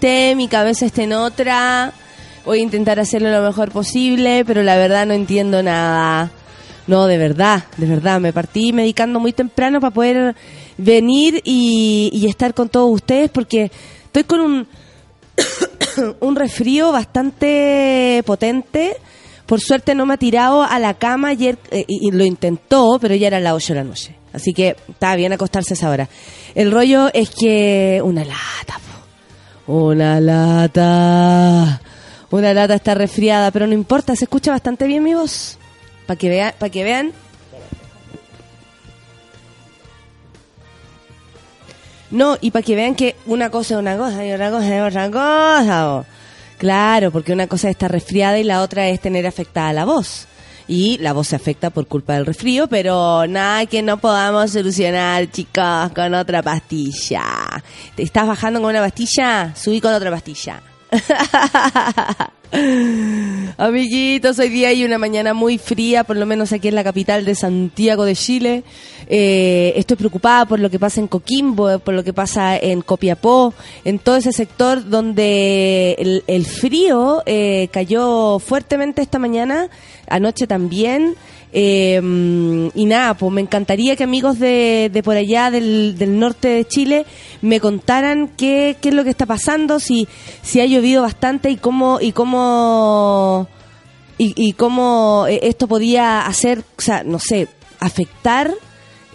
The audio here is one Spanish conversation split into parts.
mente, mi cabeza está en otra. Voy a intentar hacerlo lo mejor posible, pero la verdad no entiendo nada. No, de verdad, de verdad, me partí medicando muy temprano para poder venir y, y estar con todos ustedes porque estoy con un, un resfrío bastante potente. Por suerte no me ha tirado a la cama ayer eh, y, y lo intentó, pero ya era las 8 de la noche. Así que estaba bien acostarse a esa hora. El rollo es que una lata. Una lata, una lata está resfriada, pero no importa, se escucha bastante bien mi voz. Para que, vea, para que vean. No, y para que vean que una cosa es una cosa y otra cosa es otra cosa. Claro, porque una cosa es estar resfriada y la otra es tener afectada la voz. Y la voz se afecta por culpa del resfrío, pero nada que no podamos solucionar, chicos, con otra pastilla. ¿Te estás bajando con una pastilla? Subí con otra pastilla. Amiguitos, hoy día hay una mañana muy fría, por lo menos aquí en la capital de Santiago de Chile. Eh, estoy preocupada por lo que pasa en Coquimbo, por lo que pasa en Copiapó, en todo ese sector donde el, frío eh, cayó fuertemente esta mañana, anoche también. Eh, y nada, pues me encantaría que amigos de, de por allá del, del norte de Chile me contaran qué, qué es lo que está pasando, si, si ha llovido bastante y cómo, y cómo, y, y cómo eh, esto podía hacer, o sea, no sé, afectar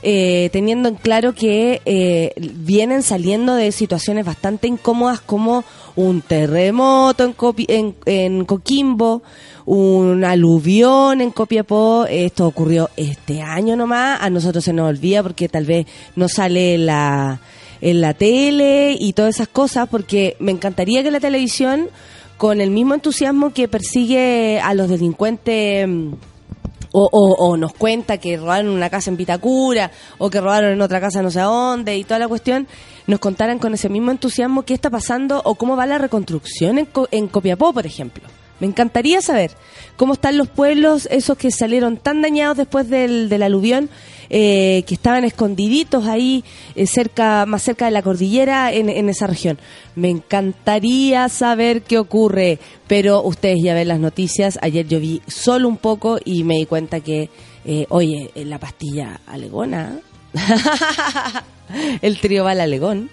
eh, teniendo en claro que eh, vienen saliendo de situaciones bastante incómodas como un terremoto en, Copi- en, en Coquimbo, un aluvión en Copiapó, esto ocurrió este año nomás, a nosotros se nos olvida porque tal vez no sale la, en la tele y todas esas cosas, porque me encantaría que la televisión, con el mismo entusiasmo que persigue a los delincuentes mm, o, o- nos cuenta que robaron una casa en Pitacura o que robaron en otra casa no sé dónde y toda la cuestión, nos contaran con ese mismo entusiasmo qué está pasando o cómo va la reconstrucción en, en Copiapó, por ejemplo. Me encantaría saber cómo están los pueblos, esos que salieron tan dañados después del, del aluvión, eh, que estaban escondiditos ahí, eh, cerca, más cerca de la cordillera en, en esa región. Me encantaría saber qué ocurre, pero ustedes ya ven las noticias. Ayer yo vi solo un poco y me di cuenta que, eh, oye, eh, la pastilla alegona, el trío Bala Alegón.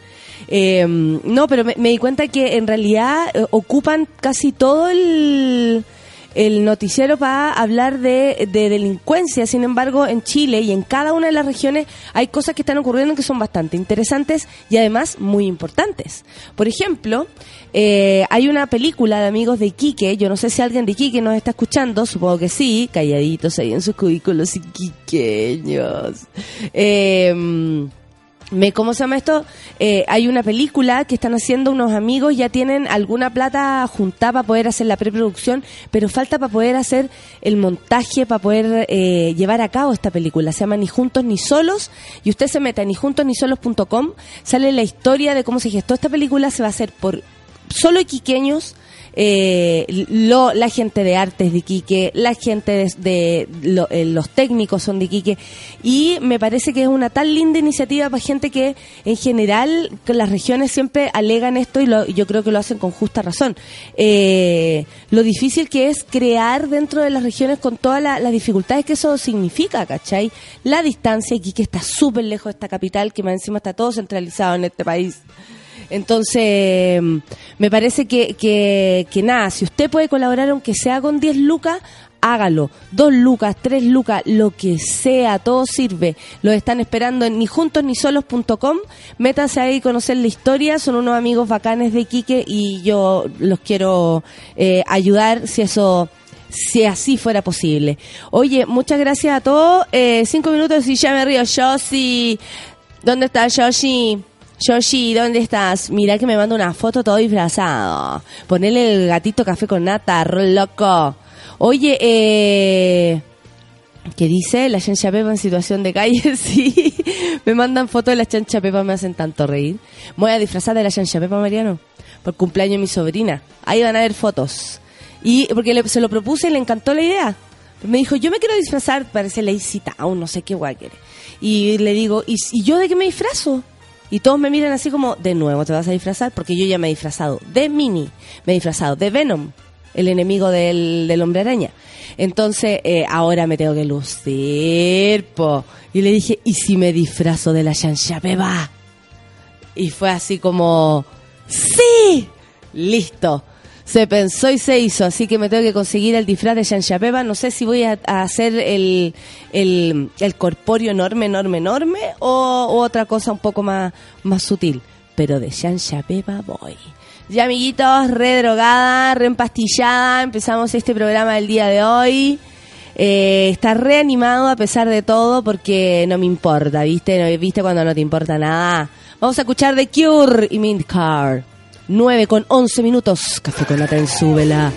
Eh, no, pero me, di cuenta que en realidad eh, ocupan casi todo el, noticiero para hablar de, de delincuencia. Sin embargo, en Chile y en cada una de las regiones hay cosas que están ocurriendo que son bastante interesantes y además muy importantes. Por ejemplo, eh, hay una película de amigos de Iquique, yo no sé si alguien de Iquique nos está escuchando, supongo que sí, calladitos ahí en sus cubículos iquiqueños. Eh, me, ¿Cómo se llama esto? Eh, hay una película que están haciendo unos amigos, ya tienen alguna plata juntada para poder hacer la preproducción, pero falta para poder hacer el montaje, para poder eh, llevar a cabo esta película. Se llama Ni Juntos Ni Solos, y usted se mete a ni sale la historia de cómo se gestó esta película, se va a hacer por solo iquiqueños, eh, lo- la gente de artes de Iquique, la gente de, lo- eh, los técnicos son de Iquique y me parece que es una tan linda iniciativa para gente que en general las regiones siempre alegan esto y lo- yo creo que lo hacen con justa razón. Eh, lo difícil que es crear dentro de las regiones con todas la- las dificultades que eso significa, ¿cachai? La distancia, Iquique está súper lejos de esta capital que más encima está todo centralizado en este país. Entonces, me parece que, que, que nada, si usted puede colaborar aunque sea con 10 lucas, hágalo. Dos lucas, tres lucas, lo que sea, todo sirve. Los están esperando en ni juntos ni solos.com. Métanse ahí a conocer la historia. Son unos amigos bacanes de Iquique y yo los quiero eh, ayudar si eso si así fuera posible. Oye, muchas gracias a todos. Eh, cinco minutos y ya me río. Yoshi, ¿dónde está Yoshi? Yoshi, ¿dónde estás? Mira que me manda una foto todo disfrazado. Ponele el gatito café con nata, loco. Oye, eh... ¿Qué dice? La chancha Pepa en situación de calle, sí. Me mandan fotos de la chancha Pepa, me hacen tanto reír. Voy a disfrazar de la chancha Pepa, Mariano, por cumpleaños de mi sobrina. Ahí van a ver fotos. Y porque le- se lo propuse y le encantó la idea. Me dijo, yo me quiero disfrazar, parece Lazy Town, no sé qué guay quiere. Y le digo, ¿y, y yo de qué me disfrazo? Y todos me miran así como, de nuevo te vas a disfrazar, porque yo ya me he disfrazado de Mini, me he disfrazado de Venom, el enemigo del, del hombre araña. Entonces, eh, ahora me tengo que lucir, po. Y le dije, ¿y si me disfrazo de la Beba? Y fue así como, ¡sí! Listo. Se pensó y se hizo, así que me tengo que conseguir el disfraz de Shanshapeba. No sé si voy a, hacer el, el, el, corpóreo enorme, enorme, enorme o, otra cosa un poco más, más sutil. Pero de Shanshapeba voy. Ya, amiguitos, re drogada. Empezamos este programa del día de hoy. Eh, está reanimado a pesar de todo porque no me importa, ¿viste? ¿Viste cuando no te importa nada? Vamos a escuchar The Cure y Mint Car. 9 con 11 minutos. Café con la en súbela.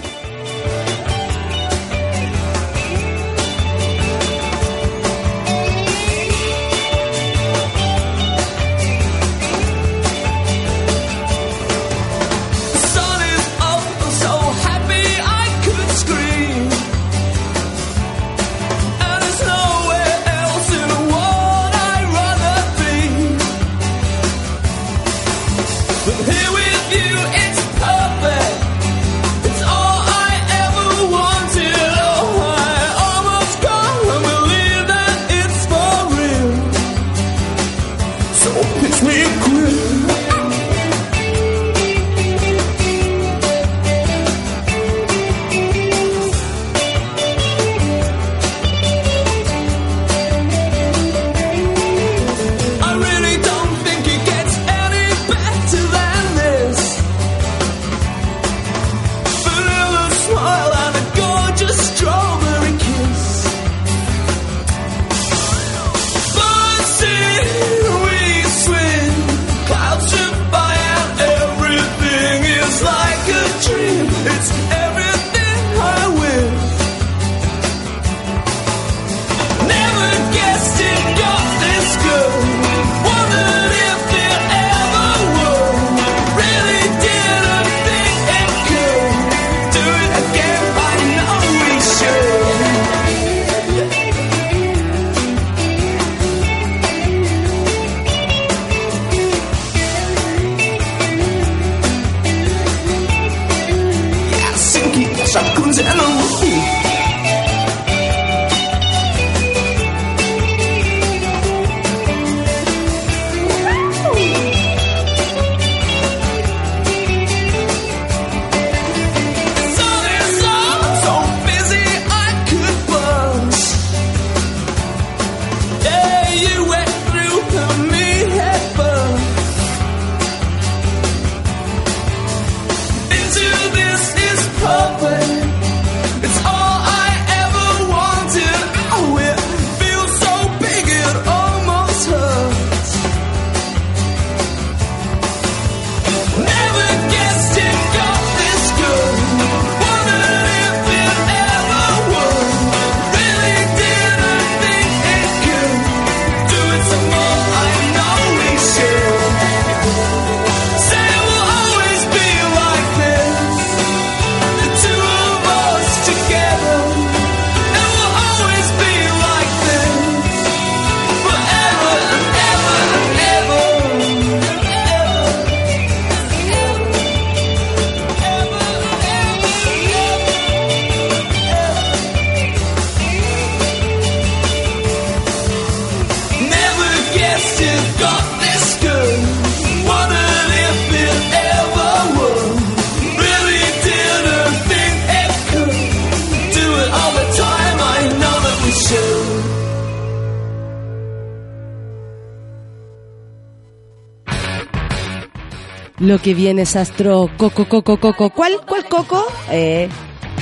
Lo que viene es Astro Coco Coco Coco. ¿Cuál? ¿Cuál Coco? Eh,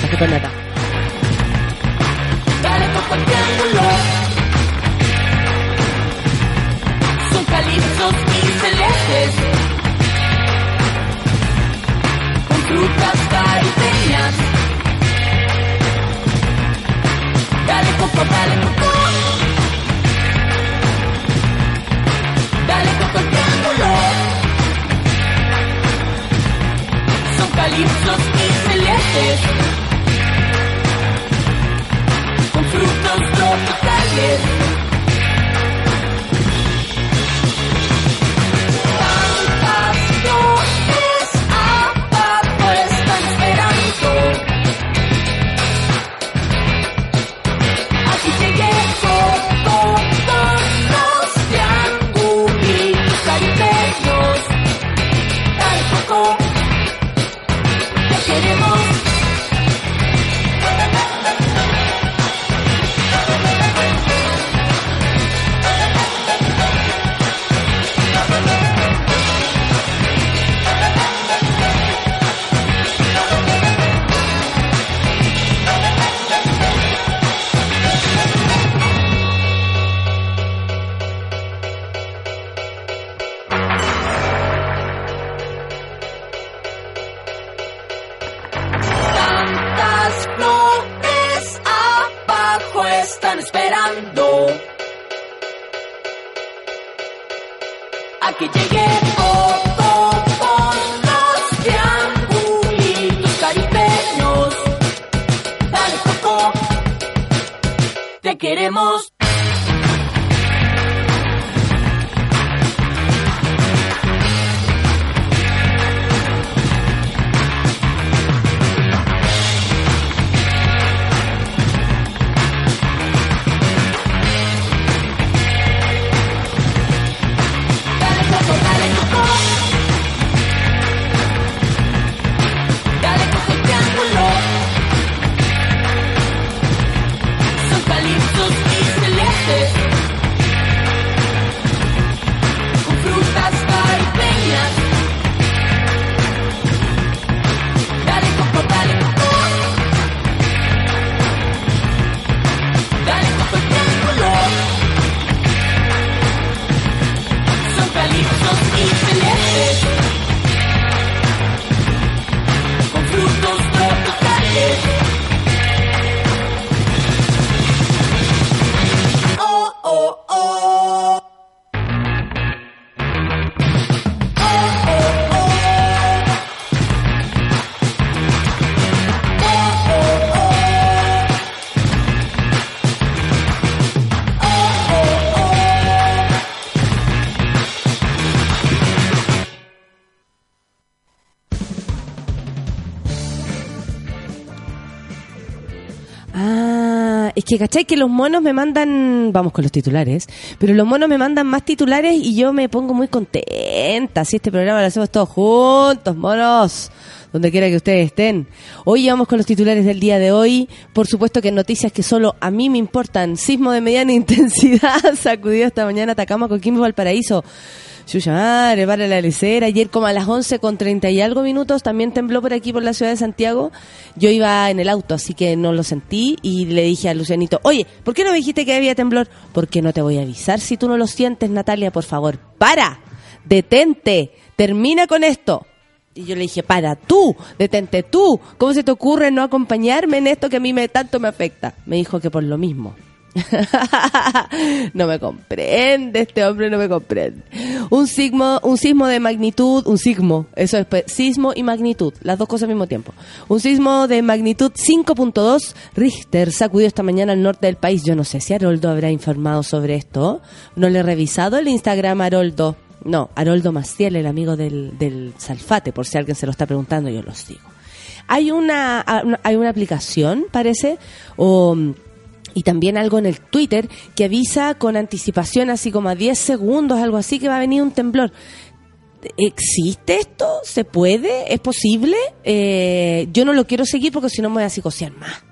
café con celestes con frutos tropicales. Queremos. Es que cachai que los monos me mandan, vamos con los titulares, pero los monos me mandan más titulares y yo me pongo muy contenta. Si este programa lo hacemos todos juntos, monos, donde quiera que ustedes estén. Hoy vamos con los titulares del día de hoy. Por supuesto que noticias que solo a mí me importan. Sismo de mediana intensidad sacudió esta mañana Atacama, Coquimbo, Valparaíso. Chucha madre, para la lecera. Ayer como a las 11 con 30 y algo minutos también tembló por aquí por la ciudad de Santiago. Yo iba en el auto, así que no lo sentí y le dije a Lucianito, oye, ¿por qué no me dijiste que había temblor? Porque no te voy a avisar si tú no lo sientes, Natalia, por favor. ¡Para! ¡Detente! ¡Termina con esto! Y yo le dije, para, tú, detente tú. ¿Cómo se te ocurre no acompañarme en esto que a mí me tanto me afecta? Me dijo que por lo mismo. no me comprende, este hombre no me comprende. Un sismo, un sismo de magnitud, un sismo, eso es pues, sismo y magnitud, las dos cosas al mismo tiempo. Un sismo de magnitud 5.2 Richter sacudió esta mañana al norte del país. Yo no sé si Haroldo habrá informado sobre esto. No le he revisado el Instagram a Haroldo. No, Haroldo Maciel, el amigo del, del Salfate, por si alguien se lo está preguntando, yo lo sigo. Hay una, hay una aplicación, parece, o y también algo en el Twitter que avisa con anticipación, así como a 10 segundos, algo así, que va a venir un temblor. ¿Existe esto? ¿Se puede? ¿Es posible? Eh, yo no lo quiero seguir porque si no me voy a psicosear más.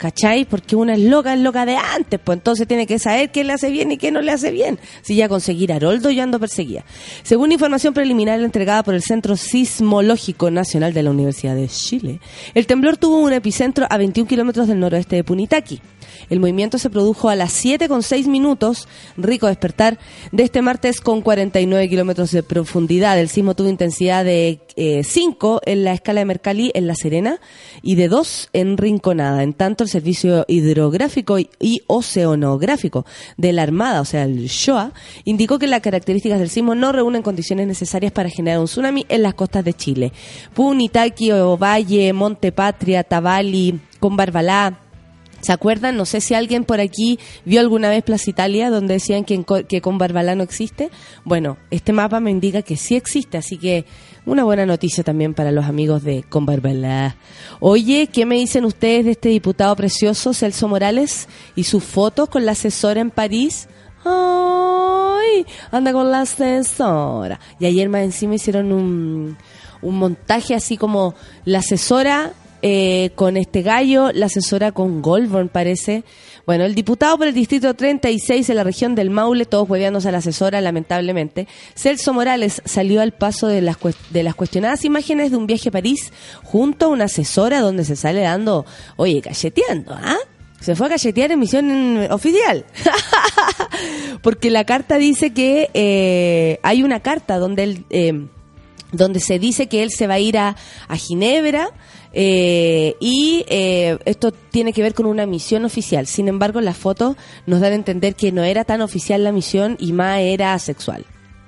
¿Cachai? Porque una es loca, es loca de antes, pues entonces tiene que saber qué le hace bien y qué no le hace bien. Si ya conseguir Haroldo, yo ando perseguida. Según información preliminar entregada por el Centro Sismológico Nacional de la Universidad de Chile, el temblor tuvo un epicentro a 21 kilómetros del noroeste de Punitaqui. El movimiento se produjo a las 7 con 6 minutos, rico despertar, de este martes con 49 kilómetros de profundidad. El sismo tuvo intensidad de 5 en la escala de Mercalli en La Serena y de 2 en Rinconada. En tanto, el Servicio Hidrográfico y Oceanográfico de la Armada, o sea, el SHOA, indicó que las características del sismo no reúnen condiciones necesarias para generar un tsunami en las costas de Chile. Punitaqui, Ovalle, Monte Patria, Tabali, Combarbalá, ¿Se acuerdan? No sé si alguien por aquí vio alguna vez Plaza Italia donde decían que, en que con Barbalá no existe. Bueno, este mapa me indica que sí existe, así que una buena noticia también para los amigos de Con Barbalá. Oye, ¿qué me dicen ustedes de este diputado precioso, Celso Morales, y sus fotos con la asesora en París? ¡Ay! Anda con la asesora. Y ayer más encima hicieron un, un montaje así como la asesora eh, con este gallo, la asesora con Goldborn parece. Bueno, el diputado por el distrito 36 de la región del Maule, todos hueveándose a la asesora, lamentablemente. Celso Morales salió al paso de las, de las cuestionadas imágenes de un viaje a París junto a una asesora donde se sale dando, oye, cacheteando, ¿ah? Se fue a cachetear en misión oficial. Porque la carta dice que eh, hay una carta donde él... eh, donde se dice que él se va a ir a, a Ginebra eh, y eh, esto tiene que ver con una misión oficial. Sin embargo, las fotos nos dan a entender que no era tan oficial la misión y más era sexual.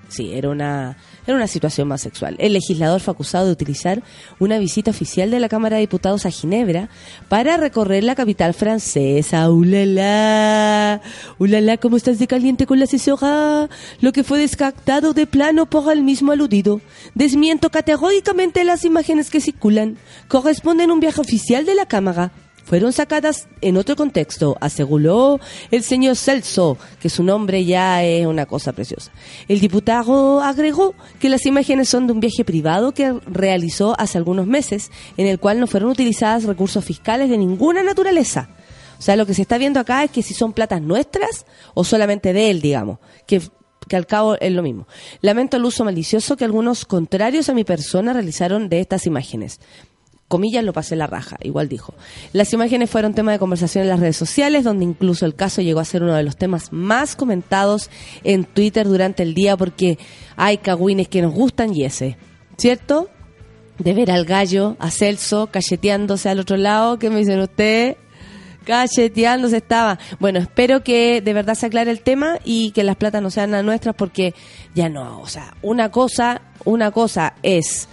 Sí, era una, era una situación más sexual. El legislador fue acusado de utilizar una visita oficial de la Cámara de Diputados a Ginebra para recorrer la capital francesa. ¡Ulala! ¡Ulala! ¿Cómo estás de caliente con la asesora? Lo que fue descartado de plano por el mismo aludido. Desmiento categóricamente las imágenes que circulan. Corresponden a un viaje oficial de la Cámara fueron sacadas en otro contexto, aseguró el señor Celso, que su nombre ya es una cosa preciosa. El diputado agregó que las imágenes son de un viaje privado que realizó hace algunos meses, en el cual no fueron utilizadas recursos fiscales de ninguna naturaleza. O sea, lo que se está viendo acá es que si son platas nuestras o solamente de él, digamos, que que al cabo es lo mismo. Lamento el uso malicioso que algunos contrarios a mi persona realizaron de estas imágenes comillas, lo pasé la raja, igual dijo. Las imágenes fueron tema de conversación en las redes sociales, donde incluso el caso llegó a ser uno de los temas más comentados en Twitter durante el día, porque hay cagüines que nos gustan y ese, ¿cierto? De ver al gallo, a Celso, cacheteándose al otro lado, ¿qué me dicen ustedes? Cacheteándose estaba. Bueno, espero que de verdad se aclare el tema y que las platas no sean las nuestras porque ya no, o sea, una cosa, una cosa es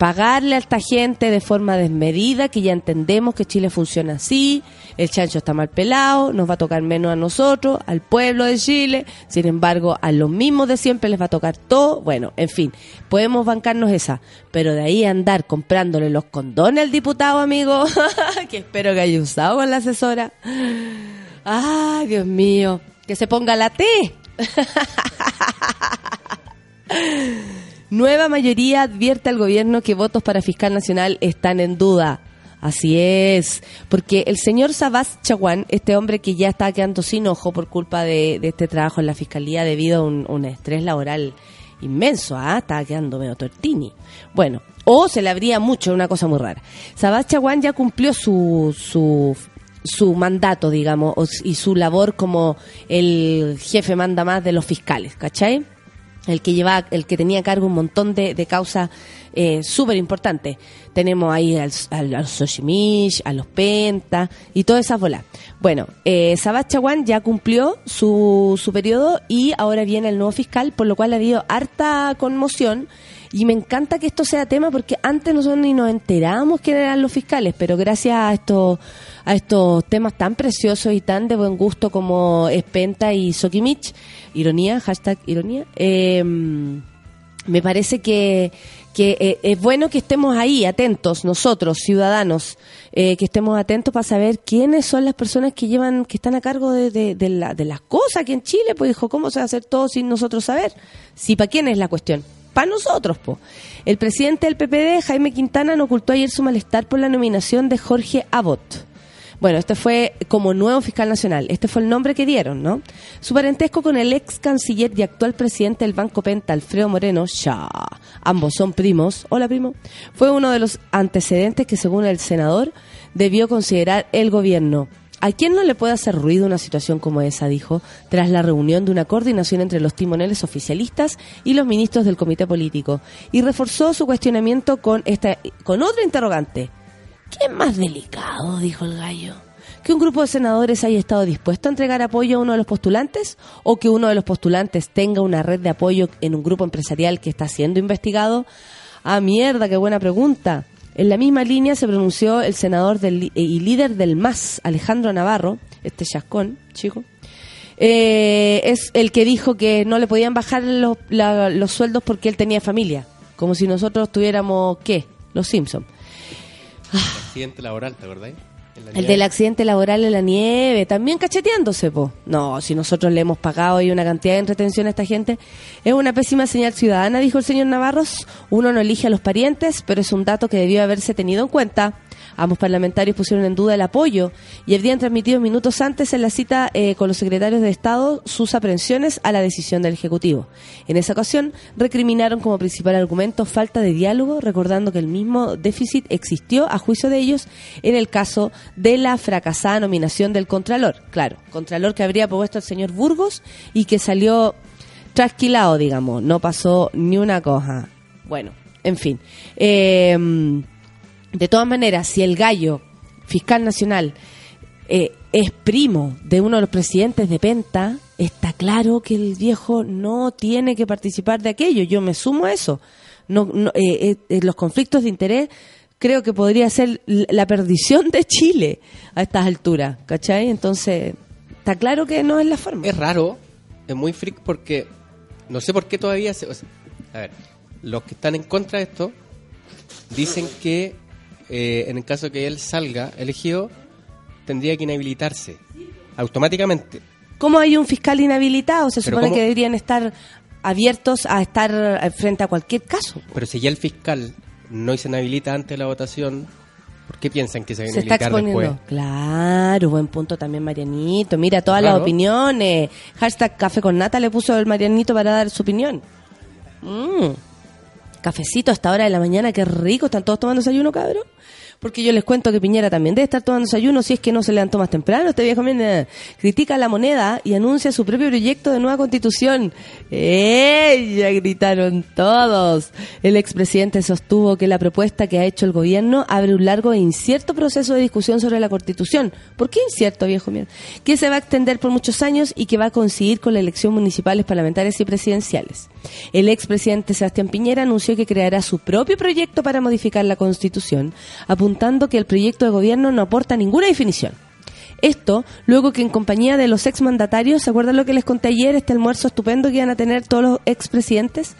pagarle a esta gente de forma desmedida, que ya entendemos que Chile funciona así, el chancho está mal pelado, nos va a tocar menos a nosotros, al pueblo de Chile, sin embargo, a los mismos de siempre les va a tocar todo, bueno, en fin, podemos bancarnos esa, pero de ahí andar comprándole los condones al diputado, amigo, que espero que haya usado con la asesora. Ay, Dios mío, que se ponga la T. Nueva mayoría advierte al gobierno que votos para fiscal nacional están en duda. Así es, porque el señor Sabás Chaguán, este hombre que ya está quedando sin ojo por culpa de, este trabajo en la fiscalía debido a un, estrés laboral inmenso, ¿ah? Está quedando medio tortini. Bueno, o se le habría mucho, una cosa muy rara. Sabás Chaguán ya cumplió su, su, su mandato, digamos, y su labor como el jefe manda más de los fiscales, ¿cachai? El que lleva, el que tenía cargo un montón de, de causas eh, súper importantes. Tenemos ahí al, al- a los Soshimish, a los Penta y todas esas bolas. Bueno, eh, Sabah Chaguán ya cumplió su, su periodo y ahora viene el nuevo fiscal, por lo cual ha habido harta conmoción. Y me encanta que esto sea tema porque antes nosotros ni nos enterábamos quiénes eran los fiscales, pero gracias a estos a estos temas tan preciosos y tan de buen gusto como Espenta y Sokimich, ironía, hashtag ironía, eh, me parece que, que eh, es bueno que estemos ahí, atentos, nosotros, ciudadanos, eh, que estemos atentos para saber quiénes son las personas que llevan, que están a cargo de, de, de la- de las cosas aquí en Chile, pues dijo, ¿cómo se va a hacer todo sin nosotros saber? Sí, ¿para quién es la cuestión? Para nosotros, po. El presidente del PPD, Jaime Quintana, no ocultó ayer su malestar por la nominación de Jorge Abbott. Bueno, este fue como nuevo fiscal nacional. Este fue el nombre que dieron, ¿no? Su parentesco con el ex canciller y actual presidente del Banco Penta, Alfredo Moreno, ya, ambos son primos, hola primo, fue uno de los antecedentes que según el senador debió considerar el gobierno. ¿A quién no le puede hacer ruido una situación como esa? Dijo, tras la reunión de una coordinación entre los timoneles oficialistas y los ministros del comité político. Y reforzó su cuestionamiento con, esta, con otra interrogante. ¿Qué es más delicado? dijo el gallo. ¿Que un grupo de senadores haya estado dispuesto a entregar apoyo a uno de los postulantes? ¿O que uno de los postulantes tenga una red de apoyo en un grupo empresarial que está siendo investigado? Ah, mierda, qué buena pregunta. En la misma línea se pronunció el senador del, li- y líder del MAS, Alejandro Navarro, este chascón, chico, eh, es el que dijo que no le podían bajar los, los sueldos porque él tenía familia. Como si nosotros tuviéramos, ¿qué? Los Simpsons. Accidente laboral, ¿te acordáis? El del accidente laboral en la nieve, también cacheteándose, po. No, si nosotros le hemos pagado ahí una cantidad de entretención a esta gente, es una pésima señal ciudadana, dijo el señor Navarros. Uno no elige a los parientes, pero es un dato que debió haberse tenido en cuenta. Ambos parlamentarios pusieron en duda el apoyo y habrían transmitido minutos antes en la cita eh, con los secretarios de Estado sus aprensiones a la decisión del Ejecutivo. En esa ocasión, recriminaron como principal argumento falta de diálogo, recordando que el mismo déficit existió a juicio de ellos en el caso de la fracasada nominación del Contralor. Claro, Contralor que habría propuesto el señor Burgos y que salió trasquilado, digamos, no pasó ni una cosa. Bueno, en fin. Eh, de todas maneras, si el gallo fiscal nacional eh, es primo de uno de los presidentes de Penta, está claro que el viejo no tiene que participar de aquello. Yo me sumo a eso. No, no, eh, eh, los conflictos de interés creo que podría ser la perdición de Chile a estas alturas, ¿cachai? Entonces, está claro que no es la forma. Es raro, es muy freak porque no sé por qué todavía se... a ver, los que están en contra de esto dicen que eh, en el caso que él salga elegido, tendría que inhabilitarse automáticamente. ¿Cómo hay un fiscal inhabilitado? Se Pero supone ¿cómo? que deberían estar abiertos a estar eh, frente a cualquier caso. Pero si ya el fiscal no se inhabilita antes de la votación, ¿por qué piensan que se va a Se está inhabilitar exponiendo. después? Claro, buen punto también, Marianito. Mira todas las opiniones. Hashtag café con nata le puso el Marianito para dar su opinión. Mm. Cafecito a esta hora de la mañana, qué rico. ¿Están todos tomando desayuno, cabrón? Porque yo les cuento que Piñera también debe estar tomando desayuno si es que no se levantó más temprano. Este viejo mira, critica la moneda y anuncia su propio proyecto de nueva constitución. ¡Eh! Gritaron todos. El expresidente sostuvo que la propuesta que ha hecho el gobierno abre un largo e incierto proceso de discusión sobre la constitución. ¿Por qué incierto, viejo mierda? Que se va a extender por muchos años y que va a coincidir con la elección municipales, parlamentarias y presidenciales. El expresidente Sebastián Piñera anunció que creará su propio proyecto para modificar la constitución, apuntando que el proyecto de gobierno no aporta ninguna definición. Esto, luego que en compañía de los exmandatarios, ¿se acuerdan lo que les conté ayer? Este almuerzo estupendo que iban a tener todos los expresidentes.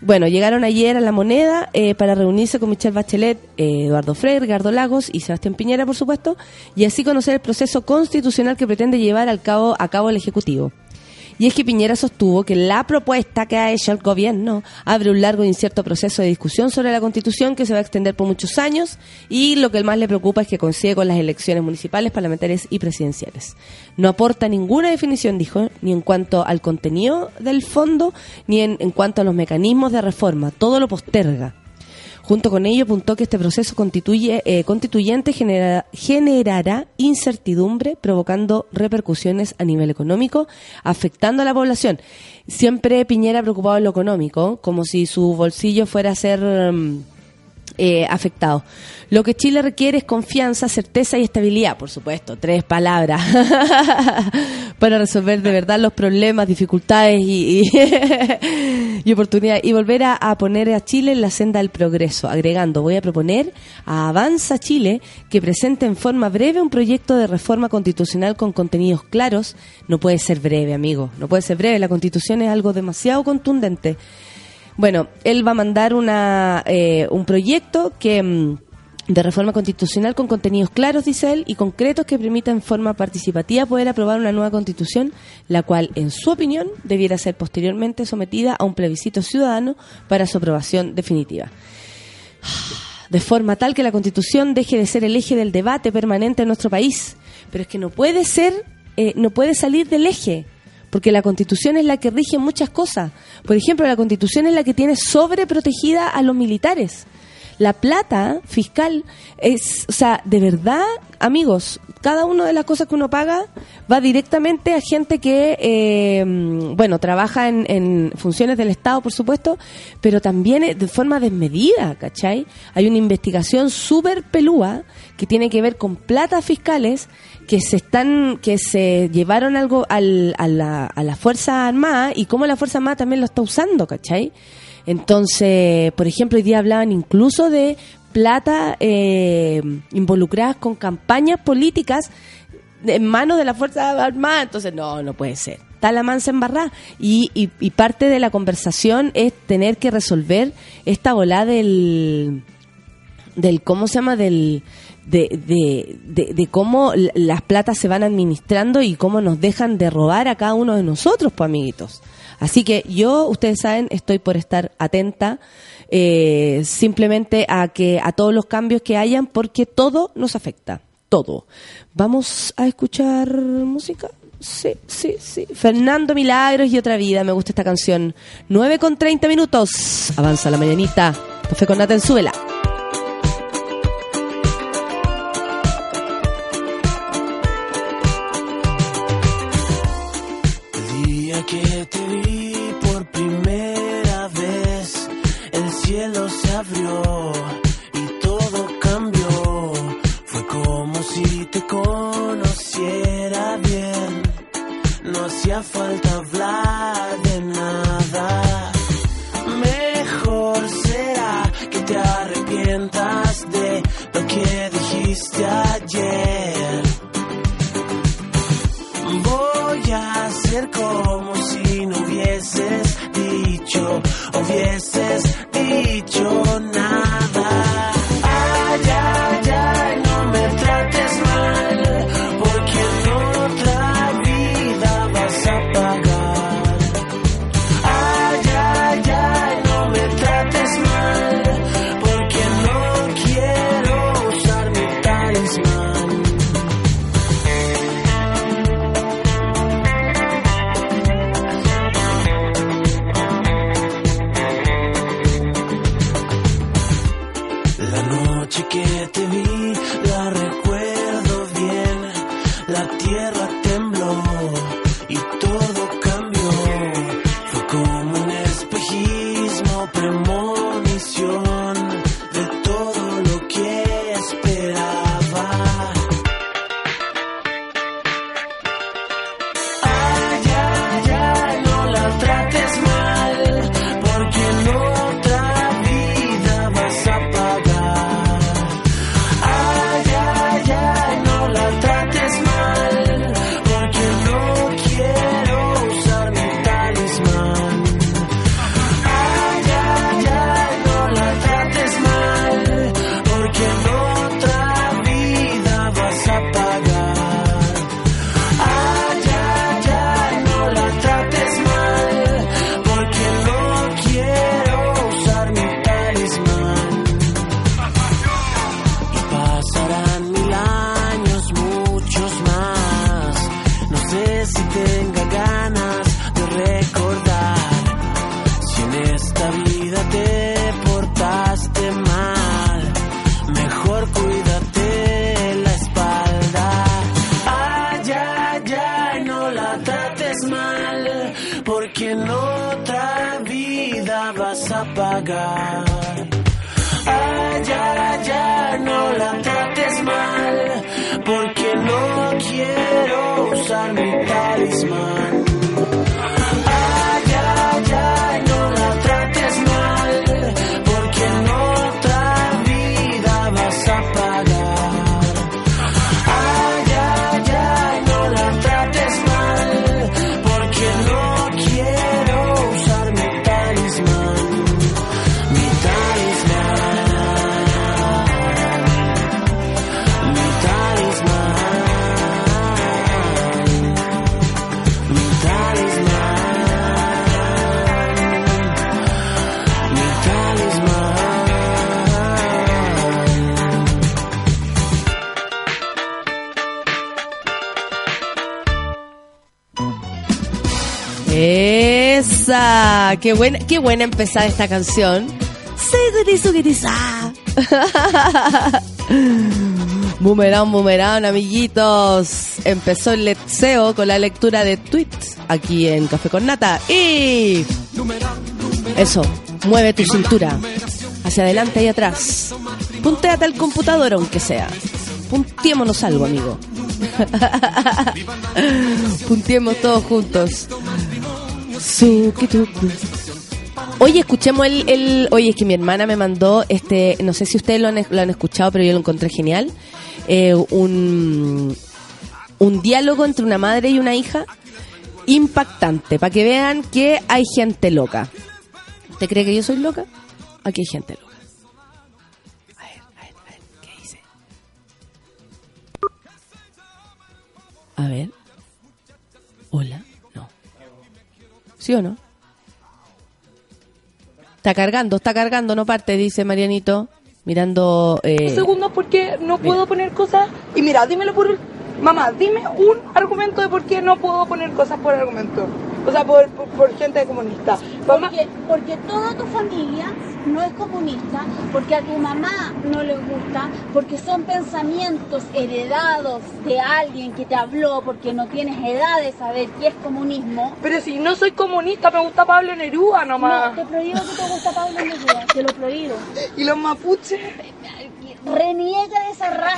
Bueno, llegaron ayer a La Moneda eh, para reunirse con Michelle Bachelet, eh, Eduardo Frey, Ricardo Lagos y Sebastián Piñera, por supuesto, y así conocer el proceso constitucional que pretende llevar al cabo, a cabo el Ejecutivo. Y es que Piñera sostuvo que la propuesta que ha hecho el gobierno abre un largo e incierto proceso de discusión sobre la constitución que se va a extender por muchos años y lo que más le preocupa es que coincide con las elecciones municipales, parlamentarias y presidenciales. No aporta ninguna definición, dijo, ni en cuanto al contenido del fondo, ni en cuanto a los mecanismos de reforma. Todo lo posterga. Junto con ello apuntó que este proceso constituye, eh, constituyente genera- generará incertidumbre, provocando repercusiones a nivel económico, afectando a la población. Siempre Piñera preocupado en lo económico, como si su bolsillo fuera a ser mm, eh, afectado. Lo que Chile requiere es confianza, certeza y estabilidad, por supuesto. Tres palabras para resolver de verdad los problemas, dificultades y, y, y oportunidades. Y volver a, a poner a Chile en la senda del progreso. Agregando, voy a proponer a Avanza Chile que presente en forma breve un proyecto de reforma constitucional con contenidos claros. No puede ser breve, amigo. No puede ser breve. La constitución es algo demasiado contundente. Bueno, él va a mandar una, eh, un proyecto que mm, de reforma constitucional con contenidos claros, dice él, y concretos que permitan en forma participativa poder aprobar una nueva constitución, la cual, en su opinión, debiera ser posteriormente sometida a un plebiscito ciudadano para su aprobación definitiva. De forma tal que la constitución deje de ser el eje del debate permanente en nuestro país. Pero es que no puede ser, eh, no puede salir del eje porque la constitución es la que rige muchas cosas. Por ejemplo, la constitución es la que tiene sobreprotegida a los militares. La plata fiscal es, o sea, de verdad, amigos, cada una de las cosas que uno paga va directamente a gente que, eh, bueno, trabaja en, en funciones del Estado, por supuesto, pero también de forma desmedida, ¿cachai? Hay una investigación súper pelúa que tiene que ver con platas fiscales que se están que se llevaron algo al, a, la, a la fuerza armada y cómo la fuerza armada también lo está usando, ¿cachai? Entonces, por ejemplo, hoy día hablaban incluso de plata eh, involucradas con campañas políticas en manos de la fuerza armada. Entonces, no, no puede ser. Está la mansa embarrada. Y, y, y parte de la conversación es tener que resolver esta bola del del cómo se llama del de, de, cómo las platas se van administrando y cómo nos dejan de robar a cada uno de nosotros, pues amiguitos. Así que yo, ustedes saben, estoy por estar atenta eh, simplemente a que a todos los cambios que hayan, porque todo nos afecta, todo. Vamos a escuchar música. Sí, sí, sí. Fernando Milagros y otra vida. Me gusta esta canción. 9 con 30 minutos. Avanza la mañanita. Café con Nata en súbela. Falta hablar de nada. Mejor será que te arrepientas de lo que dijiste ayer. Qué buena, qué buena empezar esta canción. Boomerang, boomerang, amiguitos. Empezó el letseo con la lectura de tweets aquí en Café con Nata. Y eso, mueve tu cintura hacia adelante y atrás. Punteate al computador aunque sea. Puntiémonos algo, amigo. Puntiemos todos juntos. Oye, escuchemos el, el... Oye, es que mi hermana me mandó este... No sé si ustedes lo han, lo han escuchado, pero yo lo encontré genial. Eh, un, un diálogo entre una madre y una hija impactante, para que vean que hay gente loca. ¿Te cree que yo soy loca? Aquí hay gente loca. A ver, a ver, a ver, ¿qué dice? A ver. Hola. No. ¿Sí o no? Está cargando, está cargando, no parte, dice Marianito, mirando... Eh, segundos porque no puedo poner cosas. Y mira, dímelo por. Mamá, dime un argumento de por qué no puedo poner cosas por argumento. O sea, por, por, por gente comunista. Mamá, Porque, porque toda tu familia no es comunista, porque a tu mamá no le gusta, porque son pensamientos heredados de alguien que te habló, porque no tienes edad de saber qué es comunismo. pero si no soy comunista, me gusta Pablo Neruda No, nomás. te prohíbo que te gusta Pablo Neruda, te lo prohíbo. Y los mapuches. Reniega de esa raza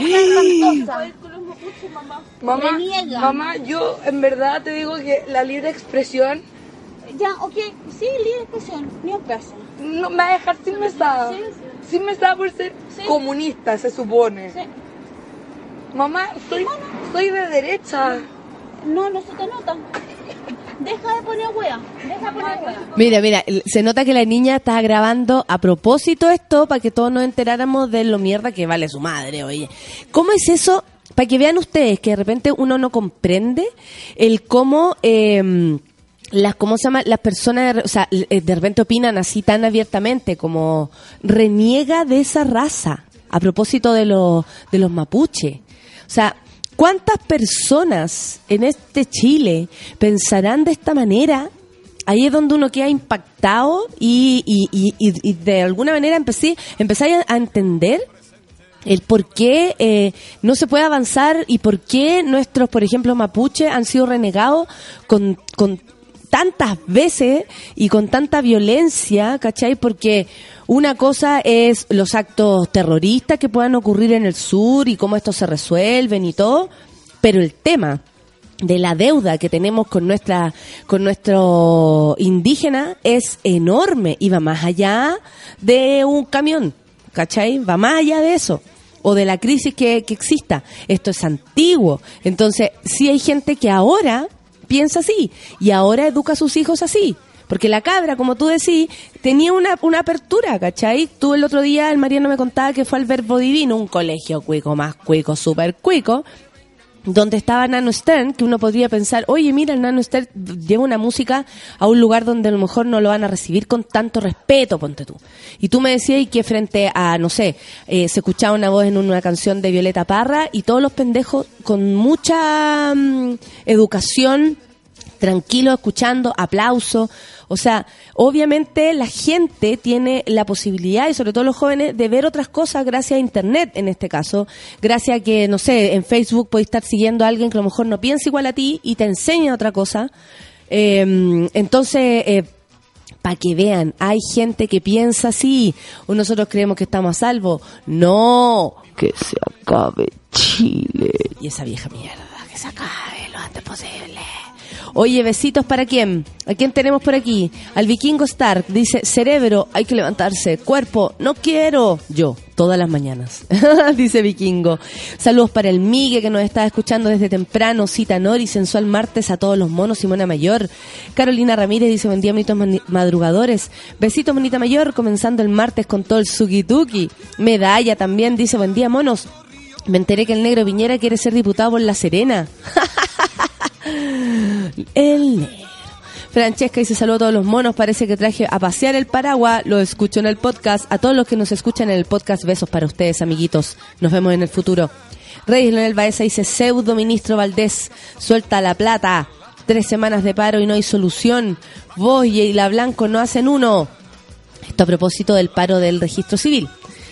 espantosa. Mamá, mamá, yo en verdad te digo que la libre expresión Ya, ok, sí, libre expresión, ni un peso. no me va a dejar sin mesada. Sí, Sin mesada por ser Sí. comunista, se supone. Sí. Mamá, soy, soy de derecha. No, no se te nota. Deja de poner wea, deja de poner wea. Mira, mira, se nota que la niña está grabando a propósito esto para que todos nos enteráramos de lo mierda que vale su madre, oye. ¿Cómo es eso? Para que vean ustedes que de repente uno no comprende el cómo... eh, las cómo se llama las personas o sea eh, de repente opinan así tan abiertamente como reniega de esa raza a propósito de los de los mapuche o sea cuántas personas en este Chile pensarán de esta manera ahí es donde uno queda impactado y, y, y- de alguna manera empecé empezar a, a entender el por qué eh, no se puede avanzar y por qué nuestros, por ejemplo, mapuche han sido renegados con, con tantas veces y con tanta violencia, ¿cachai? Porque una cosa es los actos terroristas que puedan ocurrir en el sur y cómo estos se resuelven y todo, pero el tema de la deuda que tenemos con nuestra con nuestro indígena es enorme y va más allá de un camión, ¿cachai? Va más allá de eso o de la crisis que, que exista. Esto es antiguo. Entonces, sí hay gente que ahora piensa así y ahora educa a sus hijos así. Porque la cabra, como tú decís, tenía una, una apertura, ¿cachai? Tú el otro día, el Mariano me contaba que fue al Verbo Divino, un colegio cuico, más cuico, súper cuico, donde estaba Nano Stern, que uno podría pensar, oye, mira, el Nano Stern lleva una música a un lugar donde a lo mejor no lo van a recibir con tanto respeto, ponte tú. Y tú me decías que frente a, no sé, eh, se escuchaba una voz en una canción de Violeta Parra y todos los pendejos con mucha mm, educación, tranquilo, escuchando, aplauso. O sea, obviamente la gente tiene la posibilidad, y sobre todo los jóvenes, de ver otras cosas gracias a Internet, en este caso. Gracias a que, no sé, en Facebook puedes estar siguiendo a alguien que a lo mejor no piensa igual a ti y te enseña otra cosa. Eh, entonces, eh, para que vean, hay gente que piensa así, o nosotros creemos que estamos a salvo. No, que se acabe Chile. Y esa vieja mierda, que se acabe lo antes posible. Oye, besitos para quién? ¿A quién tenemos por aquí? Al vikingo Stark dice, cerebro, hay que levantarse. Cuerpo, no quiero. Yo, todas las mañanas. dice vikingo. Saludos para el Migue que nos está escuchando desde temprano. Cita Nori, sensual martes a todos los monos. Simona Mayor. Carolina Ramírez dice, buen día, bonitos mani- madrugadores. Besitos, bonita mayor, comenzando el martes con todo el suki-tuki. Medalla también dice, buen día, monos. Me enteré que el negro Piñera quiere ser diputado por La Serena. El. Francesca dice saludo a todos los monos, parece que traje a pasear el paraguas, lo escucho en el podcast, a todos los que nos escuchan en el podcast, besos para ustedes amiguitos, nos vemos en el futuro. Reyes Leonel Baeza dice pseudo ministro Valdés, suelta la plata, tres semanas de paro y no hay solución, vos y la Blanco no hacen uno. Esto a propósito del paro del registro civil.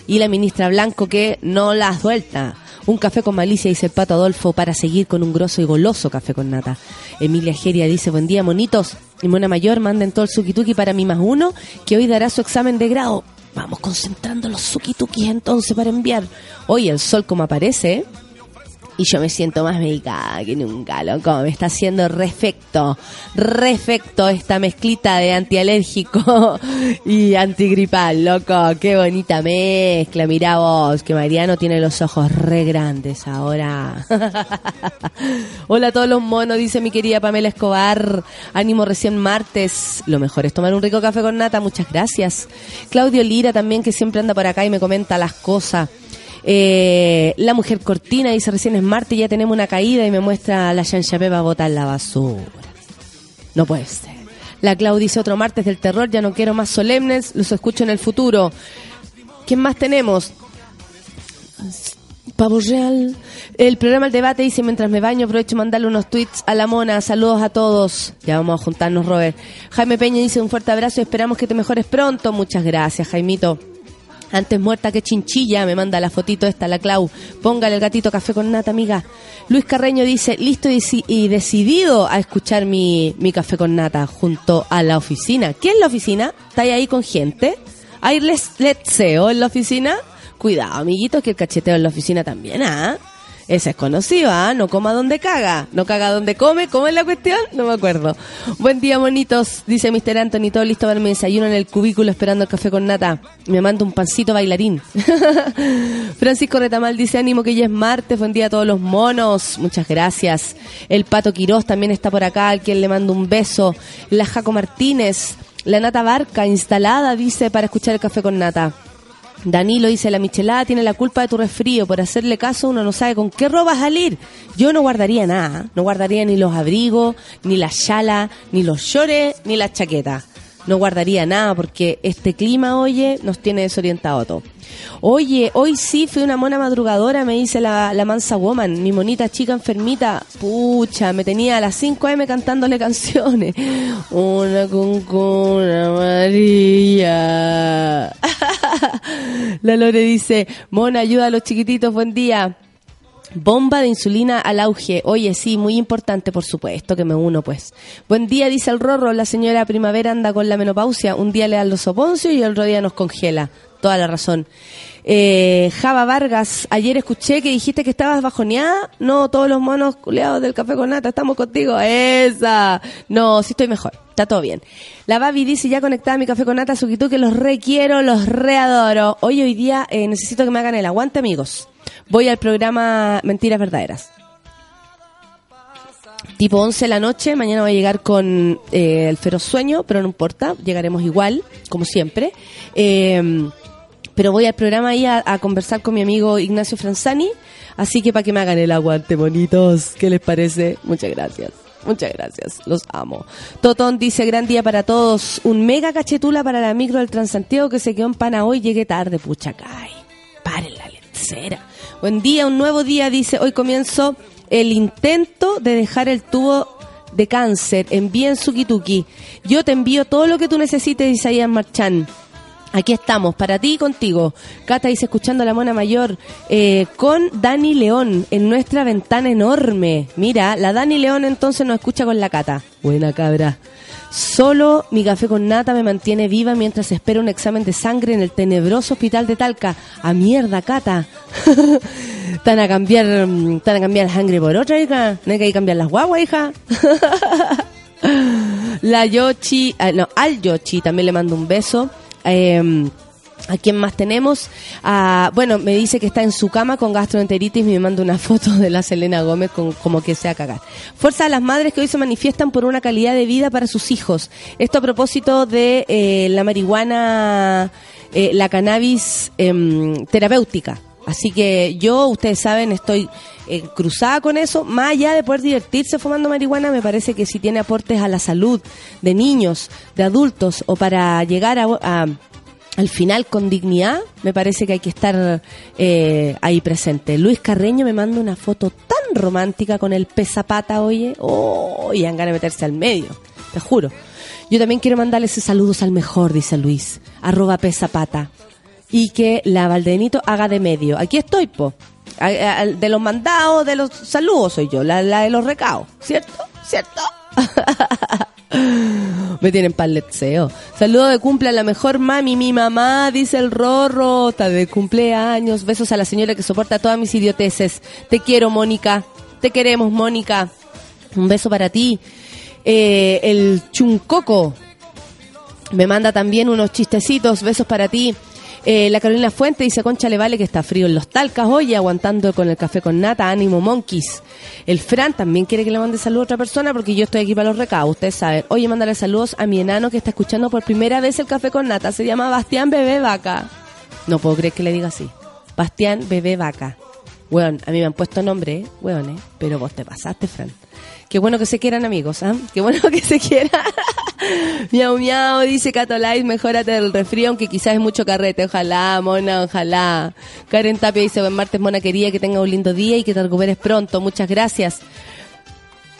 Y la ministra Blanco que no la suelta. Un café con malicia, dice el pato Adolfo, para seguir con un grosso y goloso café con nata. Emilia Geria dice, buen día, monitos. Y Mona Mayor, manden todo el suki para mi más uno, que hoy dará su examen de grado. Vamos concentrando los suki entonces para enviar. Hoy el sol como aparece, ¿eh? Y yo me siento más medicada que nunca, loco. Me está haciendo refecto, refecto esta mezclita de antialérgico y antigripal, loco. Qué bonita mezcla. Mirá vos, que Mariano tiene los ojos re grandes ahora. Hola a todos los monos, dice mi querida Pamela Escobar. Ánimo recién martes. Lo mejor es tomar un rico café con nata. Muchas gracias. Claudio Lira también, que siempre anda por acá y me comenta las cosas. Eh, la mujer cortina dice recién es martes ya tenemos una caída y me muestra a la Chanchapé para botar la basura. No puede ser. La Clau dice otro martes del terror, ya no quiero más solemnes, los escucho en el futuro. ¿Quién más tenemos? Pavo Real. El programa El Debate dice, mientras me baño, aprovecho mandarle unos tweets a la mona. Saludos a todos. Ya vamos a juntarnos, Robert. Jaime Peña dice, un fuerte abrazo y esperamos que te mejores pronto. Muchas gracias, Jaimito. Antes muerta que chinchilla, me manda la fotito esta, la Clau. Póngale el gatito café con nata, amiga. Luis Carreño dice, listo y, deci- y decidido a escuchar mi, mi café con nata junto a la oficina. ¿Qué es la oficina? ¿Está ahí con gente? ¿Hay letseo en la oficina? Cuidado, amiguitos, que el cacheteo en la oficina también, ¿ah? Ese es conocido, ¿ah? No coma donde caga. No caga donde come. ¿Cómo es la cuestión? No me acuerdo. Buen día, bonitos. Dice Mr. Anthony. Todo listo para mi desayuno en el cubículo esperando el café con nata. Me manda un pancito bailarín. Francisco Retamal dice ánimo que ya es martes. Buen día a todos los monos. Muchas gracias. El Pato Quirós también está por acá. Al quien le mando un beso. La Jaco Martínez. La Nata Barca instalada, dice, para escuchar el café con nata. Danilo dice, la michelada tiene la culpa de tu resfrío. Por hacerle caso uno no sabe con qué ropa salir. Yo no guardaría nada. No guardaría ni los abrigos, ni la chala, ni los shorts, ni la chaqueta. No guardaría nada porque este clima, oye, nos tiene desorientado a todos. Oye, hoy sí fui una mona madrugadora, me dice la, la mansa woman, mi monita chica enfermita. Pucha, me tenía a las 5 m cantándole canciones. Una cuncuna amarilla. la Lore dice, mona, ayuda a los chiquititos, buen día. Bomba de insulina al auge. Oye, sí, muy importante, por supuesto, que me uno, pues. Buen día, dice el Rorro. La señora Primavera anda con la menopausia. Un día le dan los soponcios y el otro día nos congela. Toda la razón. Eh, Java Vargas, ayer escuché que dijiste que estabas bajoneada. No, todos los monos culeados del café con nata, estamos contigo. Esa. No, sí estoy mejor. Está todo bien. La Babi dice, ya conectada a mi café con nata, Sukitu, que los requiero, los readoro. Hoy, hoy día, eh, necesito que me hagan el aguante, amigos. Voy al programa Mentiras Verdaderas. Tipo 11 de la noche, mañana voy a llegar con eh, el feroz sueño, pero no importa, llegaremos igual, como siempre. Eh, pero voy al programa ahí a, conversar con mi amigo Ignacio Franzani, así que para que me hagan el aguante, bonitos, ¿qué les parece? Muchas gracias. Muchas gracias, los amo. Totón dice, gran día para todos. Un mega cachetula para la micro del Transantiago que se quedó en pana hoy. Llegué tarde, pucha, cae. Paren la lencera. Buen día, un nuevo día, dice. Hoy comienzo el intento de dejar el tubo de cáncer. Envíen Sukituki. Yo te envío todo lo que tú necesites, Isaías Marchán. Aquí estamos, para ti y contigo. Cata dice, escuchando a la mona mayor, eh, con Dani León, en nuestra ventana enorme. Mira, la Dani León entonces nos escucha con la Cata. Buena cabra. Solo mi café con nata me mantiene viva mientras espero un examen de sangre en el tenebroso hospital de Talca. A mierda, Cata. Están a cambiar, mm, están a cambiar sangre por otra, hija. No hay que cambiar las guaguas, hija. La Yochi, ah, no, al Yochi también le mando un beso. Eh, ¿A quién más tenemos? Bueno, me dice que está en su cama con gastroenteritis y me manda una foto de la Selena Gómez con, como que sea cagar. Fuerza a las madres que hoy se manifiestan por una calidad de vida para sus hijos. Esto a propósito de eh, la marihuana, eh, la cannabis em, terapéutica. Así que yo, ustedes saben, estoy eh, cruzada con eso. Más allá de poder divertirse fumando marihuana, me parece que si tiene aportes a la salud de niños, de adultos o para llegar a- al final con dignidad, me parece que hay que estar eh, ahí presente. Luis Carreño me manda una foto tan romántica con el pesapata, oye. Oh, y han ganas de meterse al medio, te juro. Yo también quiero mandarle ese saludos al mejor, dice Luis, arroba pesapata. Y que la Valdenito haga de medio. Aquí estoy, po. De los mandados, de los saludos soy yo, la, la de los recados, ¿cierto? ¿Cierto? Me tienen paletseo. Saludo de cumple a la mejor mami, mi mamá, dice el Rorro. Está de cumpleaños. Besos a la señora que soporta todas mis idioteces. Te quiero, Mónica. Te queremos, Mónica. Un beso para ti. Eh, el Chuncoco me manda también unos chistecitos. Besos para ti. Eh, la Carolina Fuente dice, Concha le vale que está frío en los talcas hoy, aguantando con el café con nata, ánimo monkeys. El Fran también quiere que le mande saludos a otra persona porque yo estoy aquí para los recados, ustedes saben. Oye, mándale saludos a mi enano que está escuchando por primera vez el café con nata. Se llama Bastián Bebé Vaca. No puedo creer que le diga así. Bastián Bebé Vaca. Weón, a mí me han puesto nombre, ¿eh? weón, ¿eh? Pero vos te pasaste, Fran. Qué bueno que se quieran amigos, ¿ah? Qué bueno que se quieran. miau, miau, dice Catolize, mejórate del resfrío, aunque quizás es mucho carrete. Ojalá, mona, ojalá. Karen Tapia dice, buen martes, mona querida, que tenga un lindo día y que te recuperes pronto. Muchas gracias.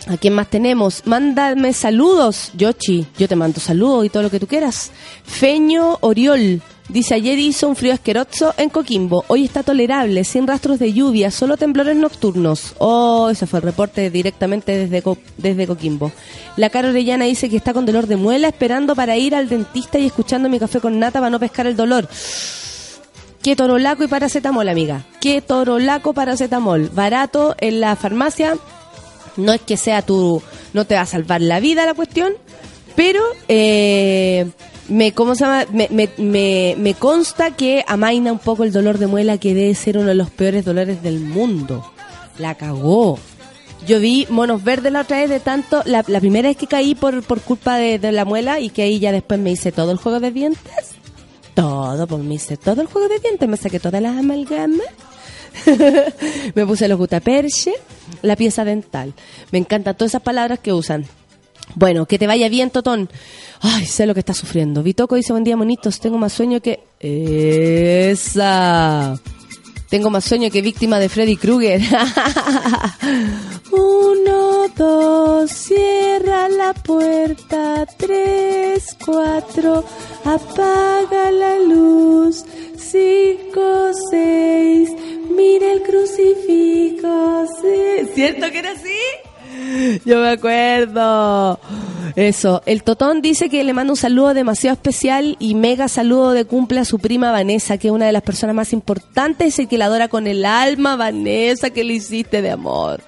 ¿A quién más tenemos? Mándame saludos, Yochi. Yo te mando saludos y todo lo que tú quieras. Feño Oriol. Dice, ayer hizo un frío asqueroso en Coquimbo. Hoy está tolerable, sin rastros de lluvia, solo temblores nocturnos. Oh, ese fue el reporte directamente desde, desde Coquimbo. La cara Orellana dice que está con dolor de muela, esperando para ir al dentista y escuchando mi café con nata para no pescar el dolor. Qué torolaco y paracetamol, amiga. Qué torolaco paracetamol. Barato en la farmacia. No es que sea tu... No te va a salvar la vida la cuestión, pero eh, me, ¿cómo se llama? Me, me, me, consta que amaina un poco el dolor de muela, que debe ser uno de los peores dolores del mundo. La cagó. Yo vi monos verdes la otra vez de tanto, la, la primera vez que caí por, por culpa de, de la muela y que ahí ya después me hice todo el juego de dientes. Todo, pues me hice todo el juego de dientes, me saqué todas las amalgamas. me puse los gutaperche, la pieza dental. Me encantan todas esas palabras que usan. Bueno, que te vaya bien, Totón. Ay, sé lo que estás sufriendo. Vitoco dice, buen día, monitos. Tengo más sueño que... Esa. Tengo más sueño que víctima de Freddy Krueger. Uno, dos, cierra la puerta. Tres, cuatro, apaga la luz. Cinco, seis, mira el crucifijo. Sí. ¿Cierto que era así? Yo me acuerdo. Eso. El Totón dice que le manda un saludo demasiado especial y mega saludo de cumple a su prima Vanessa, que es una de las personas más importantes y que la adora con el alma. Vanessa, que le hiciste de amor.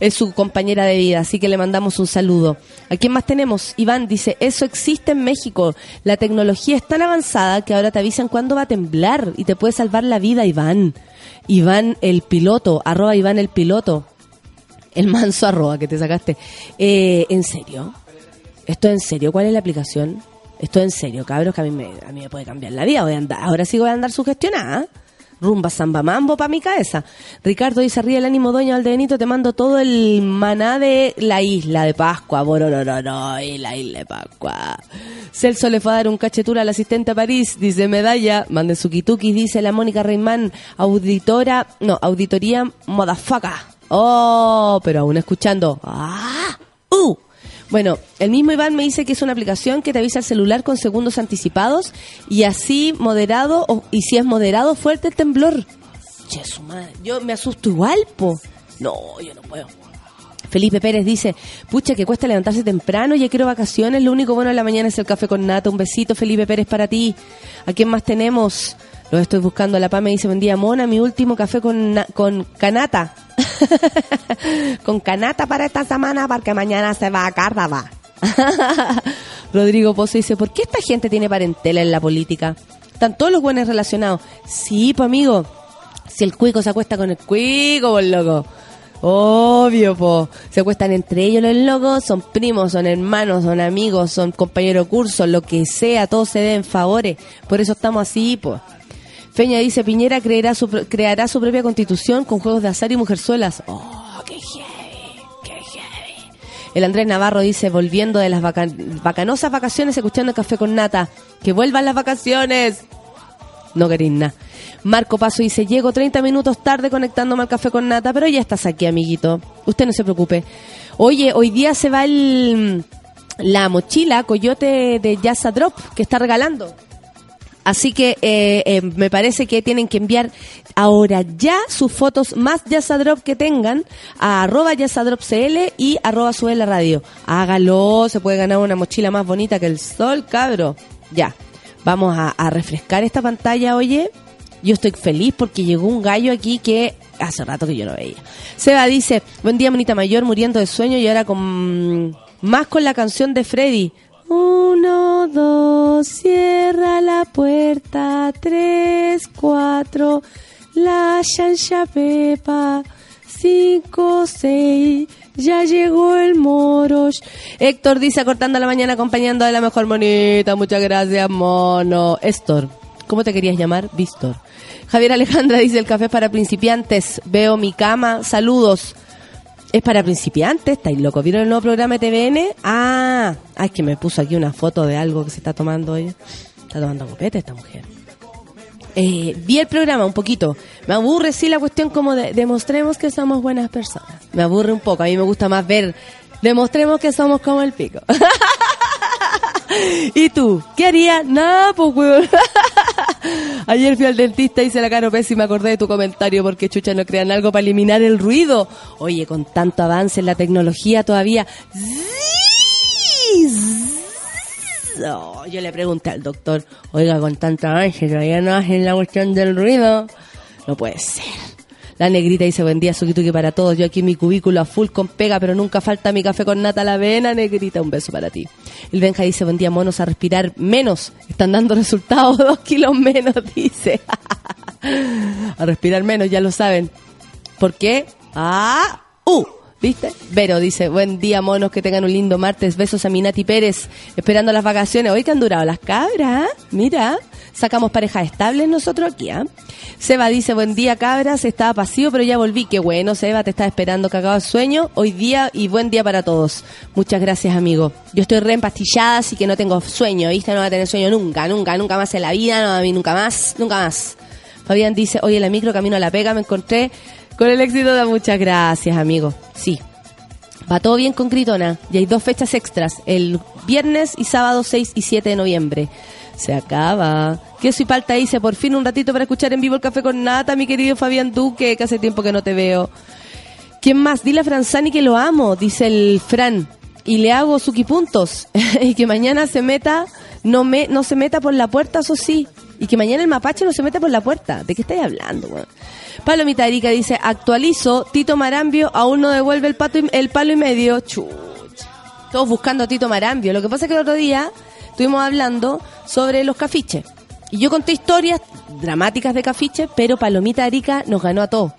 Es su compañera de vida, así que le mandamos un saludo. ¿A quién más tenemos? Iván dice, eso existe en México. La tecnología es tan avanzada que ahora te avisan cuándo va a temblar y te puede salvar la vida, Iván. Iván el piloto, arroba Iván el piloto. El manso arroba que te sacaste. Eh, ¿En serio? ¿Esto es en serio? ¿Cuál es la aplicación? Esto es en serio, cabros, que a mí me, a mí me puede cambiar la vida. Voy a andar, ahora sí voy a andar sugestionada. Rumba, samba, mambo para mi cabeza. Ricardo dice, ríe el ánimo, doña Aldenito, te mando todo el maná de la isla de Pascua. Bororororo, y la isla de Pascua. Celso le fue a dar un cachetura al asistente a París, dice medalla. Mande su dice la Mónica Reimán, auditora, no, auditoría modafaca. Oh, pero aún escuchando. ¡Ah! ¡Uh! Bueno, el mismo Iván me dice que es una aplicación que te avisa el celular con segundos anticipados y así moderado, o- y si es moderado, fuerte el temblor. Che, su madre. Yo me asusto igual, po. No, yo no puedo. Felipe Pérez dice, pucha, que cuesta levantarse temprano, ya quiero vacaciones, lo único bueno de la mañana es el café con nata. Un besito, Felipe Pérez, para ti. ¿A quién más tenemos? Lo estoy buscando. La PA me dice, buen día, Mona, mi último café con, con canata. con canata para esta semana, porque mañana se va a Córdoba. Rodrigo Pozo dice, ¿por qué esta gente tiene parentela en la política? Están todos los buenos relacionados. Sí, pues amigo, si el cuico se acuesta con el cuico, por loco. Obvio, po. Se acuestan entre ellos los locos, son primos, son hermanos, son amigos, son compañeros de curso, lo que sea, todos se den favores. Por eso estamos así, pues. Feña dice, Piñera creará su, creará su propia constitución con juegos de azar y mujerzuelas. Oh, qué heavy, qué heavy. El Andrés Navarro dice, volviendo de las vaca- bacanosas vacaciones, escuchando el café con nata. Que vuelvan las vacaciones. No queréis nada. Marco Paso dice, llego 30 minutos tarde conectándome al café con nata, pero ya estás aquí, amiguito. Usted no se preocupe. Oye, hoy día se va el, la mochila Coyote de Drop que está regalando. Así que eh, eh, me parece que tienen que enviar ahora ya sus fotos más Yazadrop que tengan a arroba yazadropcl y arroba sube la radio. Hágalo, se puede ganar una mochila más bonita que el sol, cabro. Ya, vamos a, a refrescar esta pantalla, oye. Yo estoy feliz porque llegó un gallo aquí que hace rato que yo no veía. Seba dice, buen día, monita mayor, muriendo de sueño y ahora con más con la canción de Freddy. Uno, dos, cierra la puerta. Tres, cuatro, la chancha pepa. Cinco, seis, ya llegó el morosh. Héctor dice, cortando la mañana acompañando a la mejor monita. Muchas gracias, mono. Héctor, ¿cómo te querías llamar? Víctor. Javier Alejandra dice, el café para principiantes. Veo mi cama. Saludos. Es para principiantes, estáis loco. ¿Vieron el nuevo programa de TVN? Ah, es que me puso aquí una foto de algo que se está tomando hoy. Está tomando copete esta mujer. Eh, vi el programa un poquito. Me aburre, sí, la cuestión como de demostremos que somos buenas personas. Me aburre un poco. A mí me gusta más ver, demostremos que somos como el pico. ¿Y tú? ¿Qué harías? Nada, pues, weón. Ayer fui al dentista, hice la cara pésima, acordé de tu comentario porque chucha no crean algo para eliminar el ruido. Oye, con tanto avance en la tecnología todavía. No, yo le pregunté al doctor, oiga, con tanta ansia, todavía no hacen la cuestión del ruido. No puede ser. La negrita dice, buen día, suki para todos. Yo aquí mi cubículo a full con pega, pero nunca falta mi café con nata la avena, negrita. Un beso para ti. El Benja dice, buen día, monos, a respirar menos. Están dando resultados, dos kilos menos, dice. a respirar menos, ya lo saben. ¿Por qué? Ah, uh, ¿viste? Vero dice, buen día, monos, que tengan un lindo martes. Besos a Minati Pérez, esperando las vacaciones. Hoy que han durado las cabras, ¿ah? mira. Sacamos parejas estables nosotros aquí, ¿ah? Seba dice, buen día, cabras. Estaba pasivo, pero ya volví. Qué bueno, Seba, te estaba esperando que acabas sueño. Hoy día y buen día para todos. Muchas gracias, amigo. Yo estoy re empastillada, así que no tengo sueño, ¿viste? No voy a tener sueño nunca, nunca, nunca más en la vida, no, a mí nunca más, nunca más. Fabián dice, oye, la micro camino a la pega, me encontré con el éxito de muchas gracias, amigo. Sí. Va todo bien con Gritona. Y hay dos fechas extras, el viernes y sábado 6 y 7 de noviembre. Se acaba. Que soy palta dice, por fin un ratito para escuchar en vivo el café con nata, mi querido Fabián Duque, que hace tiempo que no te veo. ¿Quién más? Dile a Franzani que lo amo, dice el Fran. Y le hago suquipuntos. y que mañana se meta, no me, no se meta por la puerta, eso sí. Y que mañana el mapache no se meta por la puerta. ¿De qué estáis hablando, weón? Palomita Erika dice, actualizo, Tito Marambio aún no devuelve el, pato y- el palo y medio. Chucha. Todos buscando a Tito Marambio. Lo que pasa es que el otro día estuvimos hablando sobre los cafiches. Y yo conté historias dramáticas de cafiches, pero Palomita Arica nos ganó a todos.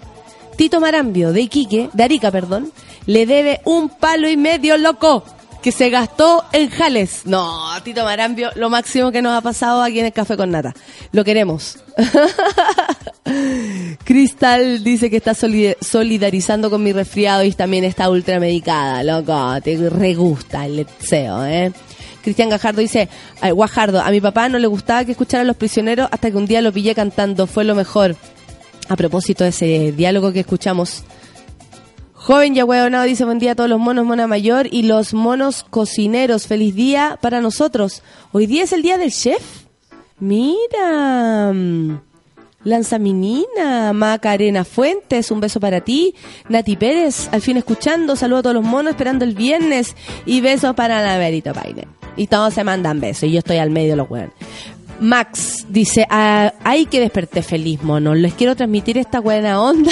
Tito Marambio de Iquique, de Arica, perdón, le debe un palo y medio loco que se gastó en jales. No, Tito Marambio, lo máximo que nos ha pasado aquí en el Café con Nata. Lo queremos. Cristal dice que está soli- solidarizando con mi resfriado y también está ultramedicada, loco. Te re gusta el letseo, ¿eh? Cristian Gajardo dice, ay, Guajardo, a mi papá no le gustaba que escuchara a los prisioneros hasta que un día lo pillé cantando, fue lo mejor. A propósito de ese diálogo que escuchamos. Joven Yahueonado dice, buen día a todos los monos, mona mayor y los monos cocineros. Feliz día para nosotros. Hoy día es el día del chef. Mira. mm, Lanzaminina, Macarena Fuentes, un beso para ti. Nati Pérez, al fin escuchando, saludo a todos los monos, esperando el viernes. Y besos para la Verito Paine. Y todos se mandan besos, y yo estoy al medio de los weones. Max dice, ah, hay que desperté feliz, mono. Les quiero transmitir esta buena onda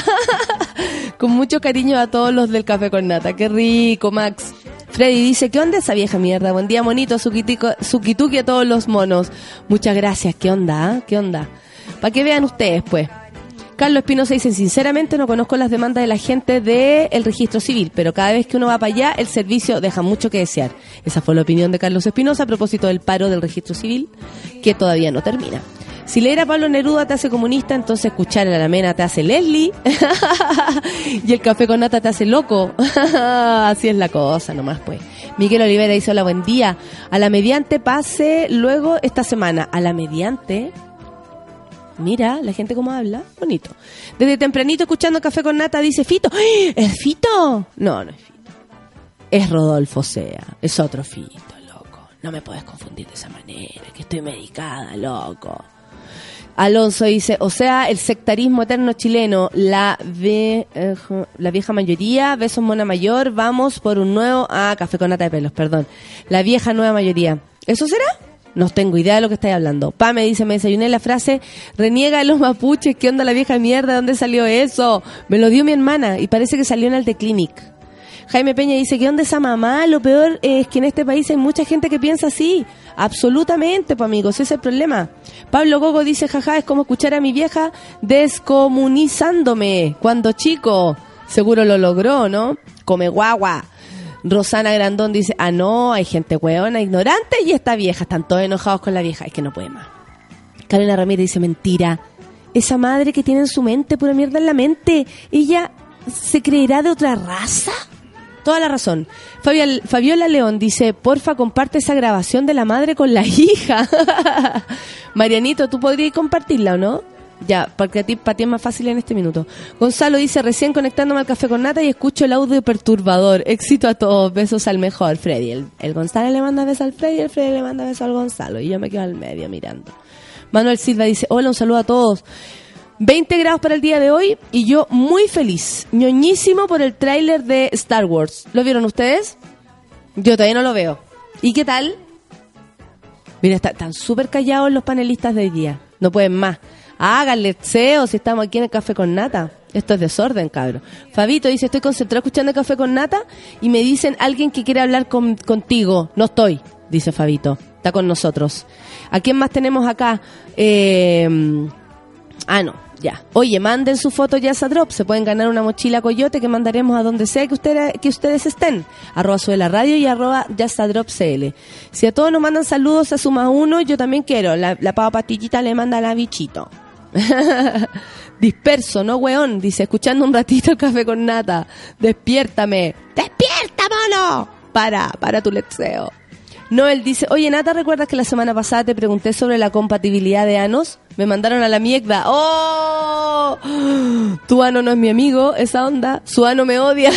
con mucho cariño a todos los del Café con Nata. Qué rico, Max. Freddy dice, ¿qué onda esa vieja mierda? Buen día, monito, suquituki a todos los monos. Muchas gracias, ¿qué onda? ah? ¿Qué onda? Para que vean ustedes, pues. Carlos Espinosa dice, sinceramente no conozco las demandas de la gente del registro civil, pero cada vez que uno va para allá, el servicio deja mucho que desear. Esa fue la opinión de Carlos Espinosa a propósito del paro del registro civil, que todavía no termina. Si leer a Pablo Neruda te hace comunista, entonces escuchar a la mena te hace Leslie y el café con nata te hace loco. Así es la cosa, nomás pues. Miguel Olivera dice, hola, buen día. A la mediante pase luego esta semana. A la mediante... Mira, la gente cómo habla, bonito. Desde tempranito escuchando Café con Nata dice Fito, ¡Ay! ¿es Fito? No, no es Fito. Es Rodolfo Sea, es otro Fito, loco. No me puedes confundir de esa manera, que estoy medicada, loco. Alonso dice, o sea, el sectarismo eterno chileno, la, eh, la vieja mayoría, besos mona mayor, vamos por un nuevo, ah, café con nata de pelos, perdón. La vieja nueva mayoría. ¿Eso será? No tengo idea de lo que estáis hablando. Pa me dice, me desayuné la frase, reniega los mapuches, ¿qué onda la vieja mierda? ¿Dónde salió eso? Me lo dio mi hermana y parece que salió en el The Clinic. Jaime Peña dice, ¿qué onda esa mamá? Lo peor es que en este país hay mucha gente que piensa así. Absolutamente, pues amigos, ese es el problema. Pablo Gogo dice, jaja, es como escuchar a mi vieja descomunizándome cuando chico. Seguro lo logró, ¿no? Come guagua. Rosana Grandón dice, ah, no, hay gente hueona, ignorante y esta vieja. Están todos enojados con la vieja. Es que no puede más. Carolina Ramírez dice, mentira. Esa madre que tiene en su mente, pura mierda en la mente, ¿ella se creerá de otra raza? Toda la razón. Fabiola León dice, porfa, comparte esa grabación de la madre con la hija. Marianito, ¿tú podrías compartirla o no? Ya, porque a ti, para ti es más fácil en este minuto. Gonzalo dice, recién conectándome al café con nata y escucho el audio perturbador. Éxito a todos, besos al mejor, Freddy. El, el Gonzalo le manda besos al Freddy, el Freddy le manda besos al Gonzalo. Y yo me quedo al medio mirando. Manuel Silva dice, hola, un saludo a todos. 20 grados para el día de hoy y yo muy feliz, ñoñísimo por el tráiler de Star Wars. ¿Lo vieron ustedes? Yo todavía no lo veo. ¿Y qué tal? Mira, está- están súper callados los panelistas de hoy día. No pueden más. Háganle SEO si estamos aquí en el café con nata. Esto es desorden, cabrón. Fabito dice, estoy concentrado escuchando el café con nata y me dicen alguien que quiere hablar con- contigo. No estoy, dice Fabito. Está con nosotros. ¿A quién más tenemos acá? Eh, Ah, no, ya. Oye, manden su foto ya a Drop. Se pueden ganar una mochila coyote que mandaremos a donde sea que ustedes, que ustedes estén. Arroba sube la radio y arroba Drop CL. Si a todos nos mandan saludos a Suma Uno, yo también quiero. La, la pava pastillita le manda a la bichito. Disperso, no weón. Dice, escuchando un ratito el café con nata. Despiértame. ¡Despierta, mono! Para, para tu lexeo. Noel dice, oye Nata, ¿recuerdas que la semana pasada te pregunté sobre la compatibilidad de anos? Me mandaron a la mierda. ¡Oh! Tu ano no es mi amigo, esa onda. Su ano me odia.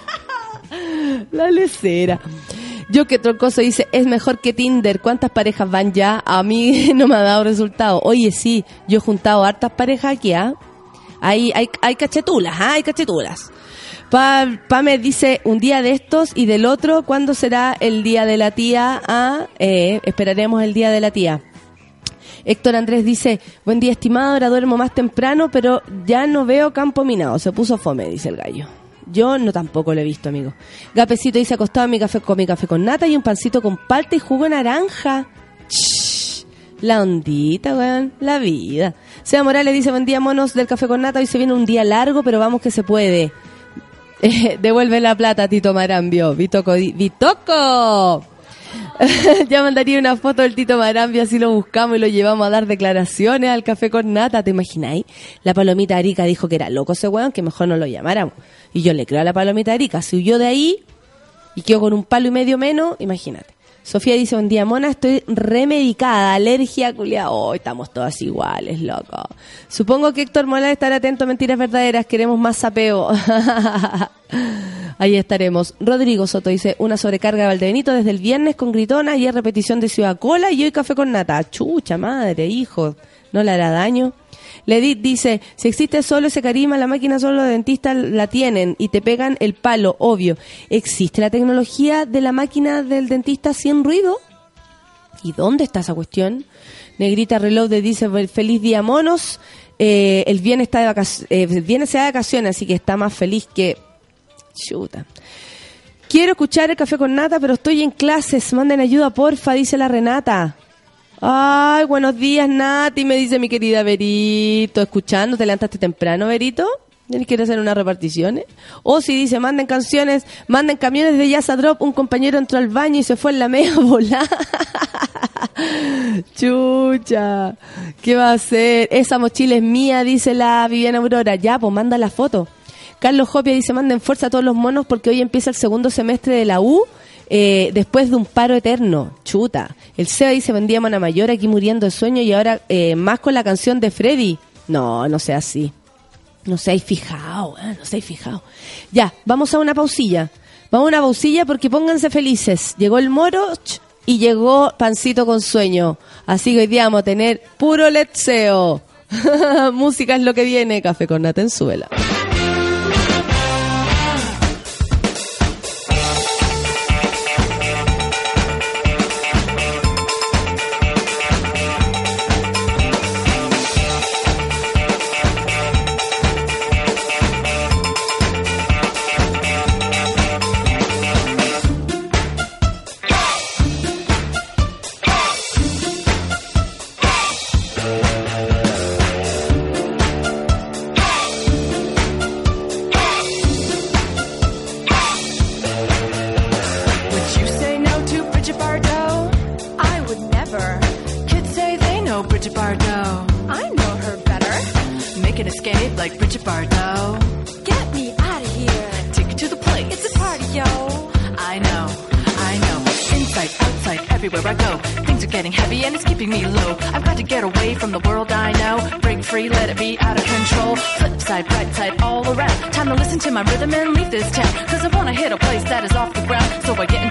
la lecera. Yo que Troncoso dice, es mejor que Tinder. ¿Cuántas parejas van ya? A mí no me ha dado resultado. Oye, sí, yo he juntado hartas parejas aquí, ¿ah? Hay, hay, hay cachetulas, ¿ah? Hay cachetulas. Pa, Pame dice un día de estos y del otro, ¿cuándo será el día de la tía? Ah, eh, esperaremos el día de la tía. Héctor Andrés dice, buen día estimado, ahora duermo más temprano, pero ya no veo campo minado. Se puso fome, dice el gallo. Yo no tampoco lo he visto, amigo. Gapecito dice, acostado en mi café con mi café con nata y un pancito con palta y jugo de naranja. Shh, la ondita, weón, la vida. Sea Morales dice, buen día, monos del café con nata. Hoy se viene un día largo, pero vamos que se puede. Eh, devuelve la plata, Tito Marambio. Vitoco, Vitoco. ya mandaría una foto del Tito Marambio, así lo buscamos y lo llevamos a dar declaraciones al café con nata, ¿te imagináis? La palomita Arica dijo que era loco ese weón, que mejor no lo llamáramos. Y yo le creo a la palomita Arica, se huyó de ahí y quedó con un palo y medio menos, imagínate. Sofía dice, un día mona, estoy remedicada, alergia, culiada. Oh, estamos todas iguales, loco. Supongo que Héctor Mola estará atento a mentiras verdaderas, queremos más sapeo. Ahí estaremos. Rodrigo Soto dice, una sobrecarga de Valdebenito desde el viernes con gritona, ayer repetición de Ciudad Cola y hoy café con nata. Chucha madre, hijo, no le hará daño. Ledit dice, si existe solo ese carisma, la máquina solo los dentistas la tienen y te pegan el palo, obvio. ¿Existe la tecnología de la máquina del dentista sin ruido? ¿Y dónde está esa cuestión? Negrita Reload dice, feliz día monos. Eh, el viernes está de vacaciones, el se da de vacaciones, así que está más feliz que... Chuta. Quiero escuchar el café con nata, pero estoy en clases. Manden ayuda, porfa, dice la Renata. Ay, buenos días, Nati, me dice mi querida Verito. Escuchando, ¿te levantaste temprano, Verito? ¿Quieres hacer unas reparticiones? O si dice, manden canciones, manden camiones de Jazz a Drop. Un compañero entró al baño y se fue en la media volar. Chucha, ¿qué va a hacer? Esa mochila es mía, dice la Viviana Aurora. Ya, pues manda la foto. Carlos Jopia dice, manden fuerza a todos los monos porque hoy empieza el segundo semestre de la U eh, después de un paro eterno. Chuta. El Seba dice, vendía Mona Mayor aquí muriendo de sueño y ahora eh, más con la canción de Freddy. No, no sea así. No seáis fijado, eh, no seáis fijado. Ya, vamos a una pausilla. Vamos a una pausilla porque pónganse felices. Llegó el moro y llegó Pancito con sueño. Así que hoy día vamos a tener puro letseo. Música es lo que viene. Café con Natenzuela.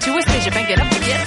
to a stage, you bang it up to get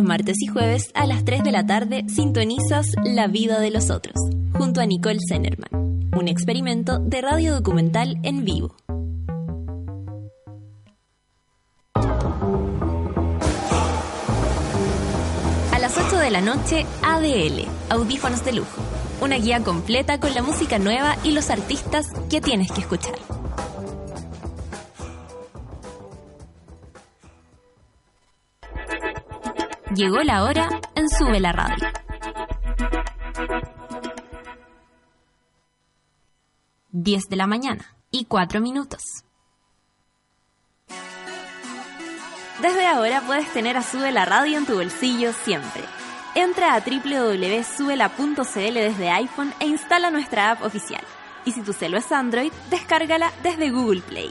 Los martes y jueves a las 3 de la tarde sintonizas La vida de los otros, junto a Nicole Zenerman, un experimento de radio documental en vivo. A las 8 de la noche, ADL, Audífonos de Lujo, una guía completa con la música nueva y los artistas que tienes que escuchar. Llegó la hora en Sube la Radio. Diez de la mañana y cuatro minutos. Desde ahora puedes tener a Sube la Radio en tu bolsillo siempre. Entra a www.subela.cl desde iPhone e instala nuestra app oficial. Y si tu celo es Android, descárgala desde Google Play.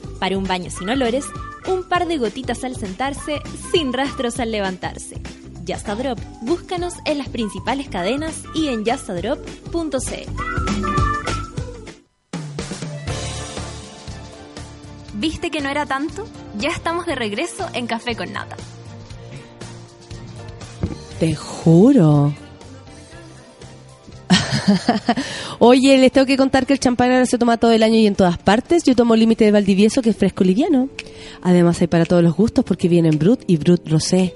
Para un baño sin olores, un par de gotitas al sentarse, sin rastros al levantarse. Just a Drop, búscanos en las principales cadenas y en justadrop.cl. ¿Viste que no era tanto? Ya estamos de regreso en Café con Nata. Te juro. Oye, les tengo que contar que el champán ahora se toma todo el año y en todas partes. Yo tomo límite de Valdivieso, que es fresco liviano. Además hay para todos los gustos porque vienen Brut y Brut Rosé.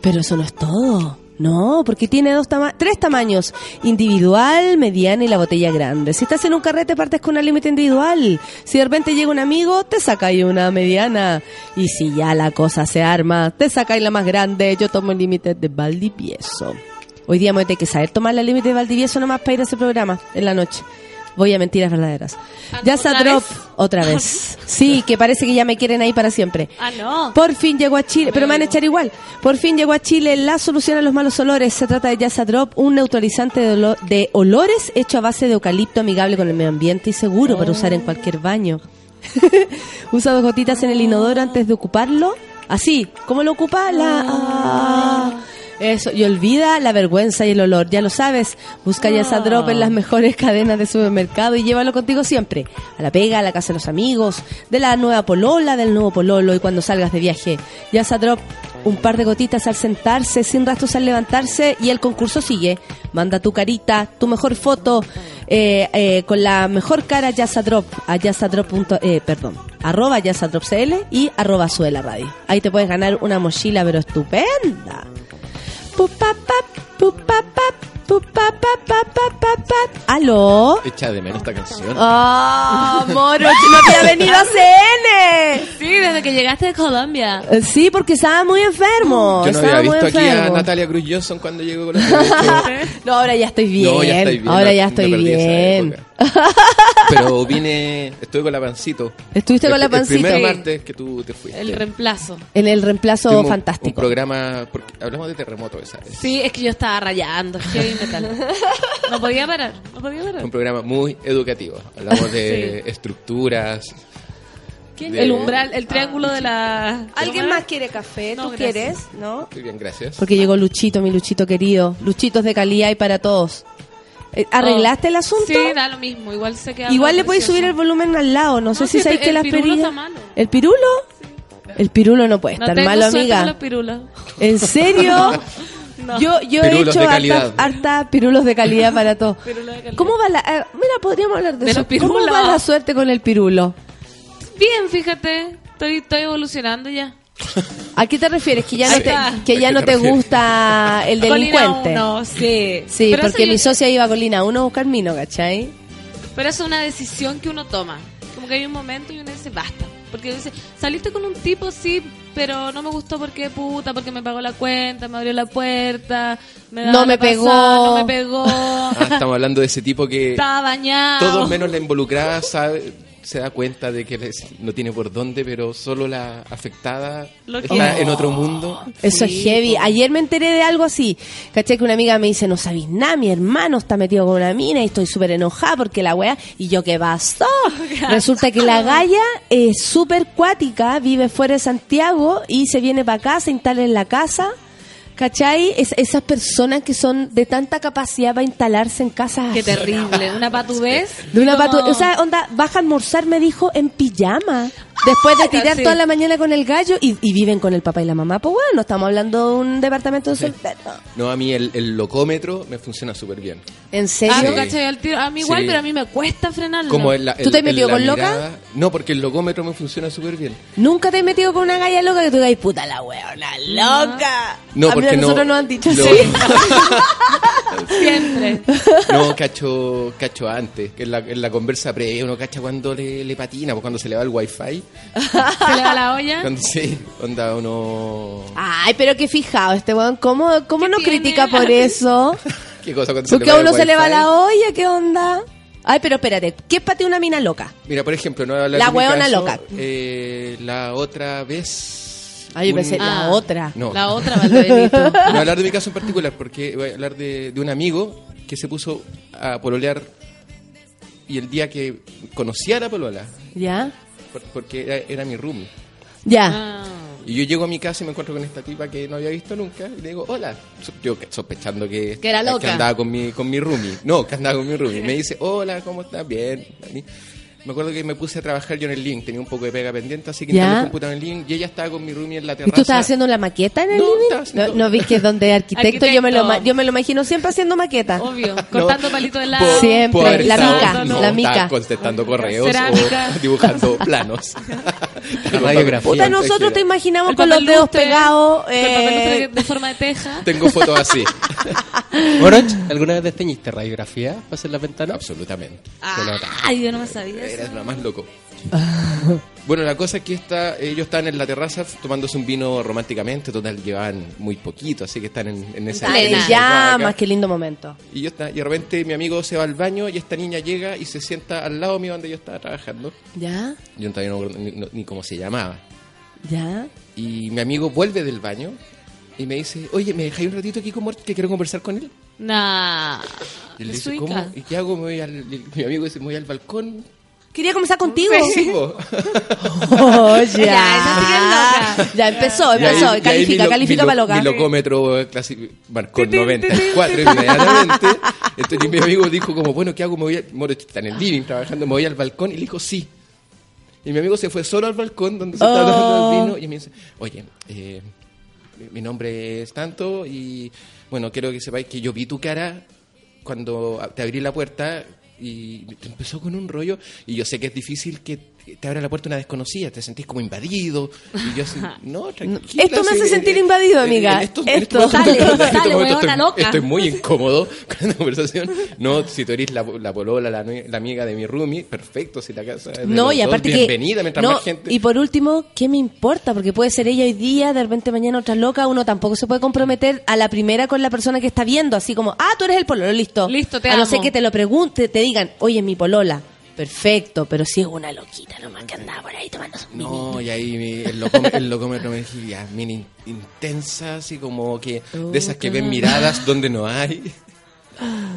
Pero eso no es todo. No, porque tiene dos tama tres tamaños, individual, mediana y la botella grande. Si estás en un carrete partes con una límite individual. Si de repente llega un amigo, te sacáis una mediana. Y si ya la cosa se arma, te sacáis la más grande. Yo tomo el límite de Valdivieso. Hoy día me voy a tener que saber tomar la límite de Valdivieso nomás para ir a ese programa en la noche. Voy a mentiras verdaderas. Ah, Ya ¿otra Drop, otra vez. Sí, que parece que ya me quieren ahí para siempre. Ah, no. Por fin llegó a Chile, pero me van a echar igual. Por fin llegó a Chile la solución a los malos olores. Se trata de Yasa Drop, un neutralizante de, olo- de olores hecho a base de eucalipto amigable con el medio ambiente y seguro para usar en cualquier baño. Usa dos gotitas en el inodoro antes de ocuparlo. Así, ¿cómo lo ocupa? La... ah. Eso, y olvida la vergüenza y el olor, ya lo sabes. Busca Yasa Drop en las mejores cadenas de supermercado y llévalo contigo siempre. A la pega, a la casa de los amigos, de la nueva polola, del nuevo pololo y cuando salgas de viaje. Yasa Drop, un par de gotitas al sentarse, sin rastros al levantarse y el concurso sigue. Manda tu carita, tu mejor foto eh, eh, con la mejor cara Yasa Drop a yasadrop. Eh, perdón, arroba yasadropcl y arroba sube la radio. Ahí te puedes ganar una mochila pero estupenda. ¿Aló? Echa de menos esta canción. ¡Ah, moro! ¡No había venido a CN! Sí, desde que llegaste de Colombia. Eh, Sí, porque estaba muy enfermo. Yo no estaba había muy visto aquí a. Natalia Cruz Johnson cuando llegó con la No, ahora ya estoy bien. No, ya estoy bien. Ahora ya estoy bien. Pero vine, estuve con la pancito. Estuviste con la pancito. El primer Sí. martes que tú te fuiste. El reemplazo. En el reemplazo Tuvimos Un fantástico. programa, porque hablamos de terremoto esa vez. Sí, es que yo estaba rayando. heavy metal. No podía parar. No podía parar. Un programa muy educativo. Hablamos de estructuras. ¿Quién? de- El umbral, el triángulo de la... ¿Alguien más quiere café? ¿Tú quieres? ¿No? Muy bien, gracias. Porque llegó Luchito, mi Luchito querido. Luchitos de calidad y para todos. Eh, ¿Arreglaste el asunto? Sí, da lo mismo. Igual sé que Igual le podéis subir el volumen al lado. No, sé No, si sí, sabéis el que las pirulo perillas... ¿El pirulo? El pirulo no puede No estar tengo malo, amiga. los pirulos. ¿En serio? No. Yo, yo he hecho harta, harta pirulos de calidad para todo. Pirulos de calidad. ¿Cómo va la... eh, mira, podríamos hablar de, De eso. ¿Cómo va la suerte con el pirulo? Bien, fíjate. Estoy, estoy evolucionando ya. ¿A qué te refieres? ¿Que ya no te, que ya ¿A qué no te te gusta el Colina delincuente? uno, sí. Sí, Pero porque eso mi yo- socia iba a Colina 1 a buscar mino, ¿cachai? Pero eso es una decisión que uno toma. Como que hay un momento y uno dice, basta. Porque dice, saliste con un tipo, sí, pero no me gustó porque puta, porque me pagó la cuenta, me abrió la puerta, me daba No la me pegó. pasada, no me pegó, Ah, estamos hablando de ese tipo que estaba bañado. todo menos la involucrada sabe, se da cuenta de que les- no tiene por dónde, pero solo la afectada Lo que- está en otro mundo. Eso Sí, es heavy. Ayer me enteré de algo así. ¿Cachai? Que una amiga me dice, no sabéis nada, mi hermano está metido con una mina y estoy súper enojada porque la wea... Y yo, ¿qué pasó? Resulta que la galla es súper cuática, vive fuera de Santiago y se viene para acá, se instala en la casa. ¿Cachai? Es- esas personas que son de tanta capacidad para instalarse en casas Qué terrible. Una patudez. De una como- patu- O sea, onda, baja a almorzar, me dijo, en pijama. Después de tirar Sí. toda la mañana con el gallo y, y viven con el papá y la mamá. Pues bueno, no estamos hablando de un departamento de soltero. No, a mí el, el locómetro me funciona súper bien. ¿En Ah, serio? ¿tú Sí. al tiro? A mí igual, Sí. pero a mí me cuesta frenarlo. Como en la, ¿Tú te has el- metido la con loca? mirada- No, porque el locómetro me funciona súper bien. Nunca te he metido con una galla loca que tú digas, puta la weona, loca. No, a mí porque a nosotros no- nos han dicho no. así. Siempre. No, cacho, cacho antes, que en la, en la conversa pre, uno cacha cuando le, le patina, pues cuando se le va el wifi, Se le va la olla. cuando sí, onda uno... Ay, pero qué fijado este weón. ¿Cómo, cómo ¿Qué nos tiene? critica por eso? ¿Qué cosa cuando Porque a uno se le va la olla, ¿qué onda? Ay, pero espérate, ¿qué es para ti una mina loca? Mira, por ejemplo, no voy a hablar La caso, loca. eh, la otra vez... Ay, yo un- pensé, la Ah. otra. No. La otra, Valdebenito. No voy a hablar de mi caso en particular, porque voy a hablar de, de un amigo que se puso a pololear y el día que conocí a la polola, ¿Ya? Por- porque era, era mi roomie, Ya. Ah. y yo llego a mi casa y me encuentro con esta tipa que no había visto nunca, y le digo, hola, yo que- sospechando que, Que era loca. andaba con mi, con mi roomie, no, que andaba con mi roomie, me dice, hola, ¿cómo estás? Bien, me acuerdo que me puse a trabajar yo en el link, tenía un poco de pega pendiente, así que Ya. instalé el computador en el link y ella estaba con mi roomie en la ¿Y terraza. tú estás haciendo la maqueta en el No, living? haciendo- No, no vi que es donde arquitecto, yo me lo yo me lo imagino siempre haciendo maqueta. Obvio, cortando palitos de lado. Siempre, la estado- mica, no, la mica. contestando correos Cerámica. o dibujando planos. radiografía. Puta, nosotros te imaginamos El con los dedos lustre, pegados. con el papel eh, de forma de teja. Tengo fotos así. ¿alguna vez desteñiste radiografía para hacer la ventana? Absolutamente. Ay, yo no me sabía Eres lo más loco. Bueno, la cosa es que ellos estaban en la terraza tomándose un vino románticamente, total, llevaban muy poquito, así que están en, en esa... Esa llamas, qué lindo momento. Y yo está, y de repente mi amigo se va al baño y esta niña llega y se sienta al lado mío donde yo estaba trabajando. ¿Ya? Yo todavía no ni, no- ni cómo se llamaba. ¿Ya? Y mi amigo vuelve del baño y me dice, oye, ¿me dejáis un ratito aquí con Mort que quiero conversar con él? Nah. Y él Es dice. ¿cómo? ¿Y qué hago? Me voy al, y mi amigo dice, me voy al balcón. Quería comenzar contigo. Sí. Oh, ya. Ya, loca. Empezó, empezó. y ahí califica, lo- califica mi lo- para loca. Mi locómetro marcó 94 inmediatamente. Entonces mi amigo dijo como, bueno, ¿qué hago? Me voy a... Moro está en el living trabajando, me voy al balcón. Y le dijo, sí. Y mi amigo se fue solo al balcón donde se estaba Oh. tomando el vino. Y me dice, oye, eh, mi- mi nombre es tanto y, bueno, quiero que sepáis que yo vi tu cara cuando te abrí la puerta y empezó con un rollo y yo sé que es difícil que te abra la puerta una desconocida, te sentís como invadido y yo así, no, tranquila. Esto me hace sentir eh, invadido, amiga. en estos- Esto. estoy, loca. estoy muy incómodo con la conversación. No, si tú eres la, la polola, la, amiga de mi roomie, perfecto, si la casa es de No, y dos, aparte que. bienvenida mientras no, más gente. Y por último, ¿qué me importa? Porque puede ser ella hoy día, de repente mañana otra loca. Uno tampoco se puede comprometer a la primera con la persona que está viendo. Así como, ah, tú eres el pololo, listo. Listo, te A no ser que te lo pregunte, te digan, oye, mi polola. Perfecto, pero si es una loquita nomás que andaba por ahí tomando un vino. No, y ahí el, locómetro, el locómetro me ya, mini intensa, así como que de esas que ven miradas donde no hay.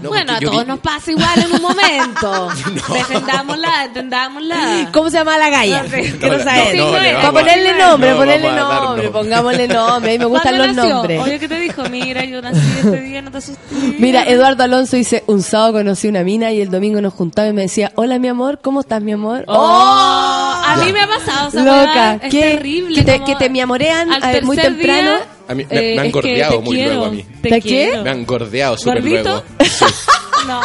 No, bueno, a todos vi- nos pasa igual en un momento. Defendámosla, entendámosla. ¿Cómo se llama la galla? No sé. No, saber. no, no, Para vamos a- ponerle nombre, no, ponerle nombre, pongámosle nombre. A mí me gustan ¿Cuándo los nació? nombres. Obvio que te dijo, mira, yo nací este día, no te asustes. Mira, Eduardo Alonso dice, un sábado conocí una mina y el domingo nos juntaba y me decía, hola mi amor, ¿cómo estás mi amor? Oh, a mí me ha pasado esa Loca, weá, es ¿qué? terrible. Que te- como que te me amorean, al eh, muy temprano. día, A mí me- me eh, han es que gordeado muy quiero, luego a mí. Te ¿De qué? Me han gordeado súper luego. No.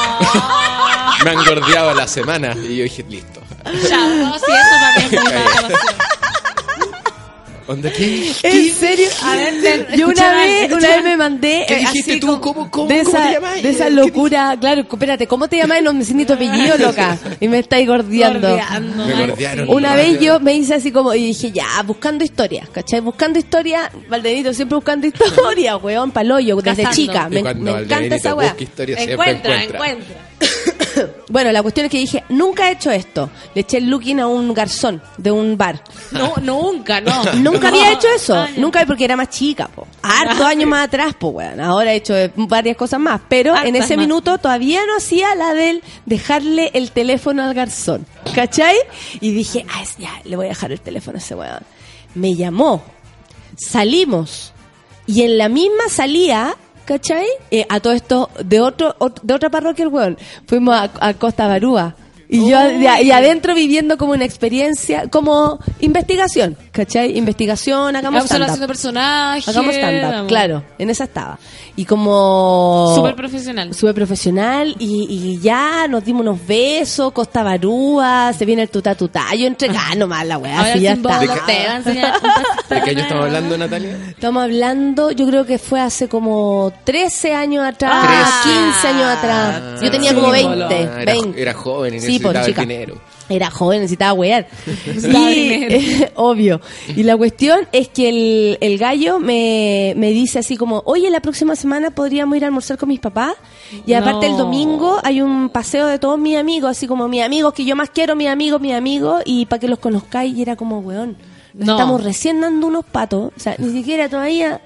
Me han gordeado a la semana y yo dije, listo. Ya, no, si eso también es muy mala pasión. ¿Dónde qué? ¿En serio? A ver, Yo una vez, una vez me mandé ¿Qué eh, dijiste así tú? como ¿Cómo- cómo- de cómo esa, te llamas? de esa ¿Qué locura, claro, espérate, ¿cómo te llamas? No me siento tu apellido, loca. Y me estáis gordeando. Gordeando, Me gordearon. Una vez yo me hice así como, y dije, ya, buscando historias, ¿cachai? Buscando historias, Valdenito siempre buscando historias, weón, paloyo, desde Cazando. chica. Me, encanta esa weá. encuentra. encuentra. Bueno, la cuestión es que dije, nunca he hecho esto. Le eché el looking a un garzón de un bar. No, nunca, no. Nunca había hecho eso. Nunca porque era más chica, po. Hartos años más atrás, po, weón. Ahora he hecho eh, varias cosas más. Pero en ese más. minuto todavía no hacía la del dejarle el teléfono al garzón. ¿Cachai? Y dije, ah, ya, le voy a dejar el teléfono a ese weón. Me llamó. Salimos. Y en la misma salía, ¿cachai? Eh, a todo esto, de otro, ot- de otra parroquia el weón. Fuimos a, a Costa Barúa. Y yo, de- y adentro viviendo como una experiencia, como investigación, ¿cachai? Investigación, hagamos stand-up. personajes. Hagamos stand-up, claro, en esa estaba. Y como... Súper profesional. Súper profesional y, y ya nos dimos unos besos, Costa Barúa, se viene el tutá tutá. Yo entregué nomás la weá, así ya está. ¿De qué año estamos hablando, Natalia? Estamos hablando, yo creo que fue hace como 13 años atrás, Ah, 15 años atrás. Yo tenía sí, como bolo. 20, Ah, era, 20. era joven y Sí, por necesitaba el chica. dinero. Era joven, necesitaba wear. Y, obvio. Y la cuestión es que el, el gallo me, me dice así como, oye, la próxima semana podríamos ir a almorzar con mis papás. Y aparte No. el domingo hay un paseo de todos mis amigos, así como mis amigos que yo más quiero, mis amigos, mis amigos, y para que los conozcáis. Y era como, weón, nos No. estamos recién dando unos patos. O sea, ni siquiera todavía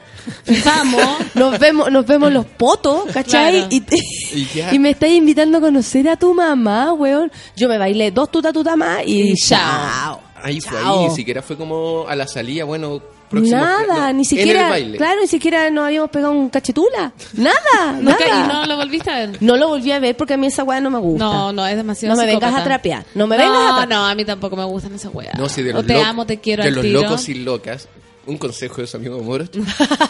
Vamos. nos vemos, nos vemos los potos, ¿cachai? Claro. Y, te- Y ya. y me estáis invitando a conocer a tu mamá, weón. Yo me bailé dos tuta tuta más y, Y chao. Ahí fue Chao. ahí, ni siquiera fue como a la salida, bueno, Nada, no, ni en siquiera, el baile. claro, ni siquiera nos habíamos pegado un cachetula. Nada, nada. ¿Y no lo volviste a ver? No lo volví a ver porque a mí esa weá no me gusta. No, no, es demasiado No me vengas a trapear. No me no, vengas a trapear. No, a mí tampoco me gustan esas weas. No, sí, de o los te loc- amo, te quiero De al los tiro. locos y locas. Un consejo de su amigo Moro.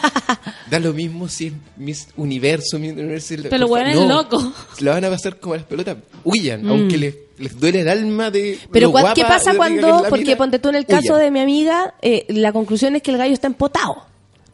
da lo mismo si es Miss Universo, Miss Universo. Pero bueno, es no. loco. La van a pasar como las pelotas. Huyan, aunque les, les duele el alma de. Mm. Pero lo ¿qué pasa cuando, porque ponte tú en el caso Huyan. de mi amiga, eh, la conclusión es que el gallo está empotado.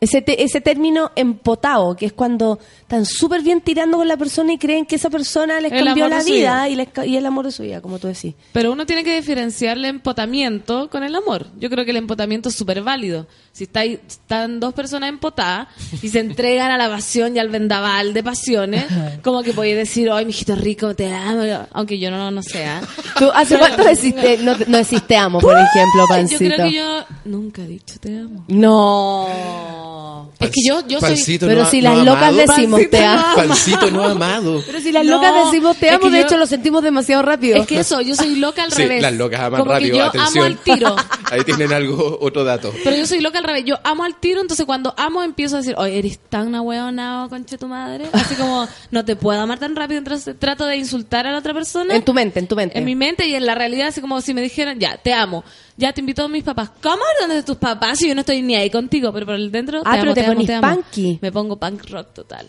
Ese, te- ese término empotado, que es cuando están súper bien tirando con la persona y creen que esa persona les El cambió la vida y, les y el amor de su vida, como tú decís. Pero uno tiene que diferenciar el empotamiento con el amor. Yo creo que el empotamiento es súper válido. Si está ahí- están dos personas empotadas y se entregan a la pasión y al vendaval de pasiones, como que podéis decir, ay, mijito rico, te amo, aunque yo no, no sea. ¿Tú hace cuánto deciste, no, no deciste amo, por ejemplo, Yo Pancito? creo que yo nunca he dicho te amo. No. Es que yo, yo soy... Pancito Pero no si las locas amado. decimos te amo. Pancito no amado. Pero si las No, locas decimos te es amo, que de yo- hecho lo sentimos demasiado rápido. Es que eso, yo soy loca al Sí, revés. las locas aman Como rápido, que yo atención. amo al tiro. Ahí tienen algo, otro dato. Pero yo soy loca al revés. Yo amo al tiro, entonces cuando amo empiezo a decir, oye, eres tan una hueonao, conche tu madre. Así como, no te puedo amar tan rápido, entonces trato de insultar a la otra persona. En tu mente, en tu mente. En mi mente y en la realidad, así como si me dijeran, ya, te amo. Ya te invito a mis papás. ¿Cómo? ¿Dónde de tus papás? Si yo no estoy ni ahí contigo, pero por el dentro. Ah, te pero amo, te amo, ponís amo. punky. Me pongo punk rock total.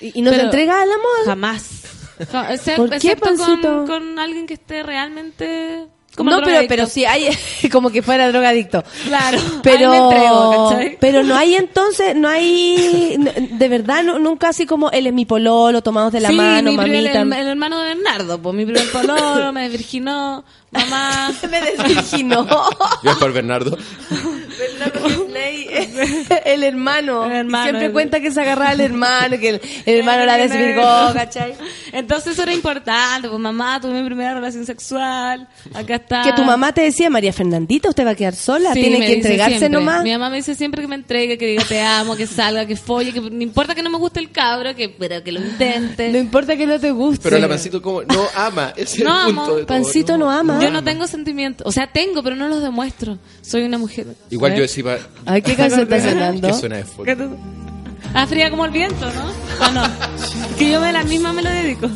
¿Y, y no te entregas al amor? Jamás. Ja- ¿Por qué, con, con alguien que esté realmente. Como no, pero, pero si hay como que fuera drogadicto. Claro. Pero, ahí me entrego, ¿cachai? pero no hay entonces, no hay, de verdad, no- nunca así como él es mi pololo, tomamos de la sí, mano, mi primer- mamita. el, el hermano de Bernardo, pues mi primer pololo, me desvirginó, mamá. me desvirginó. Yo es por Bernardo. el hermano. El hermano, Siempre el- cuenta que se agarraba al hermano, que el, el hermano la desvirgó, ¿cachai? Entonces eso era importante, pues mamá, tuve mi primera relación sexual, acá está. Que tu mamá te decía, María Fernandita, usted va a quedar sola, Sí, tiene que entregarse siempre. nomás. Mi mamá me dice siempre que me entregue, que diga te amo, que salga, que folle, que no importa que no me guste el cabro, que pero que lo intente. No importa que no te guste. Pero la pancito como no ama. Ese es No el punto amo. de todo. Pancito no ama. Yo no tengo sentimientos, o sea, tengo, pero no los demuestro. Soy una mujer. Igual yo ¿Ves? decía. Ay, ¿qué canción está sonando? Que suena de fondo. ¿Qué Ah, fría como el viento, ¿no? ¿O no? Que yo me la misma me lo dedico.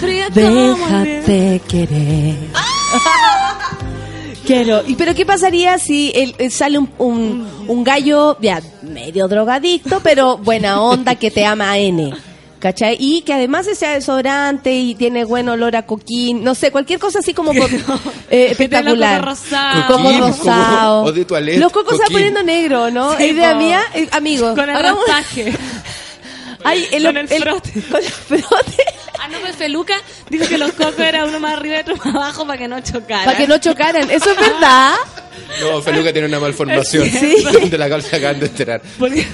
Fría como el viento. Déjate querer. Quiero. ¿Y pero qué pasaría si el- el sale un, un, un gallo, ya, medio drogadicto, pero buena onda que te ama a N? ¿Cachai? Y que además sea desodorante y tiene buen olor a coquín, no sé, cualquier cosa así como por- eh, espectacular. rosados. como- o de toilette, Los cocos se van poniendo negro, ¿no? Sí, Idea mía, eh, amigos. Con el hagamos- rastaje. Ay, el, Con el frote. Con el frote. Ah, no, pues Feluca dijo que los cocos era uno más arriba y otro más abajo para que no chocara. Para que no chocaran. Eso es verdad. No, Feluca tiene una malformación. Sí. De la cual se acaban de enterar. Porque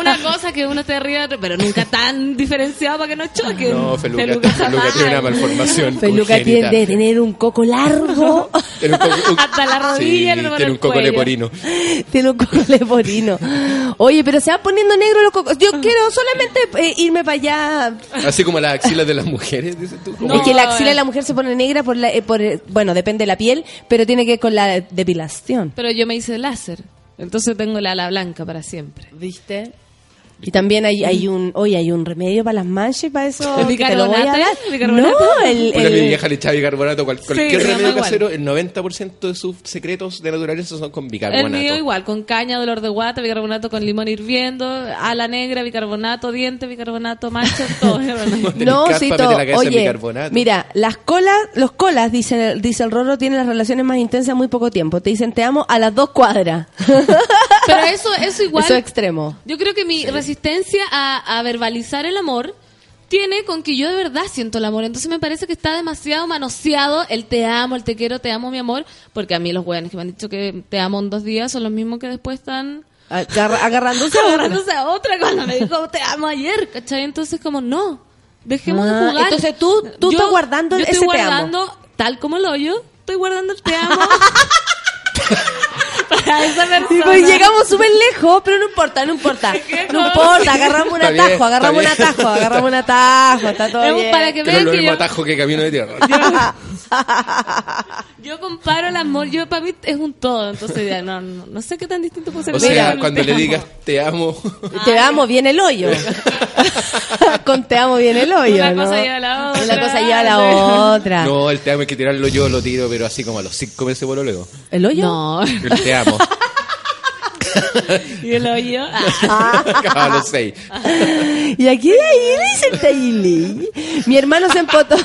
una cosa que uno esté arriba, pero nunca tan diferenciado para que no choquen. No, Feluca, Feluca tiene una malformación. Feluca congénita. tiene de tener un coco largo. Un coco- un- Hasta la rodilla, Sí, no tiene un coco leporino. tiene un coco leporino. Oye, pero se van poniendo negros los cocos. Yo quiero solamente eh, irme para allá. Así como las axilas de las mujeres, dices tú. es que la axila eh. de la mujer se pone negra por la, eh, por, eh, bueno, depende de la piel, pero tiene que ver con la depilación. Pero yo me hice láser. Entonces tengo la ala blanca para siempre. ¿Viste? Y también hay, hay un, oye, hay un remedio para las manchas y para eso. ¿El que te lo voy a bicarbonato? ¿El bicarbonato? No, el, Puta, mi el- vieja le echaba bicarbonato. cual- cualquier llama remedio igual. casero, el 90% de sus secretos de naturaleza son con El bicarbonato. mío igual, con caña, dolor de guata, bicarbonato con limón hirviendo, ala negra, bicarbonato, diente, bicarbonato, manchas, todo. bicarbonato. No, caspa, la cabeza en oye, bicarbonato. mira, las colas, los colas, dice, dice el Rorro, tienen las relaciones más intensas en muy poco tiempo. Te dicen te amo a las dos cuadras. Pero eso, eso igual. Eso es extremo. Yo creo que mi resistencia a, a verbalizar el amor tiene con que yo de verdad siento el amor. Entonces me parece que está demasiado manoseado el te amo, el te quiero, te amo, mi amor. Porque a mí los weones que me han dicho que te amo en dos días son los mismos que después están Agarra- agarrándose a otra. agarrándose a otra cuando me dijo te amo ayer, ¿cachai? Entonces como no, dejemos Ah, de jugar. entonces tú- tú estás guardando yo ese estoy te amo. guardando, tal como el hoyo, estoy guardando el te amo. para esa persona. Y pues llegamos súper lejos, pero no importa, no importa. No importa, agarramos un bien, atajo, agarramos un atajo, agarramos un atajo, está todo Es bien. para que Que no es vean que mismo yo, atajo que camino de tierra. Yo comparo el amor, yo para mí es un todo, entonces ya no, no, no sé qué tan distinto puede ser. O sea, cuando le amo. digas te amo, Te amo, viene el hoyo. Con te amo, viene el hoyo. Una ¿no? cosa lleva a la otra. Una cosa lleva a la otra. no, el te amo hay que tirarlo yo, lo tiro, pero así como a los cinco meses por luego. ¿El hoyo? No, El te amo. y el hoyo. ah. a los seis. Y aquí de ahí dice el Tailí. Mi hermano se empotó.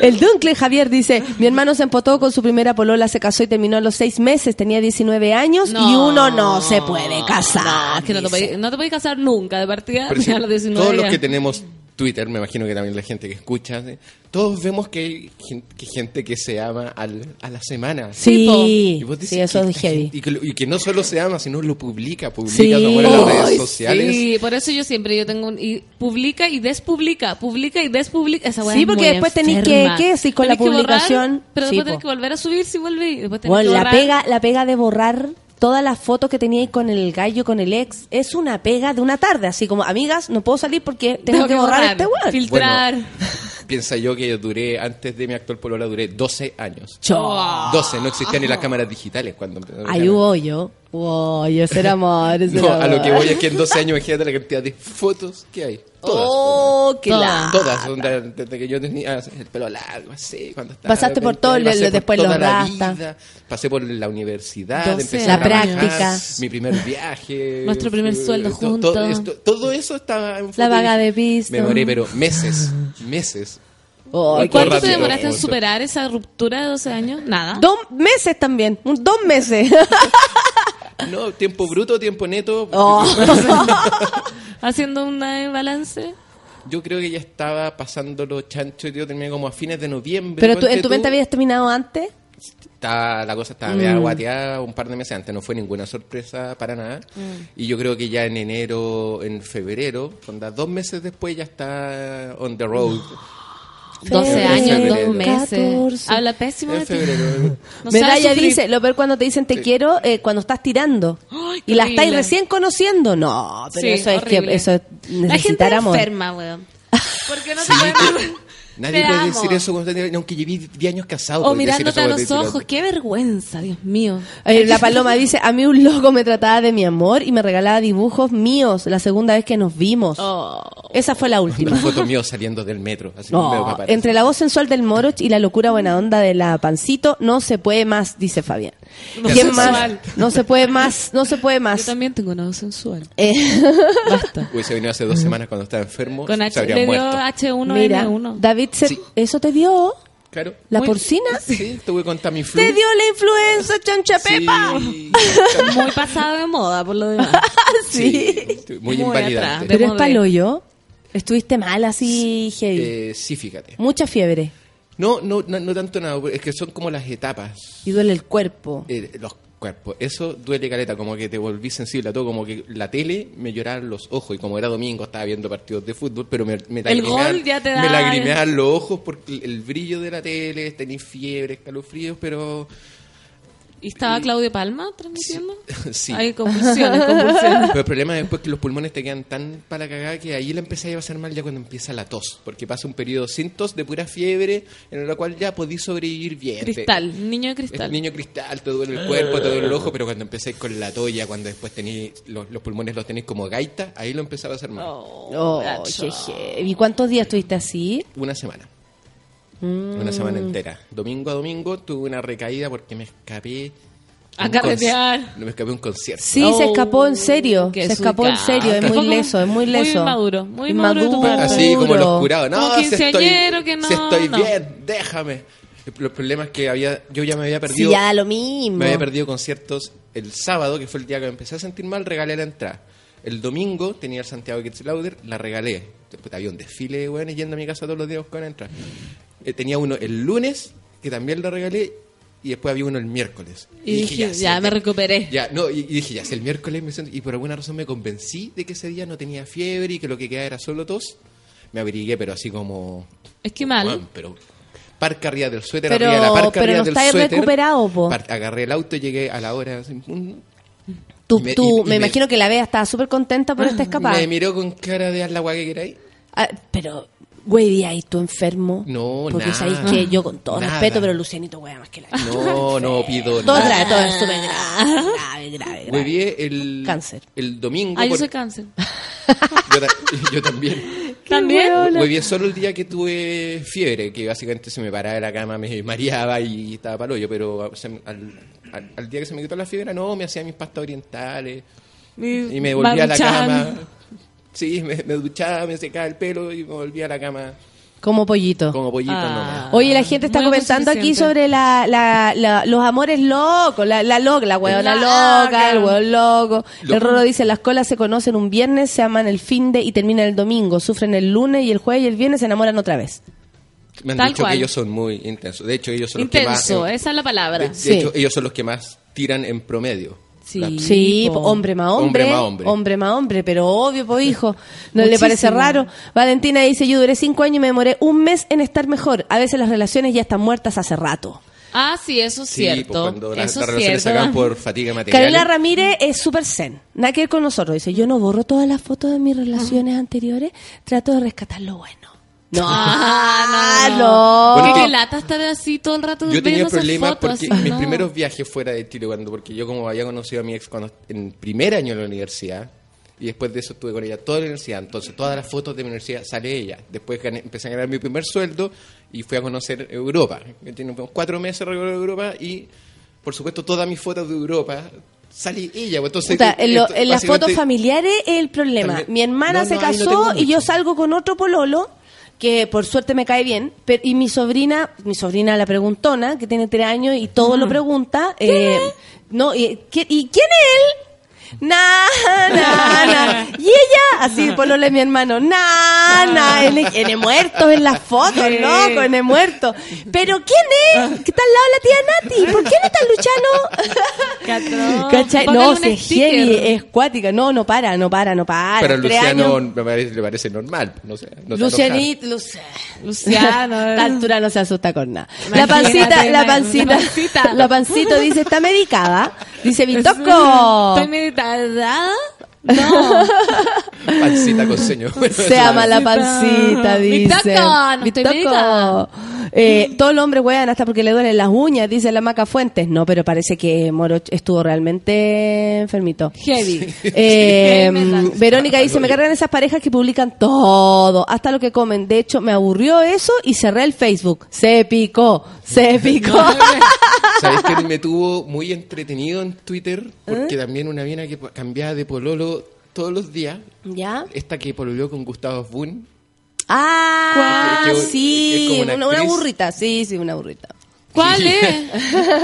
El Dunkle Javier dice, mi hermano se empotó con su primera polola, se casó y terminó a los seis meses, tenía 19 años y uno no se puede casar. No, es que no te, podéis, no te podéis casar nunca de partida. A los 19 todos los que tenemos Twitter, me imagino que también la gente que escucha, ¿sí? todos vemos que hay gen- que gente que se ama al, a la semana. Sí, Y vos sí, dices eso que es heavy. gente- Y que, lo- y que no solo se ama, sino lo publica, publica Sí. en las redes Ay, sociales. Sí, por eso yo siempre yo tengo un, y publica y despublica, publica y despublica. Esa Sí, porque después tenés que-. ¿qué? Si con la borrar, publicación- pero Sí, después tenés po. que volver a subir si vuelve y después tenés Bueno, que la borrar. pega, la pega de borrar todas las fotos que teníais con el gallo, con el ex, es una pega de una tarde, así como, amigas, no puedo salir porque tengo, que borrar, este weón. filtrar. Piensa yo que yo duré, antes de mi actual polola, duré 12 años. Chao. 12, no existían ni las cámaras digitales cuando empezó. Ay, hubo hoyo. Hubo hoyo, ese era amor, ese No, era a lo que amor. voy es que en 12 años, imagínate la cantidad de fotos que hay. Todas. Oh, qué Todas. la- Todas, onda, desde que yo tenía el pelo largo, así, cuando estaba... Pasaste por 20 todo, por después toda los la vida, pasé por la universidad, 12 empecé La a trabajar, práctica. mi primer viaje. Nuestro primer sueldo to- juntos. Todo, esto- todo eso estaba en La vaga de pisto. Me demoré, pero meses, meses. Oh, ¿Y cuánto te demoraste en superar esa ruptura de 12 años? Nada. Dos meses también, dos meses. No, tiempo bruto, tiempo neto. Oh. Haciendo un balance. Yo creo que ya estaba pasando los chanchos y yo terminé como a fines de noviembre. Pero tú, en tu mente habías terminado antes. Estaba- la cosa estaba Mm. media guateada un par de meses antes, no fue ninguna sorpresa para nada. Mm. Y yo creo que ya en enero, en febrero, onda, dos meses después ya está on the road. 12 En años, febrero. dos meses. 14. Habla pésimo de ti. febrero. No Medalla dice, lo peor cuando te dicen te quiero, eh, cuando estás tirando. Ay, y la estáis horrible. recién conociendo. No, pero Sí, eso es que horrible. eso es La gente necesitar amor. enferma, weón. Porque no pueden- que- Nadie Te puede amo. decir eso cuando aunque llevé 10 años casado. O mirándote a los ojos. Qué vergüenza, Dios mío. Eh, la paloma dice, a mí un loco me trataba de mi amor y me regalaba dibujos míos la segunda vez que nos vimos. Oh. Esa fue la última. Una foto mío saliendo del metro. Así paparazzi. entre la voz sensual del Moroch y la locura buena onda de la Pancito, no se puede más, dice Fabián. No ¿Quién más? No se puede más, no se puede Yo más. también tengo una voz sensual. Eh, Basta. Hubiese venido hace dos semanas cuando estaba enfermo. Con se H, habría le dio muerto. mira, H1N1. David, se- Sí. ¿eso te dio? Claro. ¿La Muy- porcina? Sí, estuve con Tamiflu. Te dio la influenza, chancha pepa. Sí. Muy pasado de moda, por lo demás. Sí, muy, Muy invalidante. atrás. Pero es modé. paloyo. Estuviste mal así, heavy. Eh, sí, fíjate. Mucha fiebre. No, no, no, no tanto nada, es que son como las etapas, Y duele el cuerpo. eh, los cuerpos. Eso duele caleta, como que te volví sensible a todo, como que la tele me lloraban los ojos y como era domingo estaba viendo partidos de fútbol, pero me, me El gol ya te da- Me lagrimeaban los ojos porque el brillo de la tele, tenía fiebre, escalofríos, pero ¿Y estaba Claudio Palma transmitiendo? sí. Hay convulsiones, convulsiones. Pero el problema es después que los pulmones te quedan tan para la cagada que ahí la empecé a pasar mal ya cuando empieza la tos. Porque pasa un periodo sin tos de pura fiebre en el cual ya podí sobrevivir bien. Cristal, niño de El cristal. niño cristal, te duele el cuerpo, te duele el ojo, pero cuando empecé con la toalla, cuando después tení, los, los pulmones los tenéis como gaita, ahí lo empezaba a hacer mal. Oh, heavy. ¿Y cuántos días estuviste así? Una semana. Mm. Una semana entera. Domingo a domingo tuve una recaída porque me escapé. A carretear. No me escapé a un concierto. Sí, Oh, se escapó en serio. Se escapó en serio. Es muy leso, es muy muy leso. inmaduro, muy inmaduro de tu parte. Así como los curados. No, Como si estoy, quinceañero que no, si estoy no. bien, déjame. Los problemas que había, yo ya me había Sí, perdido. ya lo mismo. Me había perdido conciertos el sábado, que fue el día que me empecé a sentir mal, regalé la entrada. El domingo tenía el Santiago Kids Lauder, la regalé. Después había un desfile, bueno, yendo a mi casa todos los días con entrada. Eh, tenía uno el lunes, que también lo regalé, y después había uno el miércoles. Y dije, ya, me recuperé. Ya, no, y, y dije, ya, si el miércoles me siento- y por alguna razón me convencí de que ese día no tenía fiebre y que lo que quedaba era solo tos, me abrigué, pero así como... Es que mal. Pero parca arriba del suéter, Pero- arriba de la parca pero arriba no del suéter. recuperado, po. agarré el auto y llegué a la hora. así, pum, Tú, me- tú- y- me, me- imagino que la Bea estaba súper contenta por esta escapada. Me miró con cara de haz la guay que queráis. Ah, pero Güey, ¿y ahí tú enfermo? No, Porque nada. sabéis que yo con todo Nada. respeto, pero Lucianito hueá más que la No, no pido Todo nada. grave, todo es súper grave, grave, grave, grave. Huevié el, Cáncer. el domingo. Ah, yo por- soy cáncer. yo, ta- yo también. ¿También? Huevié solo el día que tuve fiebre, que básicamente se me paraba de la cama, me mareaba y estaba para hoyo, pero se- al, al- al día que se me quitó la fiebre, no, me hacía mis pastas orientales y me volvía a la cama. Sí, me, me duchaba, me secaba el pelo y me volvía a la cama Como pollito. como pollito Ah. nomás. Oye, la gente está Muy comentando aquí sobre la, la, la- los amores locos, la, la loca, la huevona Loca. loca, el hueón loco. Lo- El Roro dice, las colas se conocen un viernes, se aman el fin de y terminan el domingo, sufren el lunes y el jueves y el viernes se enamoran otra vez. Me han Tal dicho cual. que ellos son muy intensos. De hecho, ellos son los que Intenso, más... esa es la de, palabra. de Sí. hecho, ellos son los que más tiran en promedio. Sí. La- Sí, po. po, hombre más hombre, Hombre más hombre. más hombre, pero obvio, pues hijo, no le parece raro. Valentina dice, yo duré cinco años y me demoré un mes en estar mejor. A veces las relaciones ya están muertas hace rato. Ah, sí, eso es Sí, cierto. pues cuando las, eso las es relaciones se cierto. acaban por fatiga material. Carolina Ramírez es súper zen, nada que ver con nosotros. Dice, yo no borro todas las fotos de mis relaciones anteriores, trato de rescatar lo bueno. No, no. no. Bueno, Porque que- qué lata estar así todo el rato Yo tenía problemas porque así, mis no. primeros viajes fuera de Chile, cuando porque yo como había conocido a mi ex cuando en primer año de la universidad, y después de eso estuve con ella toda la universidad, entonces todas las fotos de mi universidad sale ella. Después gané- empecé a ganar mi primer sueldo y fui a conocer Europa. unos cuatro meses recorrido Europa y, por supuesto, todas mis fotos de Europa sale ella. pues, Entonces, Puta, en, lo- esto- en las fotos familiares es el problema. También- Mi hermana No, se no, ahí no casó tengo y yo salgo con otro pololo que por suerte me cae bien, pero, y mi sobrina, mi sobrina la preguntona, que tiene tres años y todo lo pregunta, eh, no, y, ¿qué- ¿y quién es él? Na, na, na. Y ella, así pololo de mi hermano, na, na, N, N muerto en las fotos, loco, N muerto. Pero ¿quién es? ¿Qué está al lado de la tía Nati? ¿Por qué no está Luchano? ¿Cachai? No, si es heavy, es cuática. No, no para, no para, no para. Pero Luciano me parece, le parece normal. No sé, no Lucianito, Luciano. A esta altura no se asusta con nada. La pancita, la la- pancita, la pancita. la pancito dice, está medicada. Dice, Estoy Vitoco. Meditada. No. Pancita con señor. Se ama la pancita, dice. No estoy. Eh, todos los hombres huean hasta porque le duelen las uñas, dice la Maca Fuentes. No, pero parece que Moro estuvo realmente enfermito. Heavy. Eh, metal. Verónica dice, me cargan esas parejas que publican todo, hasta lo que comen. De hecho, me aburrió eso y cerré el Facebook. Se picó, se picó. ¿Sabes que me tuvo muy entretenido en Twitter? ¿Eh? Porque también una mina que cambiaba de pololo todos los días. ¿Ya? Esta que pololeó con Gustavo Boone. Ah, Que- que- que sí, como una una, burrita, sí, sí, una burrita. ¿Cuál es?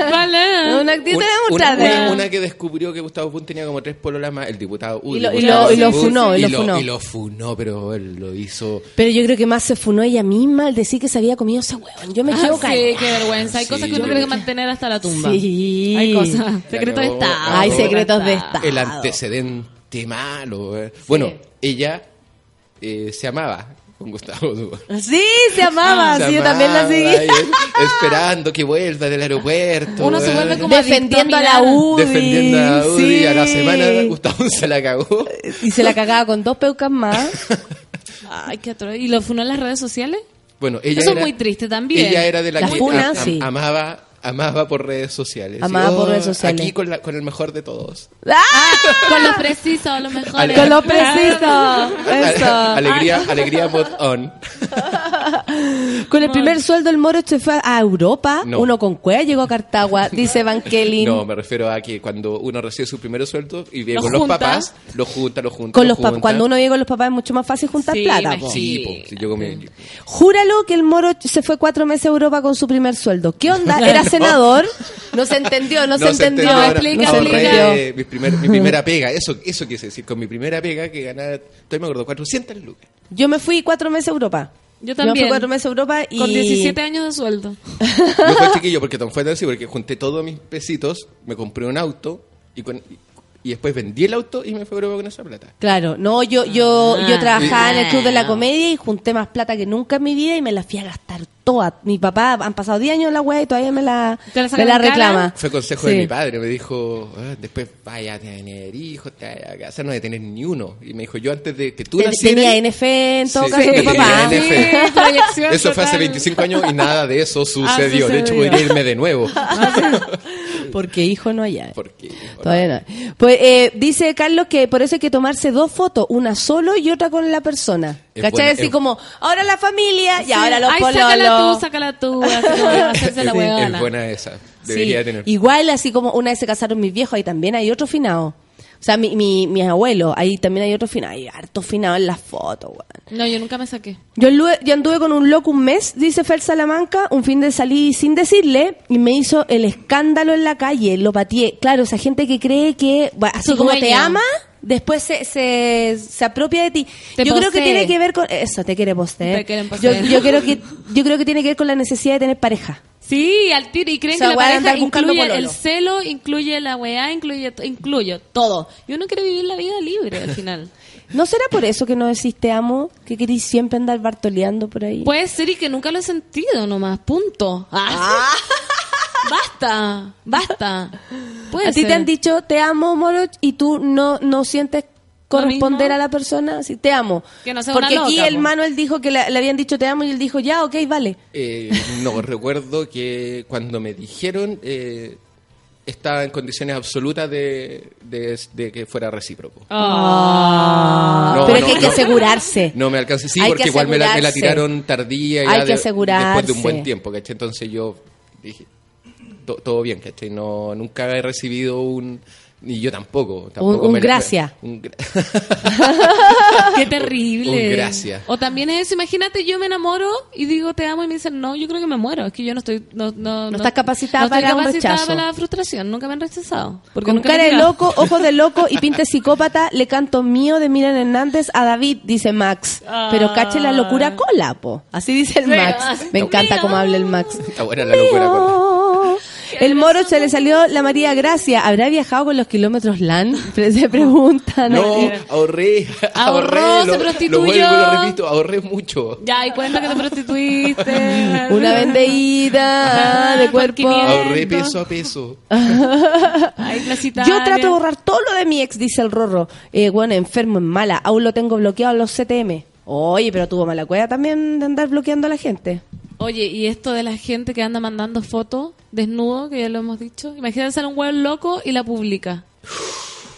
¿Cuál es? Una que descubrió que Gustavo Boone tenía como tres pololas más, el diputado Udi, Y lo- y Gustavo lo- y lo Boone, funó, y lo funó. Y lo funó, pero él lo hizo... Pero yo creo que más se funó ella misma al decir que se había comido ese hueón. Yo me Ah, quedo sí, qué vergüenza. Hay Sí, cosas que uno tiene que mantener hasta la tumba. Sí. Hay cosas. Secretos de Estado. Hay no. secretos de Estado. El antecedente malo. eh. Bueno, ella eh, se amaba con Gustavo Boone. Sí, se amaba, Se sí, yo también la seguí. esperando que vuelva del aeropuerto. Uno se vuelve como Defendiendo a la. UDI. defendiendo a Udi sí. a la semana Gustavo se la cagó Y se la cagaba con dos peucas más. Ay, qué atroz. ¿Y lo funó en las redes sociales? bueno ella Eso es era, muy triste también. ella era de la, La que funa, am- am- sí. amaba amaba por redes sociales Amaba Y, por oh, redes sociales. aquí con, la- con el mejor de todos ¡Ah! Con los precisos, lo mejor. Ale- Con lo preciso. Eso. alegría alegría mod on Con el primer sueldo el moro se fue a Europa. No. Uno con cueva llegó a Cartagua, dice Van Kelly. no me refiero a que cuando uno recibe su primer sueldo y vive Lo con los papás lo junta lo junta Con lo los junta. Cuando uno vive con los papás es mucho más fácil juntar Sí, plata. po. sí, po, sí, yo con mi- Júralo que el moro se fue cuatro meses a Europa con su primer sueldo. ¿Qué onda? ¿Era senador? No se entendió, no, se entendió. Explica, no se entendió. mi, primer- mi primera pega, eso eso quise decir, con mi primera pega que ganaba, estoy me acuerdo, 400 lucas. Yo me fui cuatro meses a Europa. Yo también. fui cuatro meses a Europa y... Con 17 años de sueldo. Yo fue chiquillo porque tan fue así, porque junté todos mis pesitos, me compré un auto y con, y después vendí el auto y me fue a Europa con esa plata. Claro, no, yo yo Ah. yo trabajaba en el Club de la Ah. Comedia y junté más plata que nunca en mi vida y me la fui a gastar toda. Mi papá, han pasado 10 años en la web y todavía me la, ¿Te la me la en cara? reclama. Fue consejo Sí. de mi padre, me dijo, "Ah, después vaya a tener hijos, te vaya a casar, no de tener ni uno. Y me dijo, yo antes de que tú Ten- nacieras... Tenía NF en todo Sí, caso sí, tu papá. NF. Eso fue hace total. 25 años y nada de eso sucedió. De hecho, sucedió. podría irme de nuevo. Porque hijo no hay. Porque, Todavía no. Pues eh, dice Carlos que por eso hay que tomarse dos fotos, una solo y otra con la persona. Es ¿Cachai? Así es- como, ahora la familia y Sí. ahora los Ay, sácala pololos. tú, sácala tú. Así como hacerse la es, huevona. es buena esa. Debería Sí. tener. Igual, así como una vez se casaron mis viejos, ahí también hay otro finado. O sea, mi, mi, mis abuelos, ahí también hay otro finado. Hay harto finado en las fotos, weón. No, yo nunca me saqué. Yo, anduve- yo anduve con un loco un mes, dice Fer Salamanca, un fin de salir sin decirle, y me hizo el escándalo en la calle, lo pateé. Claro, esa gente que cree que, bueno, así como te ama, después se, se, se apropia de ti. Te yo creo que tiene que ver con, eso, te quiere poseer. Yo, yo creo que, yo creo que tiene que ver con la necesidad de tener pareja. Sí, al tiro. Y creen O sea, que la pareja incluye el celo, incluye la weá, incluye, incluye todo. Y uno quiere vivir la vida libre al final. ¿No será por eso que no decís te amo? Que querís siempre andar bartoleando por ahí. Puede ser y que nunca lo he sentido nomás. Punto. Ah. Basta, basta. Puede ¿A ti te han dicho te amo, Moroch, y tú no, no sientes corresponder a la persona? Sí, te amo. Que no sea Porque una aquí el po. Manuel dijo que le, le habían dicho te amo y él dijo ya, ok, vale. Eh, no, recuerdo que cuando me dijeron eh, estaba en condiciones absolutas de, de- de que fuera recíproco. Ah. No, Pero es no, que hay que asegurarse. No me alcancé, sí, Hay porque que igual me la, me la asegurarse. tiraron tardía, ya Hay que de- asegurarse. después de un buen tiempo, ¿cachai? Entonces yo dije, "To- todo bien, ¿cachai? No, nunca he recibido un... Ni yo tampoco. tampoco un un gra- Qué terrible. Un gracias. O también es eso, imagínate, yo me enamoro y digo te amo y me dicen, no, yo creo que me muero. Es que yo no estoy... No, no, No estás capacitada no estoy para un capacitada rechazo. para la frustración. Nunca me han rechazado. Porque Con nunca cara de loco, ojos de loco y pinta de psicópata, le canto mío de Miran Hernández a David, dice Max. Pero cache la locura cola, po. Así dice el Sí, Max. Me encanta cómo habla el Max. Está buena la locura. con- El moro se le salió la María Gracia. ¿Habrá viajado con los kilómetros LAN? Se preguntan. No, ahorré, Ahorró, ahorré, se lo, prostituyó. lo vuelvo lo repito, ahorré mucho. Ya, y cuenta que te prostituiste. Una vendeída de cuerpo. 500. Ahorré peso a peso. Ay, Yo trato de borrar todo lo de mi ex, dice el Rorro. Eh, bueno, enfermo en mala. Aún lo tengo bloqueado en los CTM. Oye, pero tuvo mala cueva también de andar bloqueando a la gente. Oye, y esto de la gente que anda mandando fotos desnudo, que ya lo hemos dicho. Imagínate ser un hueón loco y la publica.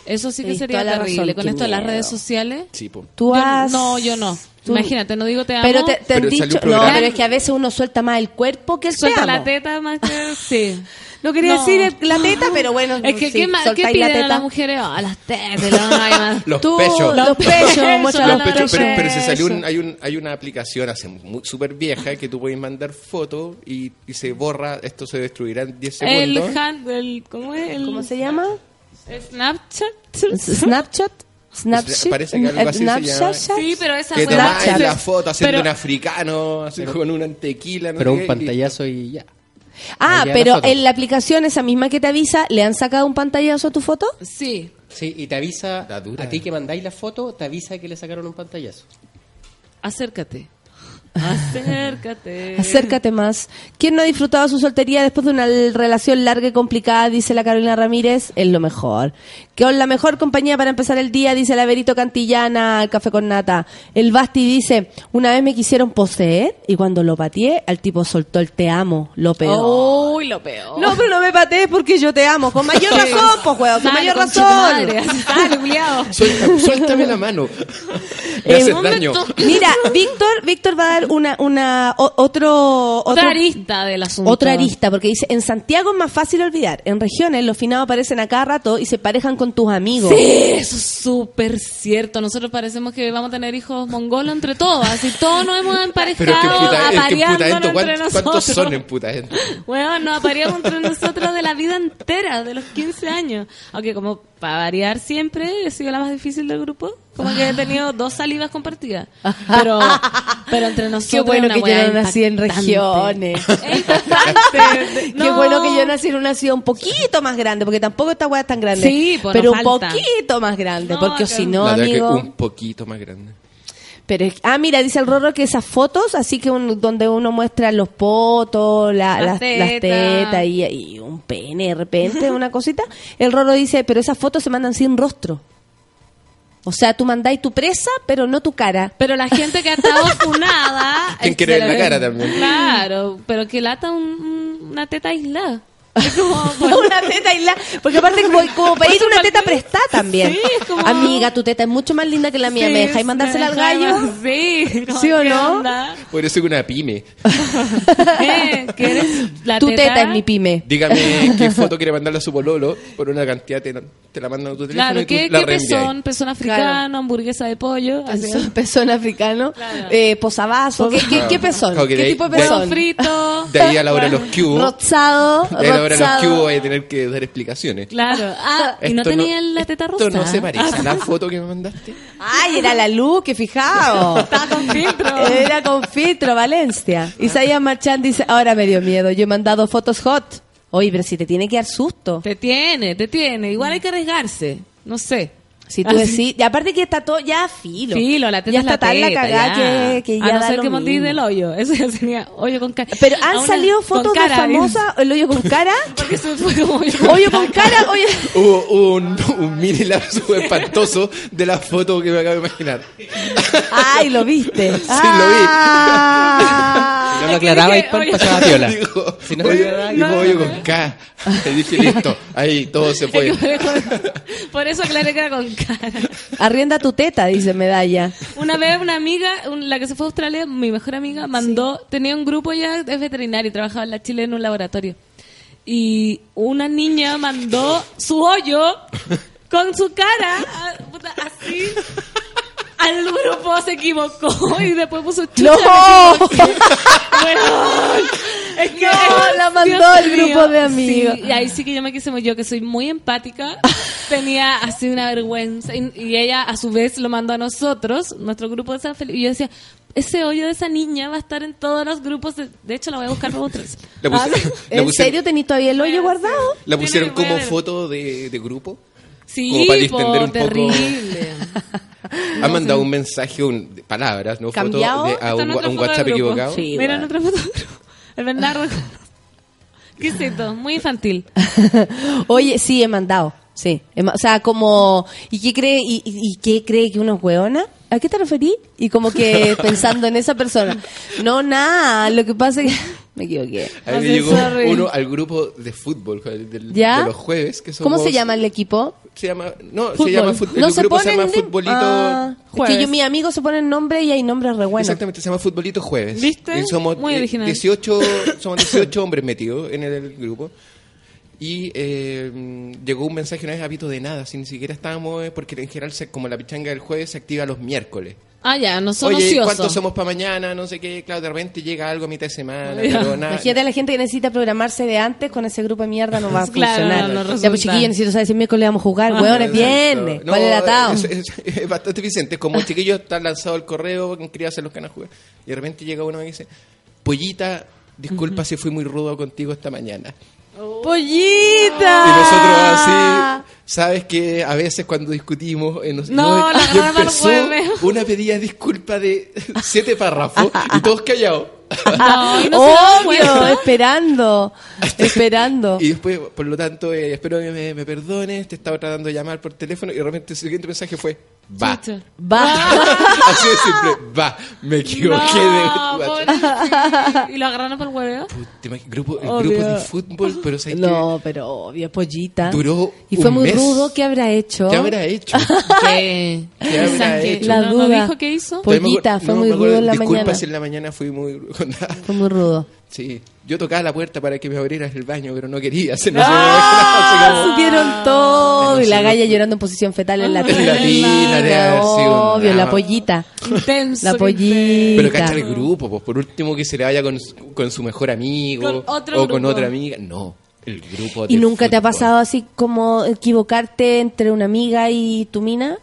Eso sí que sería toda la terrible. razón, Con qué esto de las miedo. redes sociales. Sí, po. Tú Yo- has... No, yo no. tú- Imagínate, no digo te amo. Pero te, te han salió dicho... un No, programa- pero es que a veces uno suelta más el cuerpo que el Suelta te la teta más que... Sí. No quería No. decir el- la teta, pero bueno. Es que, sí, ¿qué, más, ¿qué soltáis la piden a teta. las mujeres? Ah, las tetas. no. Los Tú, pechos. Los pechos, Los los Los pechos, pechos. pero, pero se salió un- hay, un, hay una aplicación hace súper vieja que tú puedes mandar fotos y, y se borra, esto se destruirá en 10 El segundos. hand, el, ¿cómo es? El, ¿Cómo se llama? Snapchat. Snapchat. Snapchat. Parece que algo así se llama. Snapchat. Sí, pero esa que tomáis Snapchat. la foto haciendo Pero- un africano, así con una tequila. no Pero sé un qué, pantallazo y ya. Ah, pero en la aplicación esa misma que te avisa, ¿le han sacado un pantallazo a tu foto? Sí. Sí, y te avisa, a ti que mandáis la foto, te avisa que le sacaron un pantallazo. Acércate. Acércate. Acércate más. ¿Quién no ha disfrutado su soltería después de una relación larga y complicada? Dice la Carolina Ramírez. Es lo mejor. Con la mejor compañía para empezar el día, dice la Verito Cantillana, el café con nata. El Basti dice, una vez me quisieron poseer y cuando lo pateé, al tipo soltó el te amo, lo peor. Uy, lo peor. No, pero no me patees porque yo te amo. Con mayor razón, pues, juego, con mayor razón. Dale. Suelta- suéltame la mano. Me Eh, haces ¿dónde daño. Mira, Víctor, Víctor va a dar una, una, o- otro, Otra arista del asunto. Otra arista, porque dice, en Santiago es más fácil olvidar. En regiones los finados aparecen a cada rato y se parejan con tus amigos. Sí, eso es súper cierto. Nosotros parecemos que vamos a tener hijos mongolos entre todos. Así todos nos hemos emparejado Putaendo, entre ¿cuántos, nosotros. ¿cuántos son en Putaendo? Bueno, nos apareamos entre nosotros de la vida entera, de los 15 años. Aunque como para variar siempre he sido la más difícil del grupo. Como que he tenido dos salivas compartidas. Pero, pero entre nosotros. Qué bueno que yo no nací en regiones. Es impactante. Qué No. bueno que yo nací en una ciudad un poquito más grande, porque tampoco esta weá es tan grande. Sí, pues, pero un falta. poquito más grande, No, porque que- si no, amigo. un poquito más grande. Pero es- ah, mira, dice el Rorro que esas fotos, así que un- donde uno muestra los potos, la- Las las, las tetas. tetas y, y un pene de repente, una cosita. El Rorro dice, pero esas fotos se mandan sin rostro. O sea, tú mandáis tu presa, pero no tu cara. Pero la gente que ha estado funada. ¿Quién quiere ver la cara también? Claro, pero que lata un- una teta aislada. Es como, una teta aislada. Porque aparte, como, como pedir una teta prestada también. Sí, es como- Amiga, tu teta es mucho más linda que la mía. Sí, ¿Me dejáis mandársela al gallo? Sí. ¿Sí o ¿qué no? onda? Por eso es una pyme. ¿Qué? ¿Qué eres? ¿La Tu teta es mi pyme. Dígame qué foto quiere mandarle a su pololo. Por una cantidad te, te la mandan a tu teléfono Claro, y tú ¿qué, la qué pezón? Pezón africano, hamburguesa de pollo. Pezón, pezón africano, Claro. eh, posavasos. ¿Qué, qué, qué pezón? Claro que ¿Qué de ahí- tipo de pezón? frito. De ahí a la hora de los cubos. Rosado, De ahí a la hora de los rosado. cubos voy a tener que dar explicaciones. Claro. Ah, y no tenía la teta rosa. Esto no se parece a la foto que me mandaste. Ay, era la luz, que fijado. Estaba con filtro. Era con filtro, Valencia. Isaías Marchand dice, ahora me dio miedo, yo he mandado fotos hot. Oye, pero si te tiene que dar susto. Te tiene, te tiene. Igual hay que arriesgarse. No sé. Si tú decís, y aparte que está todo ya filo. Filo, la teta ya la está tan la cagada ya. que, que ya A no da ser lo que mondí mismo. del hoyo. Eso ya sería hoyo con cara. Pero han una- salido fotos de cara, famosa, el hoyo con cara. Porque se fue como hoyo con Hoyo con cara, hoyo. Hubo hubo un, un mini lapso espantoso de la foto que me acabo de imaginar. Ay, lo viste. Sí, lo vi. Si no lo aclaraba y por pasaba piola. Dijo, Si no- hoyo, dijo hoyo con K. Y dije, listo, ahí todo se fue. Por eso aclaré que era con cara. Arrienda tu teta, dice Medalla. Una vez una amiga, un- la que se fue a Australia, mi mejor amiga, mandó, tenía un grupo ya, es veterinario, y trabajaba en la Chile en un laboratorio. Y una niña mandó su hoyo con su cara, a- puta, así. Al grupo se equivocó y después puso chucha. ¡No! Es que No, la mandó Dios al grupo de amigos. Sí, y ahí sí que yo me quise, yo que soy muy empática, tenía así una vergüenza. Y, y ella a su vez lo mandó a nosotros, nuestro grupo de San Felipe. Y yo decía, ese hoyo de esa niña va a estar en todos los grupos. De, de hecho, la voy a buscar para otros. La Ah, ¿En pusieron- serio tenés todavía el hoyo guardado? La pusieron como foto de, de grupo. Sí, Como para po, distender un poco. terrible. Han mandado un mensaje, un, de palabras, ¿no? Foto ¿Cambiado? de- a, un, a un foto WhatsApp equivocado. Sí. Mira otra foto. El Bernardo. ¿Qué es esto? Muy infantil. Oye, sí, he mandado. Sí. He ma- o sea, como. ¿Y qué cree, y, y- y qué cree que uno es hueona? ¿A qué te referí? Y como que pensando en esa persona. No, nada. Lo que pasa es que. Me equivoqué. A mí me llegó sorry. uno al grupo de fútbol del- ¿Ya? de los jueves. Que ¿Cómo somos- se llama el equipo? Se llama, no, Fútbol. se llama fut- no el se grupo se llama ni- Futbolito. Ah, es que yo, mis amigos se ponen nombre y hay nombres re buenos. Exactamente, se llama Futbolito Jueves. ¿Viste? Y somos Muy eh, original. 18, somos 18 hombres metidos en el grupo. Y eh, llegó un mensaje una vez hábito de nada, si ni siquiera estábamos, eh, porque en general, se- como la pichanga del jueves se activa los miércoles. Ah, ya, no son Oye, ociosos. ¿cuántos somos para mañana? No sé qué, claro, de repente llega algo a mitad de semana, pero nada. Imagínate a la gente que necesita programarse de antes con ese grupo de mierda no va a Claro, funcionar. no, no ya, pues chiquillos, necesito saber si miércoles vamos a jugar. Ah, Weón, es viernes. No, ¿Cuál es el atado? es, es- es bastante eficiente. Como chiquillos está lanzado el correo, quería hacer los canas jugar. Y de repente llega uno y dice, Pollita, disculpa si fui muy rudo contigo esta mañana. ¡Pollita! Y nosotros así, sabes que a veces cuando discutimos, eh, nos- No, y la agarran al empezó una pedida de disculpa de siete párrafos y todos callados. No, Obvio, esperando, esperando. Y después, por lo tanto, eh, espero que me, me perdones, te estaba tratando de llamar por teléfono y de repente el siguiente mensaje fue, va. Chucha. Va. Así de simple, va, me equivoqué No, de pobrecito. ¿Y lo agarraron por el hueveo? Grupo, el Obvio. grupo de fútbol, pero ¿sabes No, pero obvio, pollita. Duró Y fue un muy mes. rudo. ¿Qué habrá hecho? qué? ¿Qué habrá hecho? ¿Qué? ¿Qué habrá hecho? La ¿No, duda. ¿No dijo qué hizo? Pollita, fue no, muy rudo en la disculpa mañana. si en la mañana fui muy... Fue muy rudo. Sí, yo tocaba la puerta para que me abrieras el baño, pero no quería. Se no ¡Ah! Supieron todo. Pero Y la galla llorando en posición fetal en la En la tina, Obvio, la pollita. Intenso. La pollita. Pero cacha el grupo, pues por último que se le vaya con, su- con su mejor amigo Con otro o con otra amiga. No, el grupo ¿Y nunca te ha pasado así como equivocarte entre una amiga y tu mina?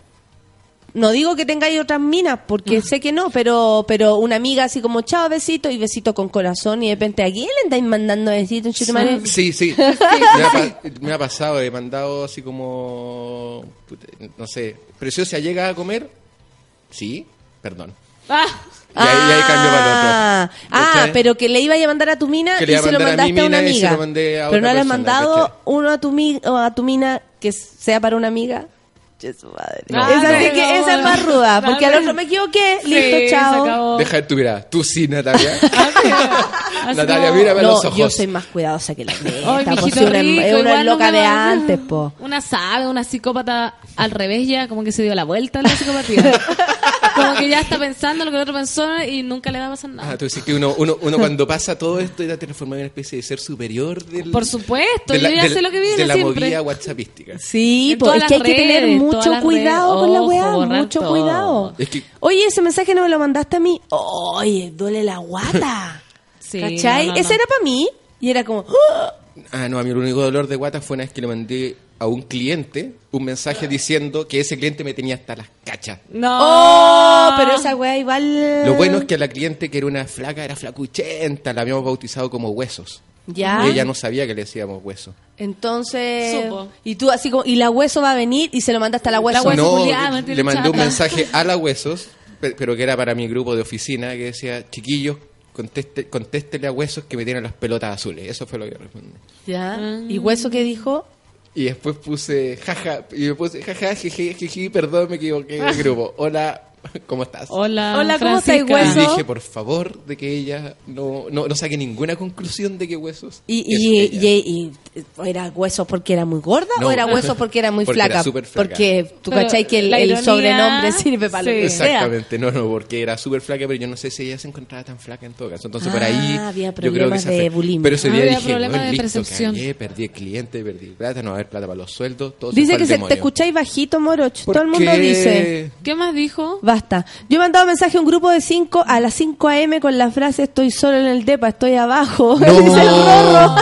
No digo que tengáis otras minas, porque sé que no, pero pero una amiga así como chao, besito y besito con corazón y de repente a quién le andáis mandando besitos, chutumare? Sí, sí. Me, ha, pa- me ha pasado, he mandado así como. No sé. Preciosa llega a comer. Sí, perdón. Ah, Y ahí, y ahí cambio para el otro. Ah, ah, pero que le iba a mandar a tu mina Que y se lo mandar a mi mandaste a, una mina y se amiga. lo mandé a pero no le has mandado ¿cachai? uno a tu, mi- o a tu mina que sea para una amiga. Su madre. No. esa, Ah, sí que, no, esa es más ruda, porque al otro me equivoqué, sí, listo, chao. Deja de tu mirada. Tú sí, Natalia. Así Natalia, mírame a los ojos. yo soy más cuidadosa que la neta, pues, una, rico, es una igual no loca de antes, po. Una sabe, una psicópata al revés ya, como que se dio la vuelta en la psicopatía. como que ya está pensando lo que el otro pensó y nunca le va a pasar nada. Ah, tú decís que uno, uno, uno cuando pasa todo esto ya transforma en una especie de ser superior del, Por supuesto, de la, yo ya del- sé lo que viene de la siempre. movida whatsappística. Sí, todas es que hay que tener mucho cuidado redes. con la Ojo, weá, mucho todo. cuidado. Es que Oye, ese mensaje no me lo mandaste a mí. Oye, duele la guata. Sí, ¿Cachai? no, no, Ese era para mí y era como... ¡ah! Ah, no, a mí el único dolor de guata fue una vez que le mandé a un cliente un mensaje diciendo que ese cliente me tenía hasta las cachas. No. Oh, pero esa weá igual... Lo bueno es que a la cliente que era una flaca, era flacuchenta, la habíamos bautizado como huesos. Ya. Y ella no sabía que le decíamos hueso. Entonces... Supo. Y tú así como... Y la hueso va a venir y se lo mandaste a la hueso. hueso no, culiada, le mandé un mensaje a la huesos, pe- pero que era para mi grupo de oficina, que decía, chiquillos, conteste, contéstele a huesos que me tienen las pelotas azules. Eso fue lo que respondí. Ya. Ah. ¿Y hueso qué dijo? Y después puse, jaja, y me puse, jaja, jeje, jeje, perdón, me equivoqué del grupo. Hola, ¿cómo estás? Hola, Hola, ¿cómo estáis, Y hueso? dije, por favor, de que ella no, no, no saque ninguna conclusión de que huesos. Y, y, y- y- ¿Era hueso porque era muy gorda No. o era hueso porque era muy Porque era flaca? súper flaca. Porque tú Pero cachai que el, el sobrenombre sirve para lo sí. que sea. Exactamente, no, no, porque era súper flaca, pero yo no sé si ella se encontraba tan flaca en todo caso. Entonces por Ah, ahí había yo creo que de fue. bulimia. Pero ese día Había dije, problemas bueno, de listo, percepción. cagué, perdí cliente, perdí plata, no va a haber plata para los sueldos, todo Dice que se, te escucháis bajito, Moroch. ¿Por Todo el mundo qué? dice. ¿Qué más dijo? Basta. Yo he mandado mensaje a un grupo de 5 a las 5 a.m. con la frase estoy solo en el depa, estoy abajo. No. Dice el Rorro.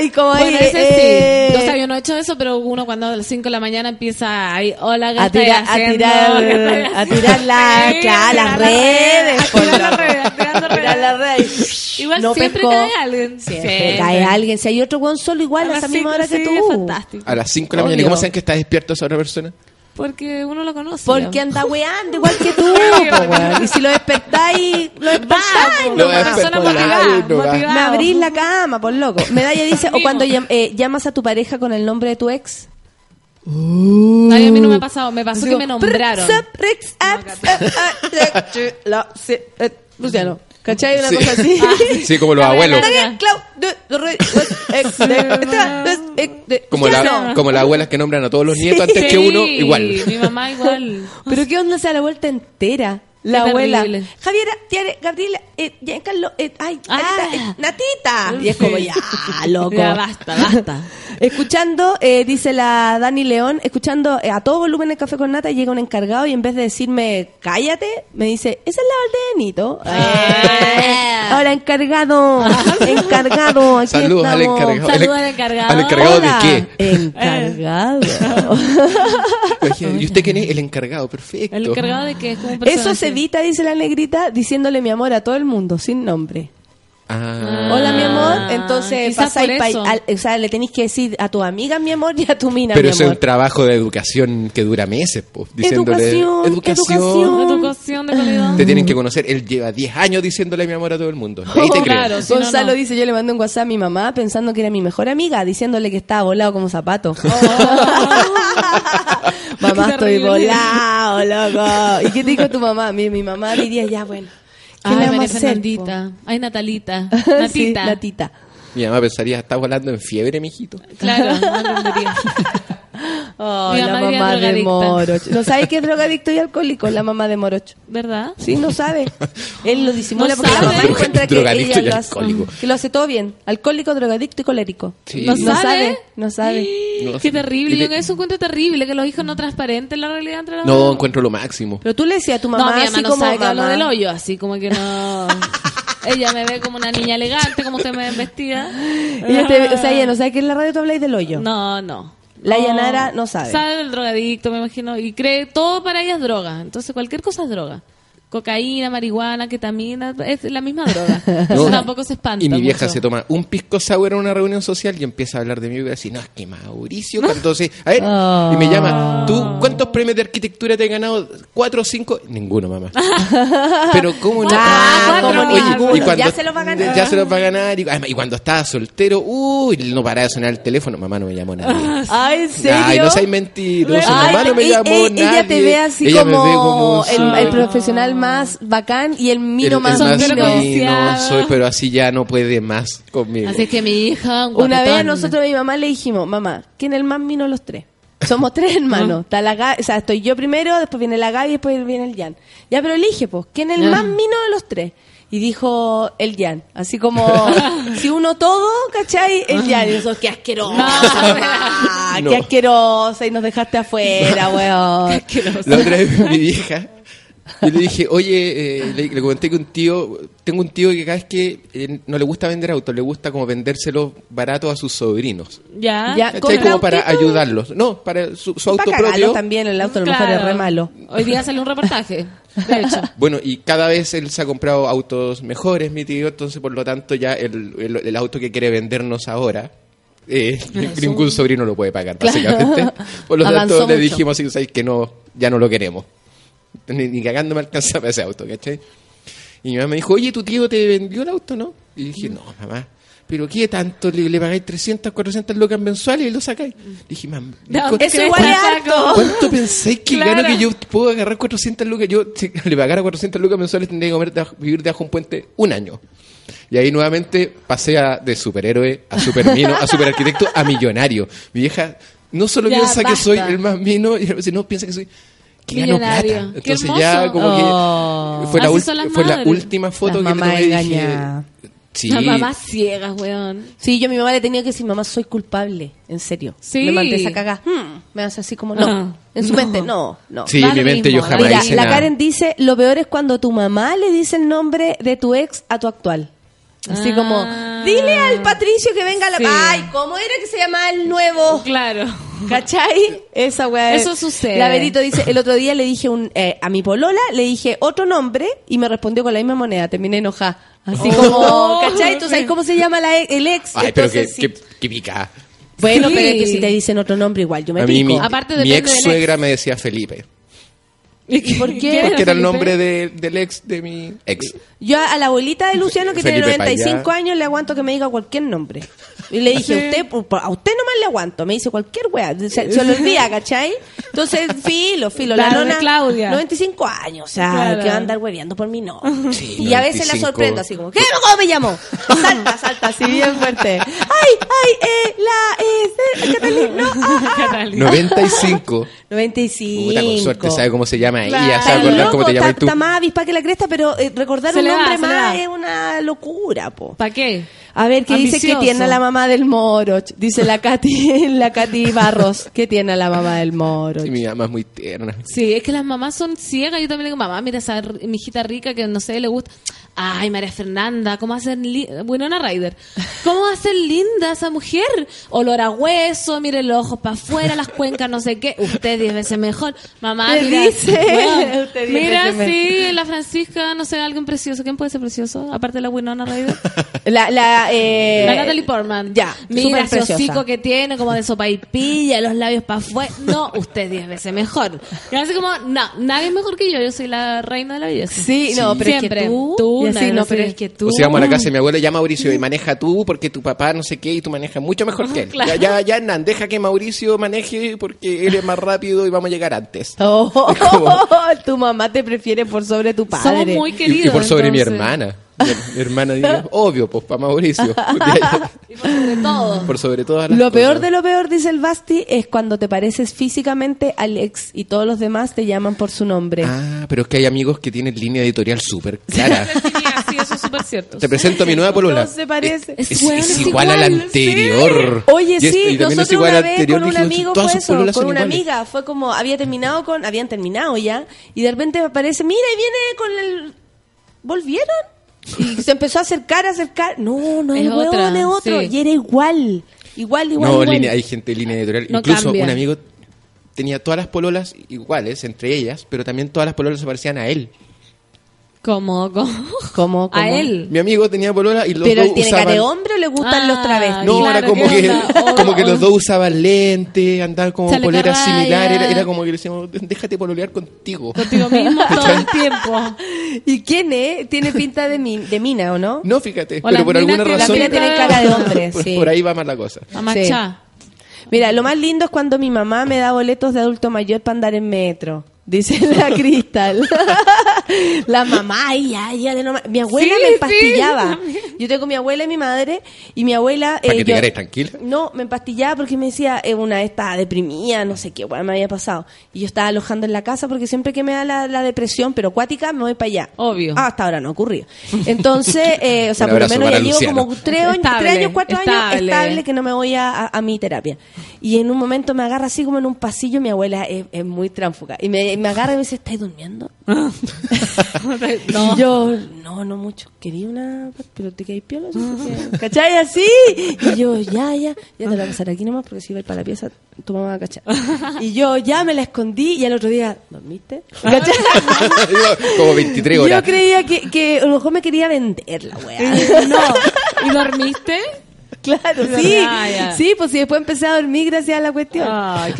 y como ahí, ese eh, sí. O sea, yo no he hecho eso, pero uno cuando a las 5 de la mañana empieza ahí, hola, ¿qué a tirar, a tirar, ¿Qué estáis a haciendo?" tirar la, Sí, claro, a las redes. Tirar las redes. Igual No siempre pescó. cae alguien. Siempre cae alguien. Si hay otro weón solo igual a esa misma hora que sí, tú. es fantástico. A las 5 de la mañana, ¿y cómo saben que está despierto esa otra persona? Porque uno lo conoce. Porque anda weando igual que tú, po. Y si lo despertáis, lo despertáis. Persona motivada, no motivada. Me abrís la cama, por loco. Medalla dice, o cuando llam- eh, llamas a tu pareja con el nombre de tu ex. Ay, a mí no me ha pasado. Me pasó que me nombraron. La- Luciano. ¿Cachai? Una Sí. cosa así. Sí, como los La abuelos. Como, la, no. como las abuelas que nombran a todos los nietos antes que uno, Sí, igual. Mi mamá igual. Pero qué onda se da la vuelta entera. La Qué abuela. terrible. Javiera, Tiare, Gabriela, eh, Giancarlo, eh, ay, Ah. Natita, eh, Natita. Y es como, ya, loco. Ya, basta, basta. Escuchando, eh, dice la Dani León, escuchando eh, a todo volumen el café con nata, llega un encargado y en vez de decirme cállate, me dice, esa es la de Benito. Ah. Hola, encargado, encargado. aquí Saludos al estamos. encargado. Saludos al encargado. ¿Al encargado Hola, de qué? Encargado. ¿Y usted quién es? El encargado, perfecto. El encargado de que es como un Eso se evita, dice la negrita, diciéndole mi amor a todo el mundo, sin nombre. Ah. Hola, mi amor. Entonces pasáis o sea, le tenéis que decir a tu amiga mi amor y a tu mina Pero mi eso es amor. un trabajo de educación que dura meses, po, diciéndole Educación, educación. Educación de calidad. Te tienen que conocer. Él lleva 10 años diciéndole mi amor a todo el mundo. Ahí te creo. Claro, si Gonzalo no. dice, yo le mandé un WhatsApp a mi mamá pensando que era mi mejor amiga, diciéndole que estaba volado como zapato. mamá, estoy volado, loco. ¿Y qué te dijo tu mamá? Mi, mi mamá diría, ya, bueno. ¿Qué Ay, María Fernandita. Ay, Natalita. po? Natita. Sí, Natita. Mi mamá pensaría, está volando en fiebre, mijito. Claro, no. Oh, Mi la mamá de. Morocho. ¿No sabe que es drogadicto y alcohólico? La mamá de Morocho. ¿Verdad? Sí, no sabe. Él lo disimula No porque la sabe. mamá encuentra que ella y lo hace, alcohólico. que lo hace todo bien. Alcohólico, drogadicto y colérico. Sí. ¿No No sabe? sabe, no sabe. No, Qué terrible. Yo de- eso encuentro terrible, que los hijos no transparenten la realidad entre los No, encuentro lo máximo. Pero tú le decías a tu No, mamá mi así mamá no como sabe que hablo del hoyo, así como que no... ella me ve como una niña elegante, como usted me ven vestida. Ella te- o sea, ella no sabe que en la radio tú habláis del hoyo. No, no. La No. Yanara no sabe. Sabe del drogadicto, me imagino. Y cree todo para ella es droga. Entonces cualquier cosa es droga. Cocaína, marihuana, ketamina, es la misma droga. Entonces tampoco se espanta. Y mi vieja mucho. se toma un pisco sour en una reunión social y empieza a hablar de mí y voy a decir, no, es que Mauricio, entonces, a ver, y me llama, ¿tú cuántos premios de arquitectura te has ganado? ¿Cuatro o cinco? Ninguno, mamá. Pero ¿cómo no? Ah, Oye, y cuando- ya se los va a ganar. Ya se los va a ganar. Y, además, y cuando estaba soltero, uy, no paraba de sonar el teléfono. Mamá no me llamó nadie. Ay, ¿en serio? Ay, no seas mentiroso. Mamá no me llamó nadie. Ella te ve así como, ve como un el, el profesional más bacán y el mino el- más el más mino. mino, soy, pero así ya no puede más conmigo. Así que mi hija, un Una vez nosotros a mi mamá le dijimos, mamá, ¿quién es el más mino de los tres? Somos tres hermanos. Está la o sea, estoy yo primero, después viene la Gaby y después viene el Jan. Ya, pero elige, pues, ¿quién es el más mino de los tres? Y dijo el Jan. Así como, si uno todo, ¿cachai? El Jan. Y nosotros, qué asqueroso. Ah, No. Qué asquerosa. Y nos dejaste afuera, weón. La otra vez mi vieja, yo le dije, oye, eh, le, le comenté que un tío, tengo un tío que cada vez que eh, no le gusta vender autos, le gusta como vendérselos baratos a sus sobrinos. Ya. Ya, ¿Cachai? ¿Compra Como para ayudarlos. No, para su, su auto propio. también, el auto a lo mejor Claro. es re malo. Hoy día salió un reportaje. De hecho. Bueno, y cada vez él se ha comprado autos mejores, mi tío, entonces por lo tanto ya el, el- el auto que quiere vendernos ahora, eh, ningún sobrino lo puede pagar, básicamente. Por lo Avanzó tanto le dijimos así, ¿sabes? que no, ya no lo queremos. Ni, ni cagando me alcanzaba ese auto, ¿cachai? Y mi mamá me dijo, oye, ¿tu tío te vendió el auto, no? Y dije, no, mamá. ¿Pero qué tanto? ¿Le, le pagáis 300, 400 lucas mensuales y lo sacáis? Dije, mamá, ¿De ¿cu- dónde Eso igual es. ¿Cuánto pensáis que Claro. gano que yo puedo agarrar 400 lucas? Yo, si le pagara 400 lucas mensuales, tendría que comer debajo- vivir debajo de un puente un año. Y ahí nuevamente pasé a, de superhéroe a supermino, a superarquitecto, a millonario. Mi vieja no solo Ya, piensa que soy el más mino, sino piensa que soy que Millonario. plata. Entonces hermoso. ya como que Oh. fue, la, fue la última foto Las que mamás tomé y dije... Sí, Las mamás ciegas, weón. Sí, yo a mi mamá le tenía que decir, mamá, soy culpable, en serio. Sí. Me mandé esa cagada. Hmm, me hace así como, no. En su no. mente, no, no. sí, en mi mente yo jamás Mira, hice la nada. Karen dice, lo peor es cuando tu mamá le dice el nombre de tu ex a tu actual. Así Ah. como, dile al Patricio que venga a la... Sí. Ay, ¿cómo era que se llamaba el nuevo? Claro. ¿Cachai? Esa weá. Eso sucede. La Verito dice, el otro día le dije un, eh, a mi polola, le dije otro nombre y me respondió con la misma moneda. Terminé enojada. Así Oh. como, ¿cachai? ¿Tú sabes cómo se llama la e- el ex? Ay, pero que, sí. que, que pica. Bueno, Sí. pero es que si te dicen otro nombre igual, yo me A mí pico. mi, Aparte mi ex suegra me decía Felipe. ¿Y por qué? Porque era el nombre de- del ex de mi ex. Yo a la abuelita de Luciano, que Felipe tiene 95 Payá. años, le aguanto que me diga cualquier nombre. Y le dije, a usted, por- por- a usted nomás le aguanto. Me dice cualquier wea. Se, se lo olvida, ¿cachai? Entonces, filo, filo. La Claro, nona, Claudia. 95 años. O sea, Claro. que va a andar hueveando por mí, no. Sí, y a veces la 95. sorprendo así como, ¿qué? ¿Cómo me llamó? Salta, salta, así bien fuerte. ¡Ay, ay, eh, la, eh, Catalina, no, ah, ah. 95. 95. Puta, con suerte sabe cómo se llama Claro. ella, Está sabe acordar cómo te está, llamas tú. está más avispa que la cresta, pero eh, recordar Se un nombre le más es una locura, po. ¿Para qué? A ver, ¿qué dice que Ambicioso. tiene a la mamá del Moroch? Dice la Katy, la Katy Barros. ¿Qué tiene a la mamá del Moroch? Sí, mi mamá es muy tierna. Sí, es que las mamás son ciegas. Yo también le digo, mamá, mira esa mi hijita rica que no sé, le gusta. Ay, María Fernanda, ¿cómo hacer Bueno, una Ryder. ¿Cómo ser linda esa mujer? Olor a hueso, mire los ojos para afuera, las cuencas, no sé qué. Usted diez veces mejor. Mamá, ¿Qué mira. dice? Usted mira, veces sí, la Francisca, no sé, alguien precioso. ¿Quién puede ser precioso? Aparte de la Winona Ryder. La, la, eh, La Natalie Portman. Ya, Mira ese hocico que tiene, como de sopa y pilla, los labios para afuera. No, usted diez veces mejor. Y así como, no, nadie es mejor que yo, yo soy la reina de la belleza. Sí, no, pero Siempre. es que tú... Tú, y así, no, lo pero sé. es que tú... O si vamos a la casa de mi abuela, ya Mauricio, y maneja tú porque tu papá no sé qué y tú manejas mucho mejor que él. Claro. Ya, ya, ya, Hernán, deja que Mauricio maneje porque él es más rápido y vamos a llegar antes. Oh, como- tu mamá te prefiere por sobre tu padre. Somos muy Y, queridos. y por sobre mi hermana. Mi, mi hermana dice, obvio, pues para Mauricio. Y por sobre todo. por sobre todas las Lo peor cosas. de lo peor, dice el Basti, es cuando te pareces físicamente al ex y todos los demás te llaman por su nombre. Ah, pero es que hay amigos que tienen línea editorial súper clara. Sí, eso es súper cierto. Te presento a mi nueva polola. No se parece. Es, Es, es weón, es igual a la igual, anterior. Oye, Y sí, es- y es nosotros igual una vez anterior, con un amigo fue eso, con una iguales. amiga, fue como, había terminado con, habían terminado ya, y de repente aparece, mira, y viene con el... ¿Volvieron? Y se empezó a acercar, a acercar. No, no es Es el huevón, otra, es otro. sí. Y era igual. Igual, igual, no, igual. línea, hay gente de línea editorial. No Incluso cambia. un amigo tenía todas las pololas iguales entre ellas, pero también todas las pololas se parecían a él. Como, como. ¿Cómo, cómo? A él. Mi amigo tenía polola y los ¿Pero dos él tiene usaban... cara de hombre o le gustan Ah, los travestis? No, Claro, era como ¿qué que, como que o- los dos usaban lentes, andaban como Chaleco poleras similares. Era, era como que le decíamos, déjate pololear contigo. Contigo mismo todo el tiempo. ¿Y quién es? Tiene pinta de, min- de mina, ¿o no? No, fíjate, O pero por alguna que- las razón... minas tienen cara de hombre, por, sí. por ahí va más la cosa. Amachá. Mira, lo más lindo es cuando mi mamá me da boletos de adulto mayor para andar en metro. Dice la Cristal. la mamá, ay, ay, ay, no Mi abuela Sí, me empastillaba. yo tengo mi abuela y mi madre, y mi abuela. Para eh, que te yo- tranquila. No, me empastillaba porque me decía, eh, una vez estaba deprimida, no sé qué, bueno, me había pasado. Y yo estaba alojando en la casa porque siempre que me da la, la depresión, pero acuática, me voy para allá. Obvio. Ah, hasta ahora no ha ocurrido. Entonces, eh, o sea, por lo menos ya llevo como tres, años- Estable, tres años, cuatro años estable. estable que no me voy a, a- a mi terapia. Y en un momento me agarra así como en un pasillo, mi abuela es, es muy tránfuga. Y me, me agarra y me dice, ¿estás durmiendo? No. Y yo, no, no mucho. Quería una, pero te caí piola. ¿Cachai? Así. Y yo, ya, ya, ya te la voy a pasar aquí nomás porque si iba a ir para la pieza, tu mamá va a cachar. Y yo ya me la escondí y al otro día, ¿dormiste? ¿Cachai? como 23 horas. Yo creía que, que a lo mejor me quería vender la wea. No. ¿Y dormiste? Claro, Sí, sí. ah. Sí, pues si después empecé a dormir gracias a la cuestión.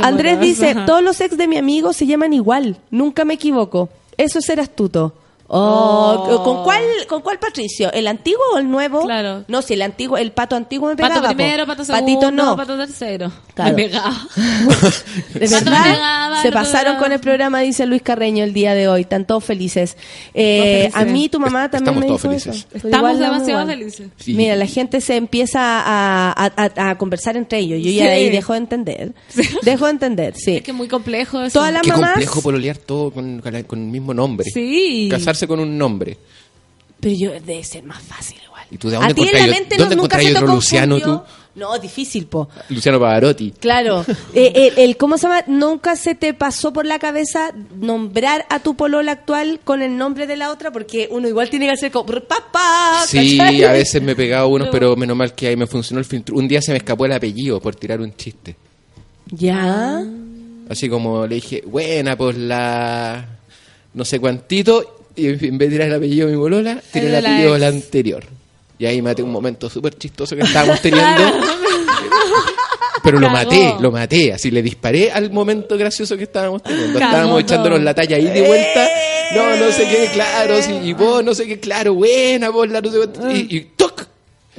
Andrés dice, todos los ex de mi amigo se llaman igual. Nunca me equivoco. Eso es ser astuto. Oh, Oh. ¿con cuál con cuál Patricio? ¿El antiguo o el nuevo? Claro. No, si el antiguo, el pato antiguo me pegaba. Pato po. primero, pato segundo, Patito no. pato tercero. Claro. Me pegaba. De Pato verdad, me pegaba, se pasaron con el programa, dice Luis Carreño, el día de hoy. Están todos felices. Eh, Todos a felices. mí tu mamá también Estamos me todos dijo felices. eso. Estamos igual demasiado igual. felices. Sí. Mira, la gente se empieza a, a- a- a conversar entre ellos. Yo ya Sí. de ahí dejo de entender. Dejo de entender, sí. Es que es muy complejo eso. Todas las Qué mamás. complejo pololear todo con, con el mismo nombre. Sí. Casarse con un nombre. Pero yo debe ser más fácil igual. ¿Y tú de dónde a ti en la mente no, nunca se otro Luciano tú? No, difícil, po. Luciano Pavarotti. Claro. Eh, el, el- ¿Cómo se llama? ¿Nunca se te pasó por la cabeza nombrar a tu polola actual con el nombre de la otra? Porque uno igual tiene que hacer como papá. Sí, a veces me he pegado unos, pero menos mal que ahí me funcionó el filtro. Un día se me escapó el apellido por tirar un chiste. Ya. Así como le dije, buena, pues la no sé cuantito, y en vez de tirar el apellido de mi bolola, tiré El apellido de la anterior. Y ahí maté un momento súper chistoso que estábamos teniendo. Pero lo maté, lo maté, así le disparé al momento gracioso que estábamos teniendo. Estábamos echándonos la talla ahí de vuelta. No, no sé qué, claro, sí, y vos, no sé qué, claro, buena, vos, la no sé cuánto, y, y ¡toc!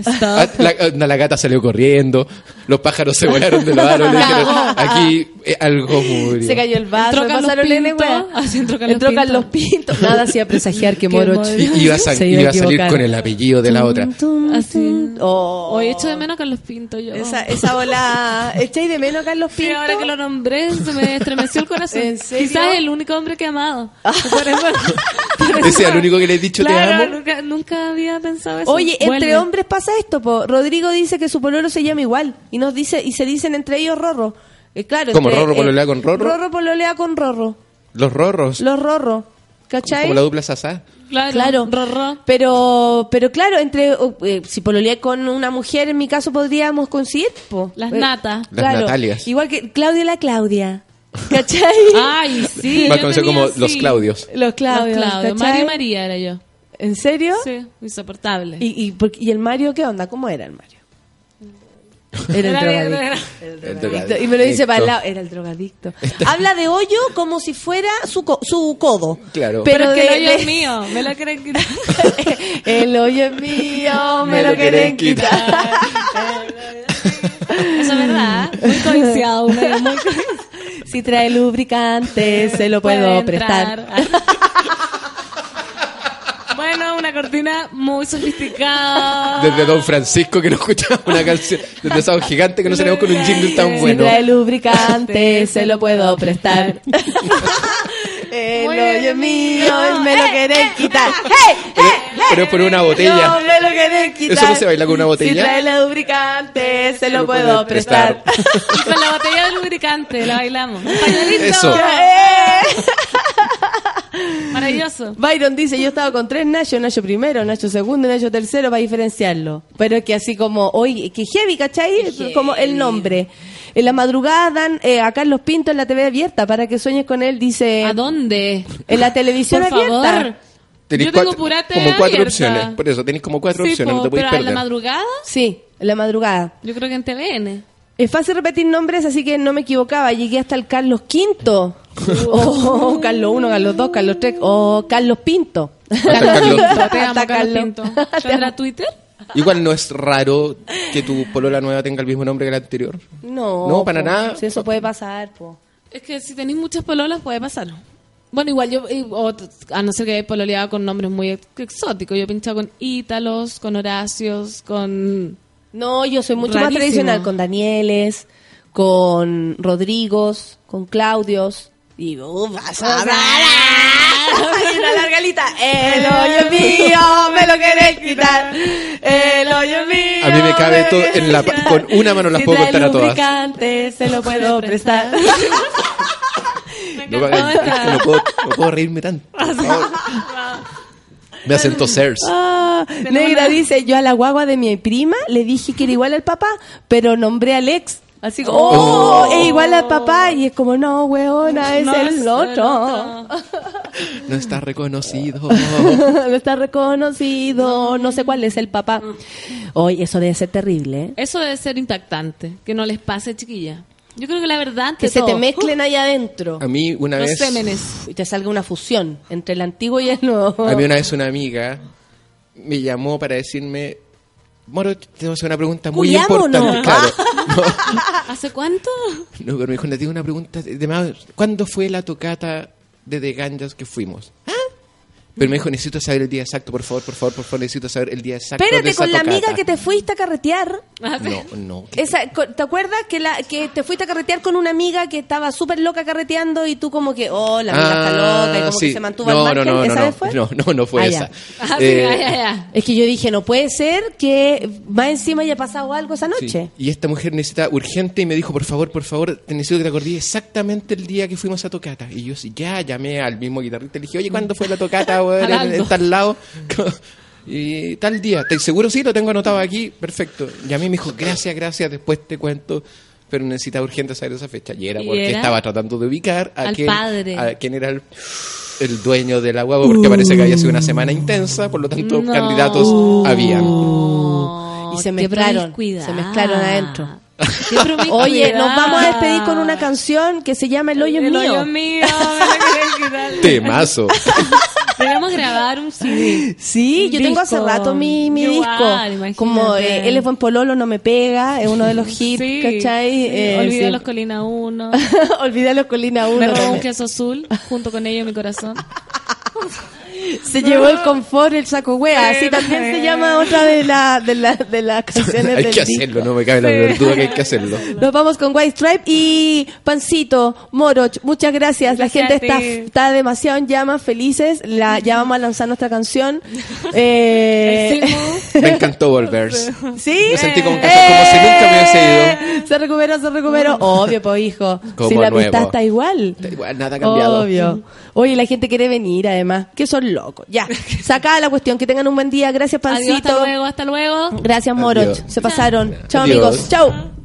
Ah, La, ah, la gata salió corriendo, los pájaros se volaron de los árboles. dijeron, Aquí eh, algo murió. Se cayó el vaso. Entró Carlos Pinto. Así entró Carlos Entró Pinto. Carlos Pinto. Nada hacía presagiar que Moro Y- iba a, se iba iba a salir con el apellido de la otra. Así. Oh. Hoy echo de menos a Carlos Pinto yo. Esa, esa bola. ¿Echáis de menos a Carlos Sí, Pinto? ahora que lo nombré, se me estremeció el corazón. ¿En serio? Quizás es el único hombre que he amado. Por eso- por Ese es el único que le he dicho Claro, te amo. Nunca, nunca había pensado eso. Oye, entre Vuelve. hombres pasa esto, po. Rodrigo dice que su pololo se llama igual y nos dice y se dicen entre ellos Rorro. Eh, claro, ¿Cómo, entre- Rorro eh, pololea con Rorro? Rorro pololea con Rorro. Los rorros. Los Rorro. ¿Cachai? Como la dupla sasá. Claro, Claro, Rorro. pero pero claro, entre eh, si pololeé con una mujer, en mi caso podríamos coincidir, po. Las Eh, natas. Las Natalias. Igual que Claudia la Claudia. ¿Cachai? Ay, sí. Más conocido como los así. Claudios. Los Claudios. Los Claudios. ¿cachai? Mario y María era yo. ¿En serio? Sí, insoportable. ¿Y, y, ¿Y el Mario qué onda? ¿Cómo era el Mario? Era el Era- drogadicto. era- El drogadicto. Y me lo dice para el lado. Era el drogadicto. Habla de hoyo como si fuera su, co- su codo. Claro. Pero, Pero, es que el hoyo de- es mío. Me lo quieren quitar. el hoyo es mío, me, lo quieren quitar. Eso es verdad. Muy codiciado. Muy, codiciado. si trae lubricante, se lo puedo prestar. Bueno, una cortina muy sofisticada. Desde Don Francisco que no escuchaba una canción. Desde Sábado Gigante que no salimos con un jingle tan Si bueno. trae lubricante, se lo puedo prestar. El hoyo mío, me lo Eh, quieren eh, quitar. ¡Hey! Pero, es por una No, botella. me lo quitar. ¿Eso no se baila con una botella? Si trae lubricante, se lo lo puedo prestar. Y con la botella de lubricante la bailamos. Eso. Maravilloso. Byron dice, yo estaba con tres Nacho, Nacho primero, Nacho segundo y Nacho tercero para diferenciarlo. Pero es que así como, hoy, que heavy, ¿cachai? Como el nombre. En la madrugada dan eh, a Carlos Pinto en la TV abierta para que sueñes con él, dice... ¿A dónde? En la televisión Por abierta. favor. Yo tengo pura como TV cuatro abierta. opciones. Por eso, tenéis como cuatro Sí, opciones, po, no te podéis a la madrugada, Sí, en la madrugada. yo creo que en TVN. Es fácil repetir nombres, así que no me equivocaba. Llegué hasta el Carlos V. Oh, Carlos 1, Carlos 2, Carlos 3. Oh, Carlos Pinto. Carlos. Te amo, Hasta Carlos. Pinto. ¿Tendrá Twitter? Igual no es raro que tu polola nueva tenga el mismo nombre que la anterior. No, No, para po. nada. Si eso puede pasar, po. Es que si tenéis muchas pololas puede pasar. Bueno, igual yo, y- o t- a no ser que haya pololeado con nombres muy ex- exóticos. Yo he pinchado con Ítalos, con Horacios, con... No, yo soy mucho más Rarísimo. tradicional con Danieles, con Rodrigos, con Claudios. Y uh, vas a ver. Y una largalita. El hoyo es mío, me lo querés quitar. El hoyo mío. A mí me cabe todo en la con una mano las Si puedo contar a todas. lubricante, se lo puedo prestar. No, no puedo, no puedo reírme tanto. por favor. Me hacen tosers. Ah, Negra dice, yo a la guagua de mi prima le dije que era igual al papá, pero nombré al ex. Así como, oh, es igual al papá. Y es como, no, weona, es No, el otro. No está reconocido. no está reconocido, no sé cuál es el papá. Oye, eso debe ser terrible, ¿eh? Eso debe ser impactante. Que no les pase, chiquilla. Yo creo que la verdad... ante Que se te mezclen ahí adentro. A mí una Los vez... sémenes. Y te salga una fusión entre el antiguo y el nuevo. A mí una vez una amiga me llamó para decirme, Moro, te voy a hacer una pregunta muy importante. Claro. ¿Hace cuánto? No, pero me dijo, le tengo una pregunta. De más, ¿Cuándo fue la tocata de The Ganjas que fuimos? ¿Ah? Pero me dijo, necesito saber el día exacto, por favor, por favor, por favor, necesito saber el día exacto Espérate, con la amiga que te fuiste a carretear. Ah, sí. No, no. ¿qué- Esa, ¿Te acuerdas que, la, que te fuiste a carretear con una amiga que estaba súper loca carreteando y tú como que, oh, la amiga está loca y como Ah, sí. que se mantuvo no, al margen? No, no, ¿Esa no, vez fue? no, no, no fue Ah, esa. Ah, sí, Eh, ya, ya, ya. Es que yo dije, no puede ser que más encima haya pasado algo esa sí. noche. Y esta mujer necesita urgente y me dijo, por favor, por favor, te necesito que te acordes exactamente el día que fuimos a tocata. Y yo sí, ya llamé al mismo guitarrista y le dije, oye, ¿cuándo fue la tocata, weón, Al en, tal lado? Y tal día, ¿te seguro sí? Lo tengo anotado aquí, perfecto. Y a mí me dijo, gracias, gracias, después te cuento, pero necesita urgente saber esa fecha. Y era ¿Y porque era? estaba tratando de ubicar a Al quién, padre. a quién era el, el dueño de la guagua, porque parece que había sido una semana intensa, por lo tanto, No. candidatos habían. Y se mezclaron, se mezclaron adentro. Oye, nos vamos a despedir con una canción que se llama El hoyo El mío. hoyo mío. Temazo. Debemos grabar un CD. Sí, Un yo tengo hace disco. rato mi, mi Yo disco. igual, imagínate. Como eh, Él es buen pololo, no me pega, es uno de los hits, Sí, ¿cachai? sí. Eh, Olvida sí. los Colina 1. Olvida los Colina 1. Me robó un queso azul junto con ello en mi corazón. Se llevó el confort, el saco wea. Así también se llama otra de, la, de, la, de las canciones hay del que disco. hacerlo, no me cabe la menor duda que hay que hacerlo. Nos vamos con White Stripe y Pancito, Moroch, muchas gracias. La Gracias gente está, está demasiado en llamas, felices. La, ya vamos a lanzar nuestra canción. Eh. Me encantó volver. ¿Sí? Me sentí como, como si nunca me hubiese ido. Se recuperó, se recuperó. Obvio, pues hijo. Como si la nuevo. amistad está igual. Da igual, nada ha cambiado. Obvio. Oye, la gente quiere venir, además. Que son locos. Ya. Sacada la cuestión. Que tengan un buen día. Gracias, Adiós, Pancito. hasta luego, hasta luego. Gracias, Moroch. Se pasaron. Chao, amigos. Chao.